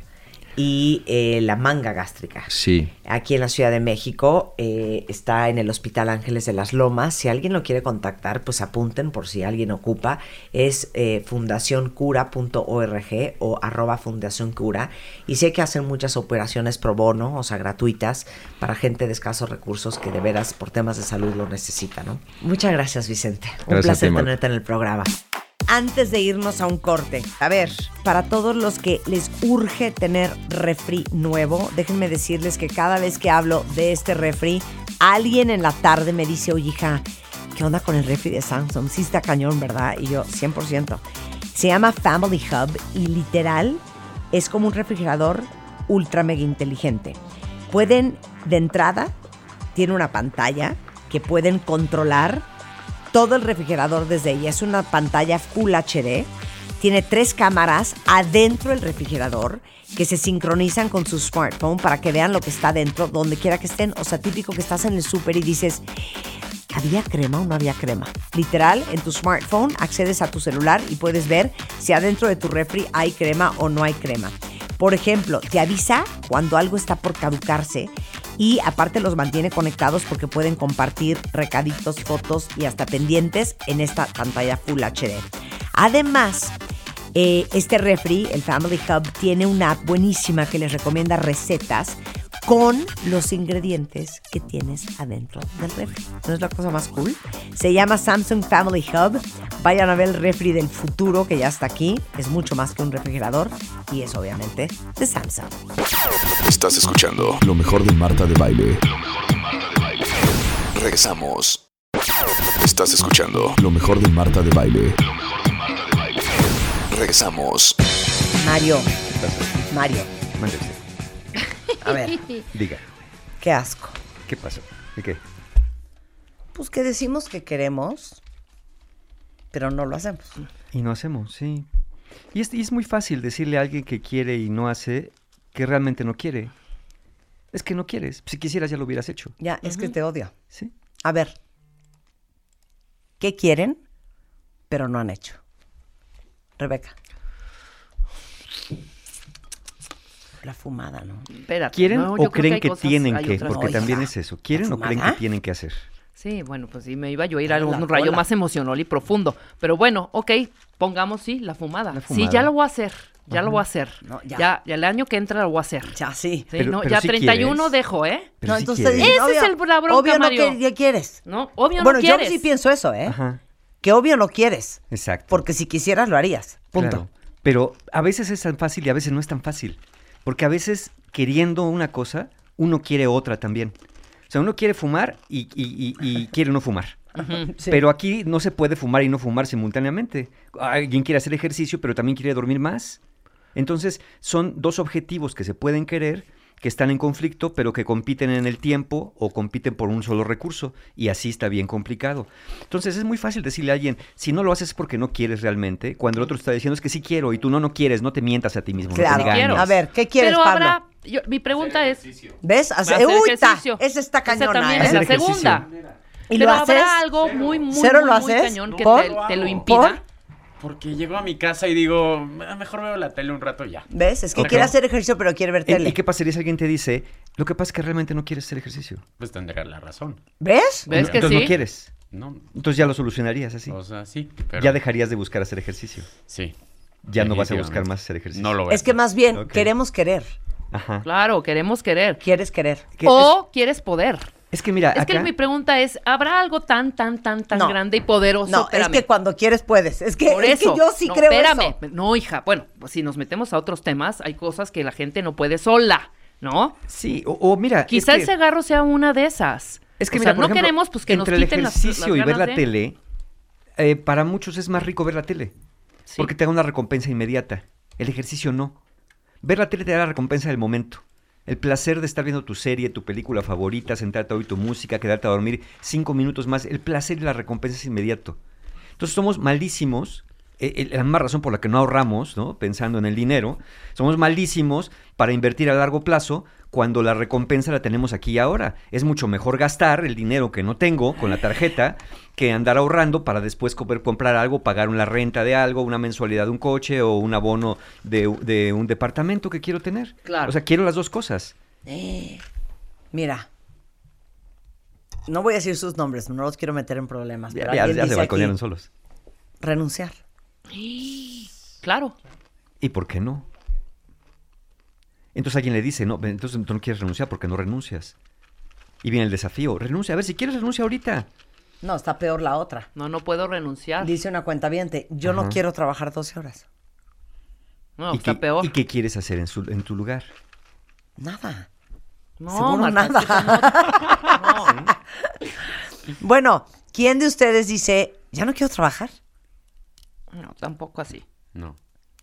y eh, la manga gástrica. Sí. Aquí en la Ciudad de México eh, está en el Hospital Ángeles de las Lomas. Si alguien lo quiere contactar, pues apunten por si alguien ocupa. Es eh, fundacioncura.org o arroba fundacioncura. Y sé que hacen muchas operaciones pro bono, o sea, gratuitas, para gente de escasos recursos que de veras por temas de salud lo necesita, ¿no? Muchas gracias, Vicente. Un Gracias placer ti, tenerte en el programa. Antes de irnos a un corte, a ver, para todos los que les urge tener refri nuevo, déjenme decirles que cada vez que hablo de este refri, alguien en la tarde me dice, oye hija, ¿qué onda con el refri de Samsung? Sí está cañón, ¿verdad? Y yo, 100%. Se llama Family Hub y literal es como un refrigerador ultra mega inteligente. Pueden, de entrada, tiene una pantalla que pueden controlar todo el refrigerador desde ella. Es una pantalla Full HD tiene tres cámaras adentro del refrigerador que se sincronizan con su smartphone para que vean lo que está dentro, donde quiera que estén. O sea, típico que estás en el súper y dices, ¿había crema o no había crema? Literal, en tu smartphone accedes a tu celular y puedes ver si adentro de tu refri hay crema o no hay crema. Por ejemplo, te avisa cuando algo está por caducarse y aparte los mantiene conectados porque pueden compartir recaditos, fotos y hasta pendientes en esta pantalla Full HD. Además, eh, este refri, el Family Hub, tiene una app buenísima que les recomienda recetas con los ingredientes que tienes adentro del refri. ¿No es la cosa más cool? Se llama Samsung Family Hub. Vayan a ver el refri del futuro que ya está aquí. Es mucho más que un refrigerador y es obviamente de Samsung. Estás escuchando lo mejor de Marta de Baile. Regresamos. Estás escuchando lo mejor de Marta de Baile. Regresamos. Mario, Mario, Mande usted. a ver, Diga, qué asco. ¿qué pasó? ¿De qué? Pues que decimos que queremos, pero no lo hacemos. Y no hacemos, sí. Y es, y es muy fácil decirle a alguien que quiere y no hace que realmente no quiere. Es que no quieres. Si quisieras ya lo hubieras hecho. Ya, es que te odio. ¿Sí? A ver, ¿qué quieren, pero no han hecho? Rebeca. La fumada, ¿no? Espérate, ¿Quieren no, yo o creen que, cosas- tienen que? otras Porque Oiga, también es eso. ¿Quieren ¿la o creen que tienen que hacer? Sí, bueno, pues sí, me iba yo a ir a un la rayo cola. más emocional y profundo. Pero bueno, ok, pongamos sí, la fumada. La Sí, ya lo voy a hacer, ya lo voy a hacer. No, ya. ya. ya, el año que entra lo voy a hacer. Ya, sí. Sí, Pero- no, pero ya sí 31 quieres. dejo, ¿eh? Pero no, entonces dicen, Ese es el- la bronca, Obvio no Mario. que- quieres. ¿No? Obvio bueno, no yo quieres. sí pienso eso, ¿eh? Ajá. Que obvio no quieres. Exacto. Porque si quisieras lo harías. Punto. Claro. Pero a veces es tan fácil y a veces no es tan fácil. Porque a veces queriendo una cosa, uno quiere otra también. O sea, uno quiere fumar y, y- y- y quiere no fumar. Sí. Pero aquí no se puede fumar y no fumar simultáneamente. Alguien quiere hacer ejercicio, pero también quiere dormir más. Entonces, son dos objetivos que se pueden querer, que están en conflicto, pero que compiten en el tiempo o compiten por un solo recurso. Y así está bien complicado. Entonces, es muy fácil decirle a alguien, si no lo haces es porque no quieres realmente, cuando el otro está diciendo es que sí quiero y tú no, no quieres, no te mientas a ti mismo. Claro. No te engañes. A ver, ¿qué quieres, Pero Pablo? habrá, yo- mi pregunta es, ¿Ves? Hace, hacer uy, ta, ejercicio. esa está Esa cañona, también ¿eh? es la Hacer ejercicio. segunda. ¿Y Pero lo haces? habrá algo muy, muy, ¿Cero muy, lo muy haces? cañón que ¿Por? te, te lo ¿Por? Porque llego a mi casa y digo, "Ah, mejor veo la tele un rato ya. ¿Ves? Es que quiere hacer ejercicio, pero quiere ver ¿Y- tele. ¿Y qué pasaría si alguien te dice, lo que pasa es que realmente no quieres hacer ejercicio? Pues tendrá la razón. ¿Ves? ¿Ves que Entonces sí? no quieres. No, Entonces ya lo solucionarías así. o sea, sí, pero... Ya dejarías de buscar hacer ejercicio. Sí. Ya no vas a buscar más hacer ejercicio. No lo a Es que más bien, queremos querer. Ajá. Claro, queremos querer. Quieres querer. Que O quieres poder. Es, que mira, Es que mi pregunta es, ¿habrá algo tan, tan, tan, tan No. grande y poderoso? No, es que cuando quieres puedes. Es que, Por es eso. que yo sí No, creo espérame. eso. No, hija. Bueno, pues si nos metemos a otros temas, hay cosas que la gente no puede sola, ¿no? Sí, o, o mira, Quizá el que, cigarro sea una de esas. es que o mira, sea, por no ejemplo, queremos pues que nos entre quiten el ejercicio las y ver la de- tele, eh, para muchos es más rico ver la tele, Sí. porque te da una recompensa inmediata. El ejercicio no. Ver la tele te da la recompensa del momento. El placer de estar viendo tu serie, tu película favorita, sentarte a oír tu música, quedarte a dormir cinco minutos más. El placer y la recompensa es inmediato. Entonces somos malísimos. Eh, eh, la misma razón por la que no ahorramos, ¿no? Pensando en el dinero. Somos malísimos para invertir a largo plazo cuando la recompensa la tenemos aquí y ahora. Es mucho mejor gastar el dinero que no tengo con la tarjeta que andar ahorrando para después poder comprar algo, pagar una renta de algo, una mensualidad de un coche o un abono de, de un departamento que quiero tener. Claro. O sea, quiero las dos cosas. Mira. No voy a decir sus nombres, no los quiero meter en problemas. Ya, pero ya- ya se balconearon solos. Renunciar. Claro. ¿Y por qué no? Entonces alguien le dice, no, entonces tú no quieres renunciar porque no renuncias. Y viene el desafío, renuncia. A ver, si quieres renuncia ahorita. No, está peor la otra. No, no puedo renunciar. Dice una cuenta yo no quiero trabajar 12 horas. No, ¿Y, está qué, peor. ¿Y qué quieres hacer en, su- en tu lugar? Nada. No, Seguro nada. no- no. Bueno, ¿quién de ustedes dice, ya no quiero trabajar? No, tampoco así. No.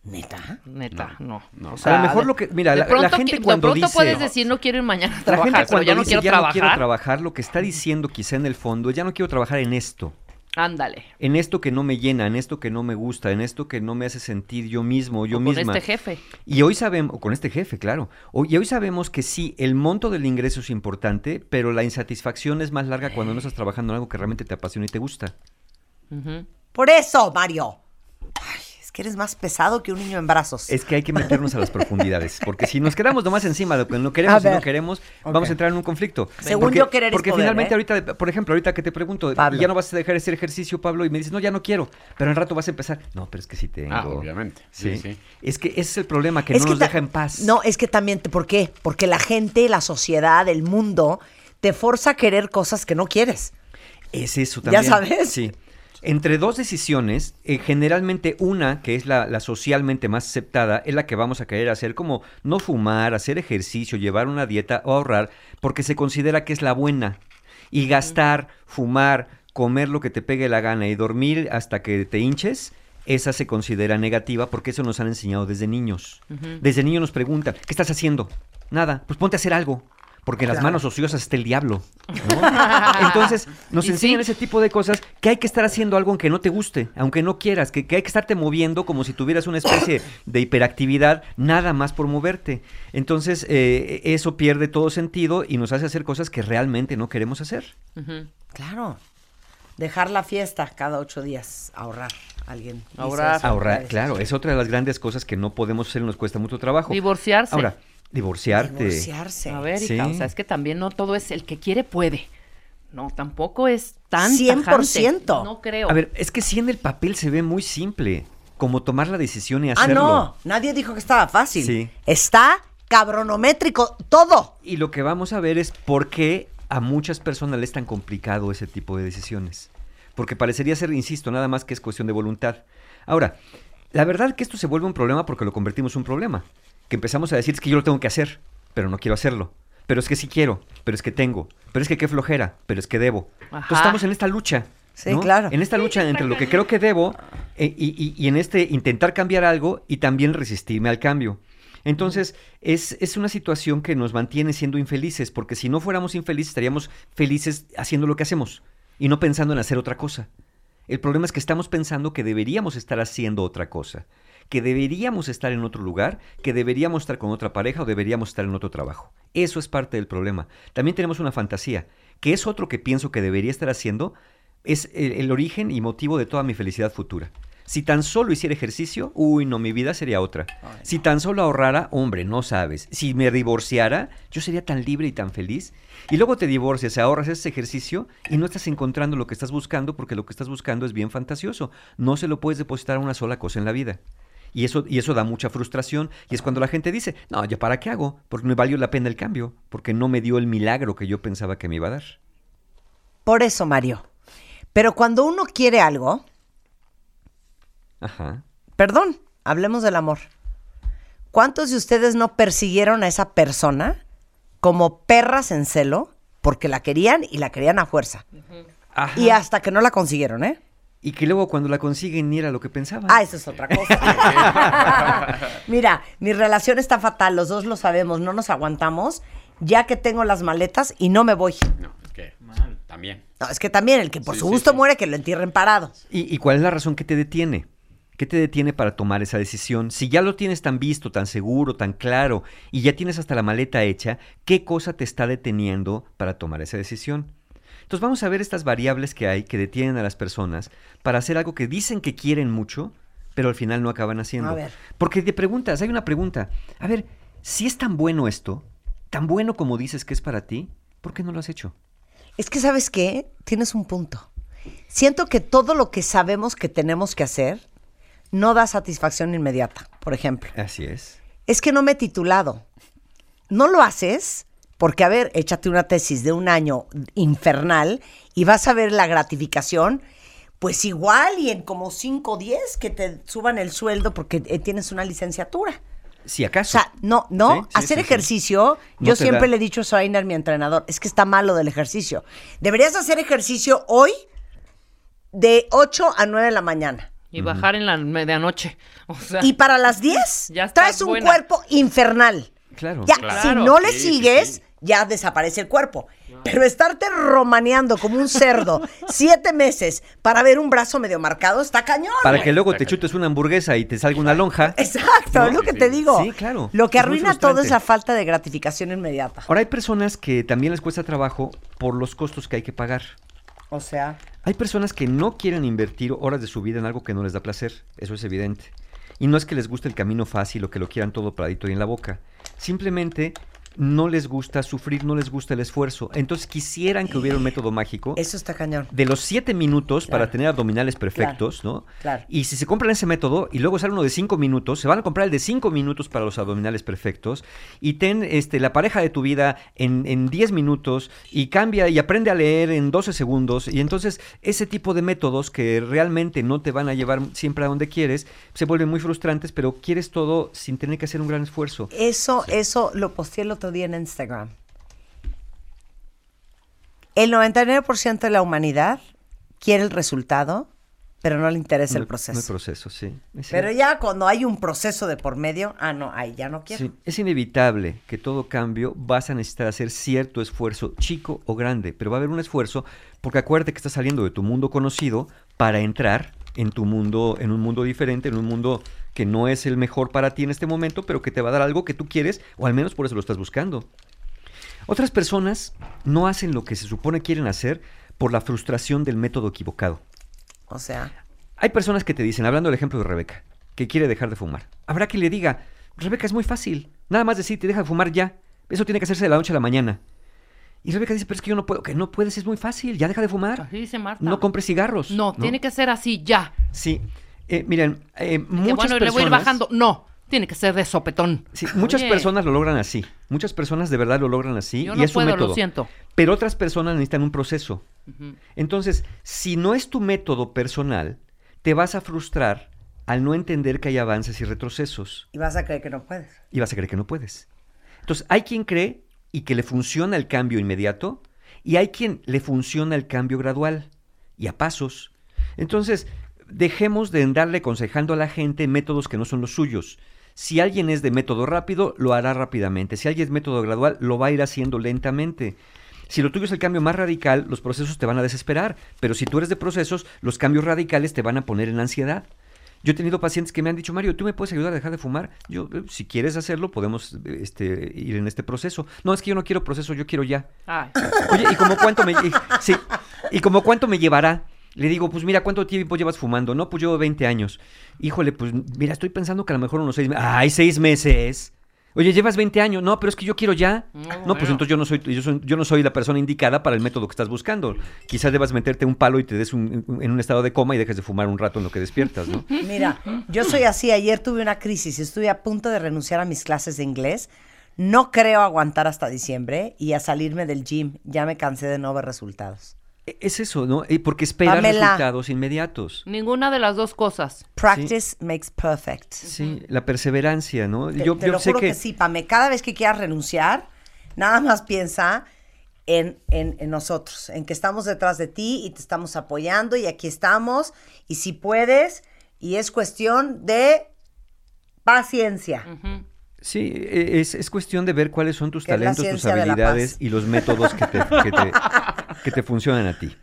¿Neta? Neta, no. no. O a sea, lo mejor lo que, mira, de la, la gente que- cuando de pronto dice... puedes decir no quiero ir mañana a La trabajar, gente pero cuando ya no dice quiero ya trabajar. no quiero trabajar, lo que está diciendo quizá en el fondo, ya no quiero trabajar en esto. Ándale. En esto que no me llena, en esto que no me gusta, en esto que no me hace sentir yo mismo, yo O con misma. este jefe. Y hoy sabemos, o con este jefe, claro. Hoy- y hoy sabemos que sí, el monto del ingreso es importante, pero la insatisfacción es más larga cuando no estás trabajando en algo que realmente te apasiona y te gusta. Por eso, Mario. Ay, es que eres más pesado que un niño en brazos. Es que hay que meternos a las profundidades, porque si nos quedamos nomás encima de lo que no queremos y no queremos, vamos a entrar en un conflicto. Según porque, yo, querer es Porque poder, finalmente ¿eh? ahorita, por ejemplo, ahorita que te pregunto, Pablo. ya no vas a dejar de hacer ejercicio, Pablo, y me dices, no, ya no quiero, pero al rato vas a empezar. No, pero es que sí tengo. Ah, obviamente. Sí, sí. Es que ese es el problema, que Es no nos deja en paz. No, es que también, ¿por qué? Porque la gente, la sociedad, el mundo, te forza a querer cosas que no quieres. Es eso Ya también. sabes. Sí. Entre dos decisiones, eh, generalmente una, que es la, la socialmente más aceptada, es la que vamos a querer hacer, como no fumar, hacer ejercicio, llevar una dieta o ahorrar, porque se considera que es la buena. Y gastar, fumar, comer lo que te pegue la gana y dormir hasta que te hinches, esa se considera negativa porque eso nos han enseñado desde niños. Desde niños nos preguntan, ¿qué estás haciendo? Nada, pues ponte a hacer algo. Porque en las manos ociosas está el diablo. ¿no? Entonces, nos enseñan sí. ese tipo de cosas que hay que estar haciendo algo aunque no te guste, aunque no quieras, que, que hay que estarte moviendo como si tuvieras una especie de hiperactividad, nada más por moverte. Entonces, eh, eso pierde todo sentido y nos hace hacer cosas que realmente no queremos hacer. Claro. Dejar la fiesta cada ocho días. Ahorrar. Alguien. Ahorrar. Ahorrar, claro, es otra de las grandes cosas que no podemos hacer y nos cuesta mucho trabajo. Divorciarse. Ahora, divorciarte. Divorciarse. A ver, Sí. hija, o sea, es que también no todo es el que quiere puede. No, tampoco es tan 100%. tajante. No creo. A ver, es que sí en el papel se ve muy simple, como tomar la decisión y Ah, hacerlo. no. Nadie dijo que estaba fácil. Sí. Está cabronométrico todo. Y lo que vamos a ver es por qué a muchas personas les es tan complicado ese tipo de decisiones. Porque parecería ser, insisto, nada más que es cuestión de voluntad. Ahora, la verdad que esto se vuelve un problema porque lo convertimos en un problema. Que empezamos a decir es que yo lo tengo que hacer, pero no quiero hacerlo. Pero es que sí quiero, pero es que tengo. Pero es que qué flojera, pero es que debo. Ajá. Entonces estamos en esta lucha. Sí, ¿no? claro. En esta lucha entre lo que creo que debo eh, y, y- y en este intentar cambiar algo y también resistirme al cambio. Entonces, es, es una situación que nos mantiene siendo infelices, porque si no fuéramos infelices, estaríamos felices haciendo lo que hacemos y no pensando en hacer otra cosa. El problema es que estamos pensando que deberíamos estar haciendo otra cosa, que deberíamos estar en otro lugar, que deberíamos estar con otra pareja o deberíamos estar en otro trabajo. Eso es parte del problema. También tenemos una fantasía, que es otro que pienso que debería estar haciendo, es el, el origen y motivo de toda mi felicidad futura. Si tan solo hiciera ejercicio, uy, no, mi vida sería otra. Si tan solo ahorrara, hombre, no sabes. Si me divorciara, yo sería tan libre y tan feliz. Y luego te divorcias, ahorras ese ejercicio y no estás encontrando lo que estás buscando porque lo que estás buscando es bien fantasioso. No se lo puedes depositar a una sola cosa en la vida. Y eso, y eso da mucha frustración. Y es cuando la gente dice, no, ¿ya para qué hago? Porque me valió la pena el cambio, porque no me dio el milagro que yo pensaba que me iba a dar. Por eso, Mario. Pero cuando uno quiere algo, Ajá. perdón, hablemos del amor. ¿Cuántos de ustedes no persiguieron a esa persona como perras en celo porque la querían y la querían a fuerza? Ajá. Y hasta que no la consiguieron, ¿eh? Y que luego cuando la consiguen ni era lo que pensaban. Ah, eso es otra cosa. Mira, mi relación está fatal, los dos lo sabemos, no nos aguantamos, ya que tengo las maletas y no me voy. No, es que también. No, es que también el que por Sí, su sí, gusto sí. muere, que lo entierren parado. ¿Y, y cuál es la razón que te detiene? ¿Qué te detiene para tomar esa decisión? Si ya lo tienes tan visto, tan seguro, tan claro, y ya tienes hasta la maleta hecha, ¿qué cosa te está deteniendo para tomar esa decisión? Entonces vamos a ver estas variables que hay que detienen a las personas para hacer algo que dicen que quieren mucho, pero al final no acaban haciendo. A ver. Porque te preguntas, hay una pregunta. A ver, si es tan bueno esto, tan bueno como dices que es para ti, ¿por qué no lo has hecho? Es que, ¿sabes qué? Tienes un punto. Siento que todo lo que sabemos que tenemos que hacer no da satisfacción inmediata, por ejemplo. Así es. Es que no me he titulado. No lo haces porque, a ver, échate una tesis de un año infernal y vas a ver la gratificación, pues igual y en como 5 o 10 que te suban el sueldo porque eh, tienes una licenciatura. Si O acaso. sea, no, no, Sí, sí, hacer sí, sí. ejercicio, No yo siempre da. le he dicho a Soiner, mi entrenador, es que está malo del ejercicio. Deberías hacer ejercicio hoy de 8 a 9 de la mañana. Y bajar en la medianoche. O sea, Y para las 10 Ya traes un buena. cuerpo infernal. Claro. Ya, Claro. si no le Sí, sigues, sí. ya desaparece el cuerpo. Pero estarte romaneando como un cerdo siete meses para ver un brazo medio marcado está cañón. Para que luego te chutes una hamburguesa y te salga una lonja. Exacto, ¿No? es lo que te digo. Sí, claro. Lo que Es arruina todo es la falta de gratificación inmediata. Ahora hay personas que también les cuesta trabajo por los costos que hay que pagar. O sea, Hay personas que no quieren invertir horas de su vida en algo que no les da placer, eso es evidente. Y no es que les guste el camino fácil o que lo quieran todo paradito y en la boca. Simplemente no les gusta sufrir, no les gusta el esfuerzo. Entonces quisieran que hubiera un método mágico eso está cañón. de los siete minutos Claro. para tener abdominales perfectos, ¿no? Claro. Y si se compran ese método y luego sale uno de cinco minutos, se van a comprar el de cinco minutos para los abdominales perfectos y ten este, la pareja de tu vida en, en 10 minutos y cambia y aprende a leer en 12 segundos. Y entonces ese tipo de métodos que realmente no te van a llevar siempre a donde quieres, se vuelven muy frustrantes, pero quieres todo sin tener que hacer un gran esfuerzo. Eso, eso lo posteé el otro día en Instagram. El 99% de la humanidad quiere el resultado, pero no le interesa No- el no proceso. el proceso, sí. Es Pero cierto. ya cuando hay un proceso de por medio, ah, no, ahí ya no quiero. Sí, es inevitable que todo cambio vas a necesitar hacer cierto esfuerzo, chico o grande, pero va a haber un esfuerzo porque acuérdate que estás saliendo de tu mundo conocido para entrar en tu mundo, en un mundo diferente, en un mundo que no es el mejor para ti en este momento, pero que te va a dar algo que tú quieres, o al menos por eso lo estás buscando. Otras personas no hacen lo que se supone quieren hacer por la frustración del método equivocado. O sea, Hay personas que te dicen, hablando del ejemplo de Rebeca, que quiere dejar de fumar. Habrá quien le diga, Rebeca, es muy fácil. Nada más decir, te deja de fumar ya. Eso tiene que hacerse de la noche a la mañana. Y Rebeca dice, pero es que yo no puedo. Que no puedes, es muy fácil. Ya deja de fumar. Así dice Marta. No compres cigarros. No, tiene que ser así, ya. Sí. Eh, miren, eh, Que muchas bueno, y le voy a ir personas- bajando. No, tiene que ser de sopetón. Sí, muchas Oye, personas lo logran así. Muchas personas de verdad lo logran así. Yo y no es un puedo, lo método. siento. Pero otras personas necesitan un proceso. Entonces, si no es tu método personal, te vas a frustrar al no entender que hay avances y retrocesos. y vas a creer que no puedes. y vas a creer que no puedes. Entonces, hay quien cree y que le funciona el cambio inmediato y hay quien le funciona el cambio gradual y a pasos. Entonces, dejemos de andarle aconsejando a la gente métodos que no son los suyos. Si alguien es de método rápido, lo hará rápidamente. Si alguien es método gradual, lo va a ir haciendo lentamente. Si lo tuyo es el cambio más radical, los procesos te van a desesperar. Pero si tú eres de procesos, los cambios radicales te van a poner en ansiedad. Yo he tenido pacientes que me han dicho, Mario, ¿tú me puedes ayudar a dejar de fumar? Yo, eh, si quieres hacerlo, podemos eh, este, ir en este proceso. No, es que yo no quiero proceso, yo quiero ya. Ay. Oye, ¿y como cuánto me, y- sí, ¿y como cuánto me llevará? Le digo, pues mira, ¿cuánto tiempo llevas fumando? No, pues llevo 20 años. Híjole, pues mira, estoy pensando que a lo mejor unos seis meses. ¡Ay, seis meses! Oye, llevas 20 años. No, pero es que yo quiero ya. No, No, pues entonces yo no soy, yo soy, yo no soy la persona indicada para el método que estás buscando. Quizás debas meterte un palo y te des un- en un estado de coma y dejes de fumar un rato en lo que despiertas, ¿no? Mira, yo soy así. Ayer tuve una crisis y estuve a punto de renunciar a mis clases de inglés. No creo aguantar hasta diciembre y a salirme del gym. Ya me cansé de no ver resultados. E- Es eso, ¿no? Eh, Porque Pamela. resultados inmediatos. Ninguna de las dos cosas. Practice makes perfect. Sí, la perseverancia, ¿no? Te, yo te yo lo sé juro que... sí, Pame. Cada vez que quieras renunciar, nada más piensa en, en- en nosotros, en que estamos detrás de ti y te estamos apoyando y aquí estamos. Y si puedes, y es cuestión de paciencia. Sí, e- es, es cuestión de ver cuáles son tus talentos, tus habilidades y los métodos que te, que te- que te funcionan a ti.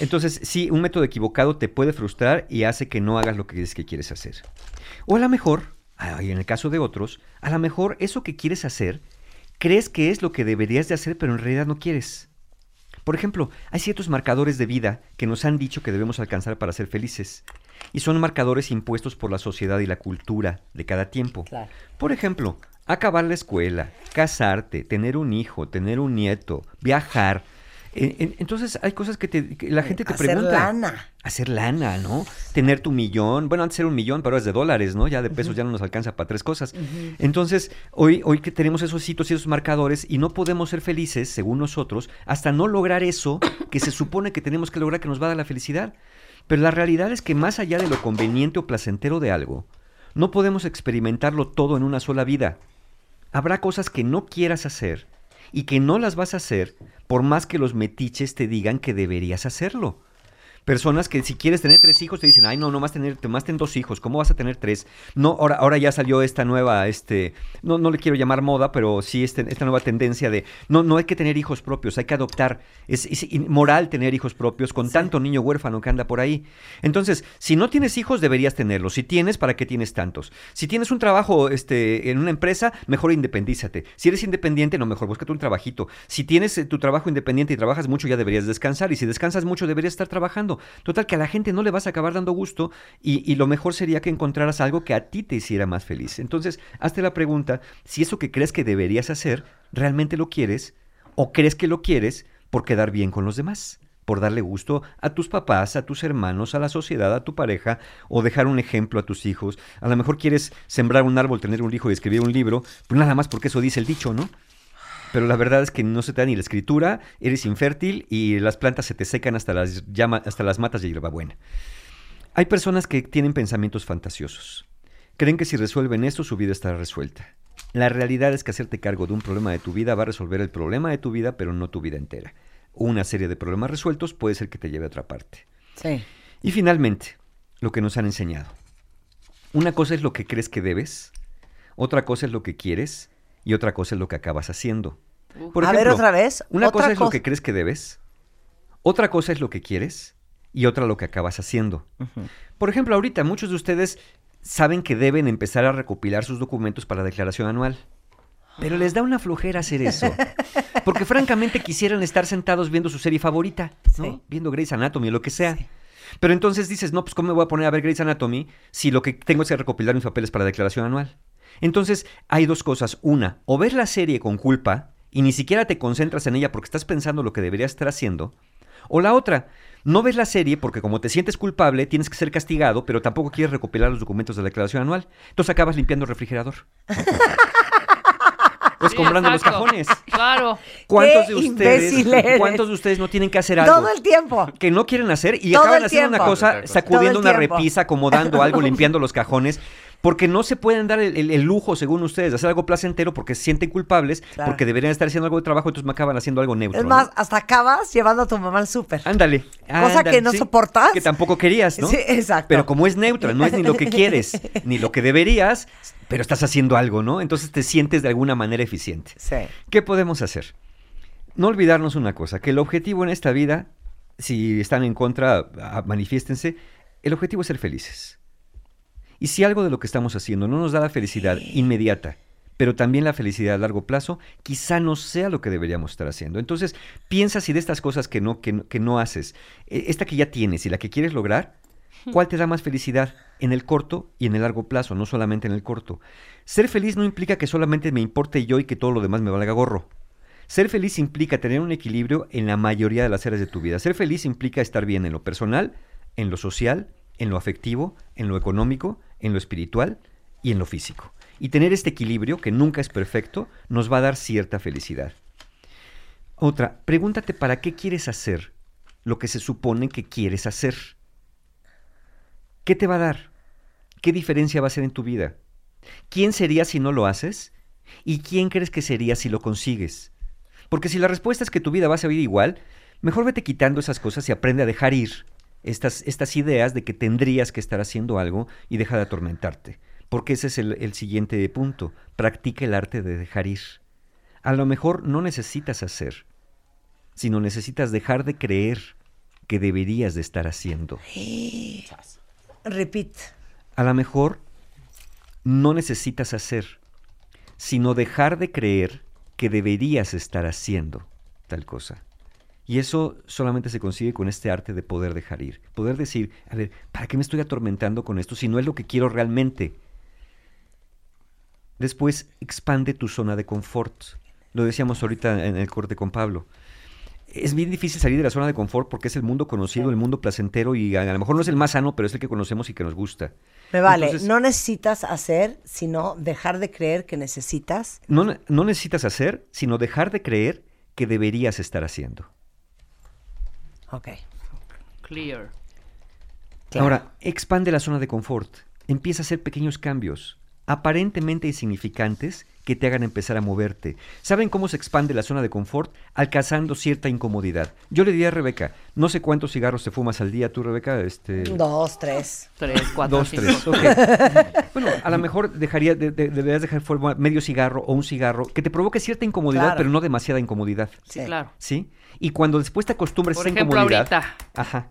Entonces, sí, un método equivocado te puede frustrar y hace que no hagas lo que es que quieres hacer. O a lo mejor, ah, y en el caso de otros, a lo mejor eso que quieres hacer, crees que es lo que deberías de hacer, pero en realidad no quieres. Por ejemplo, hay ciertos marcadores de vida que nos han dicho que debemos alcanzar para ser felices. Y son marcadores impuestos por la sociedad y la cultura de cada tiempo. Claro. Por ejemplo, acabar la escuela, casarte, tener un hijo, tener un nieto, viajar. En- en- entonces hay cosas que, te- que la gente te Hacer pregunta. lana. Hacer lana, ¿no? Tener tu millón. Bueno, antes era un millón, pero es de dólares, ¿no? Ya de pesos ya no nos alcanza para tres cosas. Entonces, hoy, hoy que tenemos esos hitos y esos marcadores y no podemos ser felices, según nosotros, hasta no lograr eso que se supone que tenemos que lograr que nos va a dar la felicidad. Pero la realidad es que más allá de lo conveniente o placentero de algo, no podemos experimentarlo todo en una sola vida. Habrá cosas que no quieras hacer y que no las vas a hacer por más que los metiches te digan que deberías hacerlo. Personas que si quieres tener tres hijos te dicen, ay, no, no más tener, más ten dos hijos, ¿cómo vas a tener tres? No, ahora, ahora ya salió esta nueva, este, no, no le quiero llamar moda, pero sí este, esta nueva tendencia de, no, no hay que tener hijos propios, hay que adoptar. Es, es inmoral tener hijos propios con tanto niño huérfano que anda por ahí. Entonces, si no tienes hijos, deberías tenerlos. Si tienes, ¿para qué tienes tantos? Si tienes un trabajo este, en una empresa, mejor independízate. Si eres independiente, no, mejor búscate un trabajito. Si tienes eh, tu trabajo independiente y trabajas mucho, ya deberías descansar. Y si descansas mucho, deberías estar trabajando. Total, que a la gente no le vas a acabar dando gusto y, y lo mejor sería que encontraras algo que a ti te hiciera más feliz. Entonces, hazte la pregunta si eso que crees que deberías hacer, realmente lo quieres o crees que lo quieres por quedar bien con los demás por darle gusto a tus papás, a tus hermanos, a la sociedad, a tu pareja, o dejar un ejemplo a tus hijos. A lo mejor quieres sembrar un árbol, tener un hijo y escribir un libro, pues nada más porque eso dice el dicho, ¿no? Pero la verdad es que no se te da ni la escritura, eres infértil y las plantas se te secan hasta las, llama, hasta las matas de hierbabuena. Hay personas que tienen pensamientos fantasiosos. Creen que si resuelven esto, su vida estará resuelta. La realidad es que hacerte cargo de un problema de tu vida va a resolver el problema de tu vida, pero no tu vida entera una serie de problemas resueltos puede ser que te lleve a otra parte. Sí. Y finalmente, lo que nos han enseñado. Una cosa es lo que crees que debes, otra cosa es lo que quieres y otra cosa es lo que acabas haciendo. Por a ver otra vez. Una cosa es lo que crees que debes, otra cosa es lo que quieres y otra lo que acabas haciendo. Por ejemplo, ahorita muchos de ustedes saben que deben empezar a recopilar sus documentos para la declaración anual. Pero les da una flojera hacer eso. Porque francamente quisieran estar sentados viendo su serie favorita, ¿no? Viendo Grey's Anatomy o lo que sea. Pero entonces dices, no, pues ¿cómo me voy a poner a ver Grey's Anatomy si lo que tengo es que recopilar mis papeles para la declaración anual? Entonces hay dos cosas. Una, o ver la serie con culpa y ni siquiera te concentras en ella porque estás pensando lo que deberías estar haciendo. O la otra, no ves la serie porque como te sientes culpable tienes que ser castigado, pero tampoco quieres recopilar los documentos de la declaración anual. Entonces acabas limpiando el refrigerador. Pues comprando los cajones. Claro. ¿Cuántos de ustedes cuántos de ustedes no tienen que hacer algo? Todo el tiempo. Que no quieren hacer y acaban haciendo una cosa, sacudiendo una repisa, acomodando algo, limpiando los cajones. Porque no se pueden dar el, lujo, según ustedes, de hacer algo placentero porque se sienten culpables, porque deberían estar haciendo algo de trabajo, entonces me acaban haciendo algo neutro. Es más, hasta acabas llevando a tu mamá al súper. Ándale. Cosa que no soportas. Que tampoco querías, ¿no? Sí, exacto. Pero como es neutra, no es ni lo que quieres, ni lo que deberías, pero estás haciendo algo, ¿no? Entonces te sientes de alguna manera eficiente. Sí. ¿Qué podemos hacer? No olvidarnos una cosa, que el objetivo en esta vida, si están en contra, manifiéstense, el objetivo es ser felices. Y si algo de lo que estamos haciendo no nos da la felicidad inmediata, pero también la felicidad a largo plazo, quizá no sea lo que deberíamos estar haciendo. Entonces, piensa si de estas cosas que no, que, que no haces, e, esta que ya tienes y la que quieres lograr, ¿cuál te da más felicidad en el corto y en el largo plazo, no solamente en el corto? Ser feliz no implica que solamente me importe yo y que todo lo demás me valga gorro. Ser feliz implica tener un equilibrio en la mayoría de las áreas de tu vida. Ser feliz implica estar bien en lo personal, en lo social, en lo afectivo, en lo económico, en lo espiritual y en lo físico. Y tener este equilibrio, que nunca es perfecto, nos va a dar cierta felicidad. Otra, pregúntate para qué quieres hacer lo que se supone que quieres hacer. ¿Qué te va a dar? ¿Qué diferencia va a hacer en tu vida? ¿Quién sería si no lo haces? ¿Y quién crees que sería si lo consigues? Porque si la respuesta es que tu vida va a ser igual, mejor vete quitando esas cosas y aprende a dejar ir estas, estas ideas de que tendrías que estar haciendo algo y deja de atormentarte. Porque ese es el, el siguiente punto. Practica el arte de dejar ir. A lo mejor no necesitas hacer, sino necesitas dejar de creer que deberías de estar haciendo. Repite. A lo mejor no necesitas hacer, sino dejar de creer que deberías estar haciendo tal cosa. Y eso solamente se consigue con este arte de poder dejar ir. Poder decir, a ver, ¿para qué me estoy atormentando con esto si no es lo que quiero realmente? Después, expande tu zona de confort. Lo decíamos ahorita en el corte con Pablo. Es bien difícil salir de la zona de confort porque es el mundo conocido, el mundo placentero y a, lo mejor no es el más sano, pero es el que conocemos y que nos gusta. Me vale, no necesitas hacer, sino dejar de creer que necesitas. No, no necesitas hacer, sino dejar de creer que deberías estar haciendo. Ok. Clear. Ahora, expande la zona de confort. Empieza a hacer pequeños cambios. Aparentemente insignificantes que te hagan empezar a moverte. ¿Saben cómo se expande la zona de confort? Alcanzando cierta incomodidad. Yo le diría a Rebeca, no sé cuántos cigarros te fumas al día tú, Rebeca. Este, Dos, tres. Tres, cuatro, Dos, cinco. tres. ok. bueno, a lo mejor dejaría, de- de- deberías dejar fuera medio cigarro o un cigarro que te provoque cierta incomodidad, Claro. pero no demasiada incomodidad. Sí, claro. ¿Sí? Y cuando después te acostumbres Por a esa ejemplo, incomodidad. ahorita. Ajá.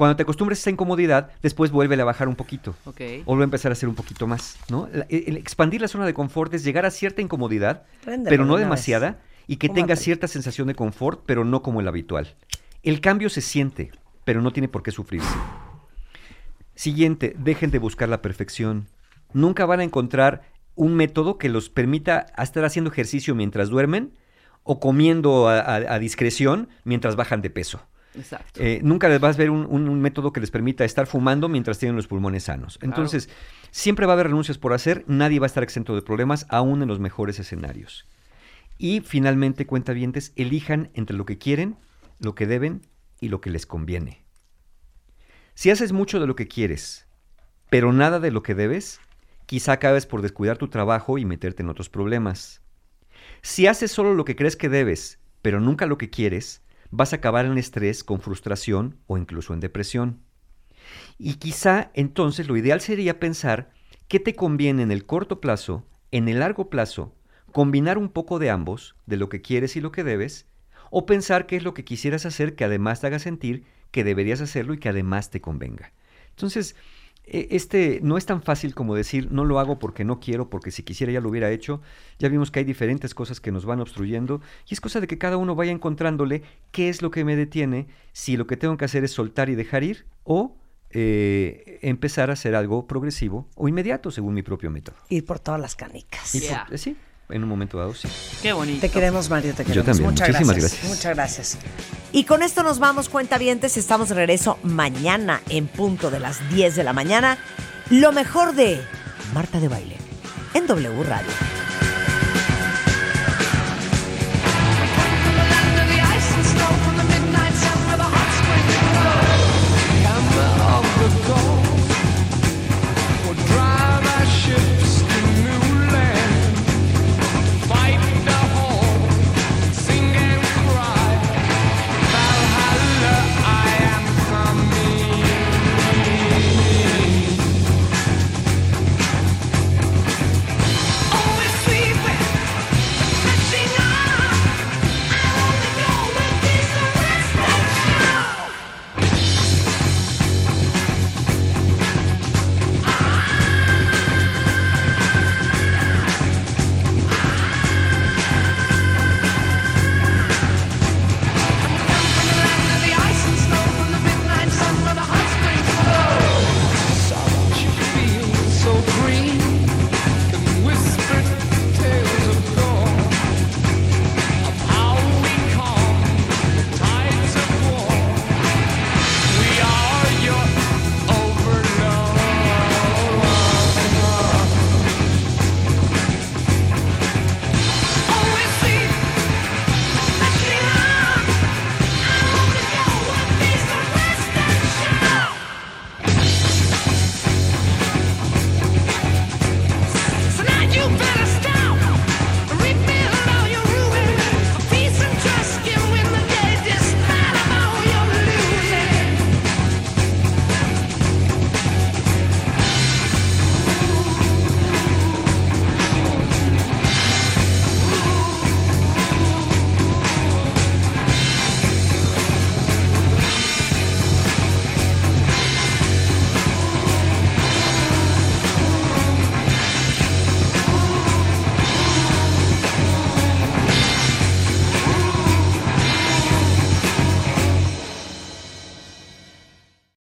Cuando te acostumbres a esa incomodidad, después vuelve a bajar un poquito. Ok. O vuelve a empezar a hacer un poquito más, ¿no? La- El, expandir la zona de confort es llegar a cierta incomodidad, pero no demasiada, y que tenga cierta sensación de confort, pero no como el habitual. El cambio se siente, pero no tiene por qué sufrirse. Siguiente, dejen de buscar la perfección. Nunca van a encontrar un método que los permita estar haciendo ejercicio mientras duermen o comiendo a, a- a discreción mientras bajan de peso. Exacto. Eh, nunca les vas a ver un, un- un método que les permita estar fumando mientras tienen los pulmones sanos. Entonces, siempre va a haber renuncias por hacer, nadie va a estar exento de problemas, aún en los mejores escenarios. Y finalmente, cuentavientes, elijan entre lo que quieren, lo que deben y lo que les conviene. Si haces mucho de lo que quieres, pero nada de lo que debes, quizá acabes por descuidar tu trabajo y meterte en otros problemas. Si haces solo lo que crees que debes, pero nunca lo que quieres, vas a acabar en estrés, con frustración o incluso en depresión. Y quizá entonces lo ideal sería pensar qué te conviene en el corto plazo, en el largo plazo, combinar un poco de ambos, de lo que quieres y lo que debes, o pensar qué es lo que quisieras hacer que además te haga sentir que deberías hacerlo y que además te convenga. Entonces, este no es tan fácil como decir no lo hago porque no quiero, porque si quisiera ya lo hubiera hecho. Ya vimos que hay diferentes cosas que nos van obstruyendo y es cosa de que cada uno vaya encontrándole qué es lo que me detiene, si lo que tengo que hacer es soltar y dejar ir o eh, empezar a hacer algo progresivo o inmediato según mi propio método. Ir por todas las canicas. Y por- Yeah. eh, sí, en un momento dado sí. Qué bonito. Te queremos, Mario, te Yo queremos. también, Muchas muchísimas gracias. gracias. Muchas gracias. Y con esto nos vamos, cuentavientes. Estamos de regreso mañana en punto de las 10 de la mañana. Lo mejor de Marta de Baile en W Radio.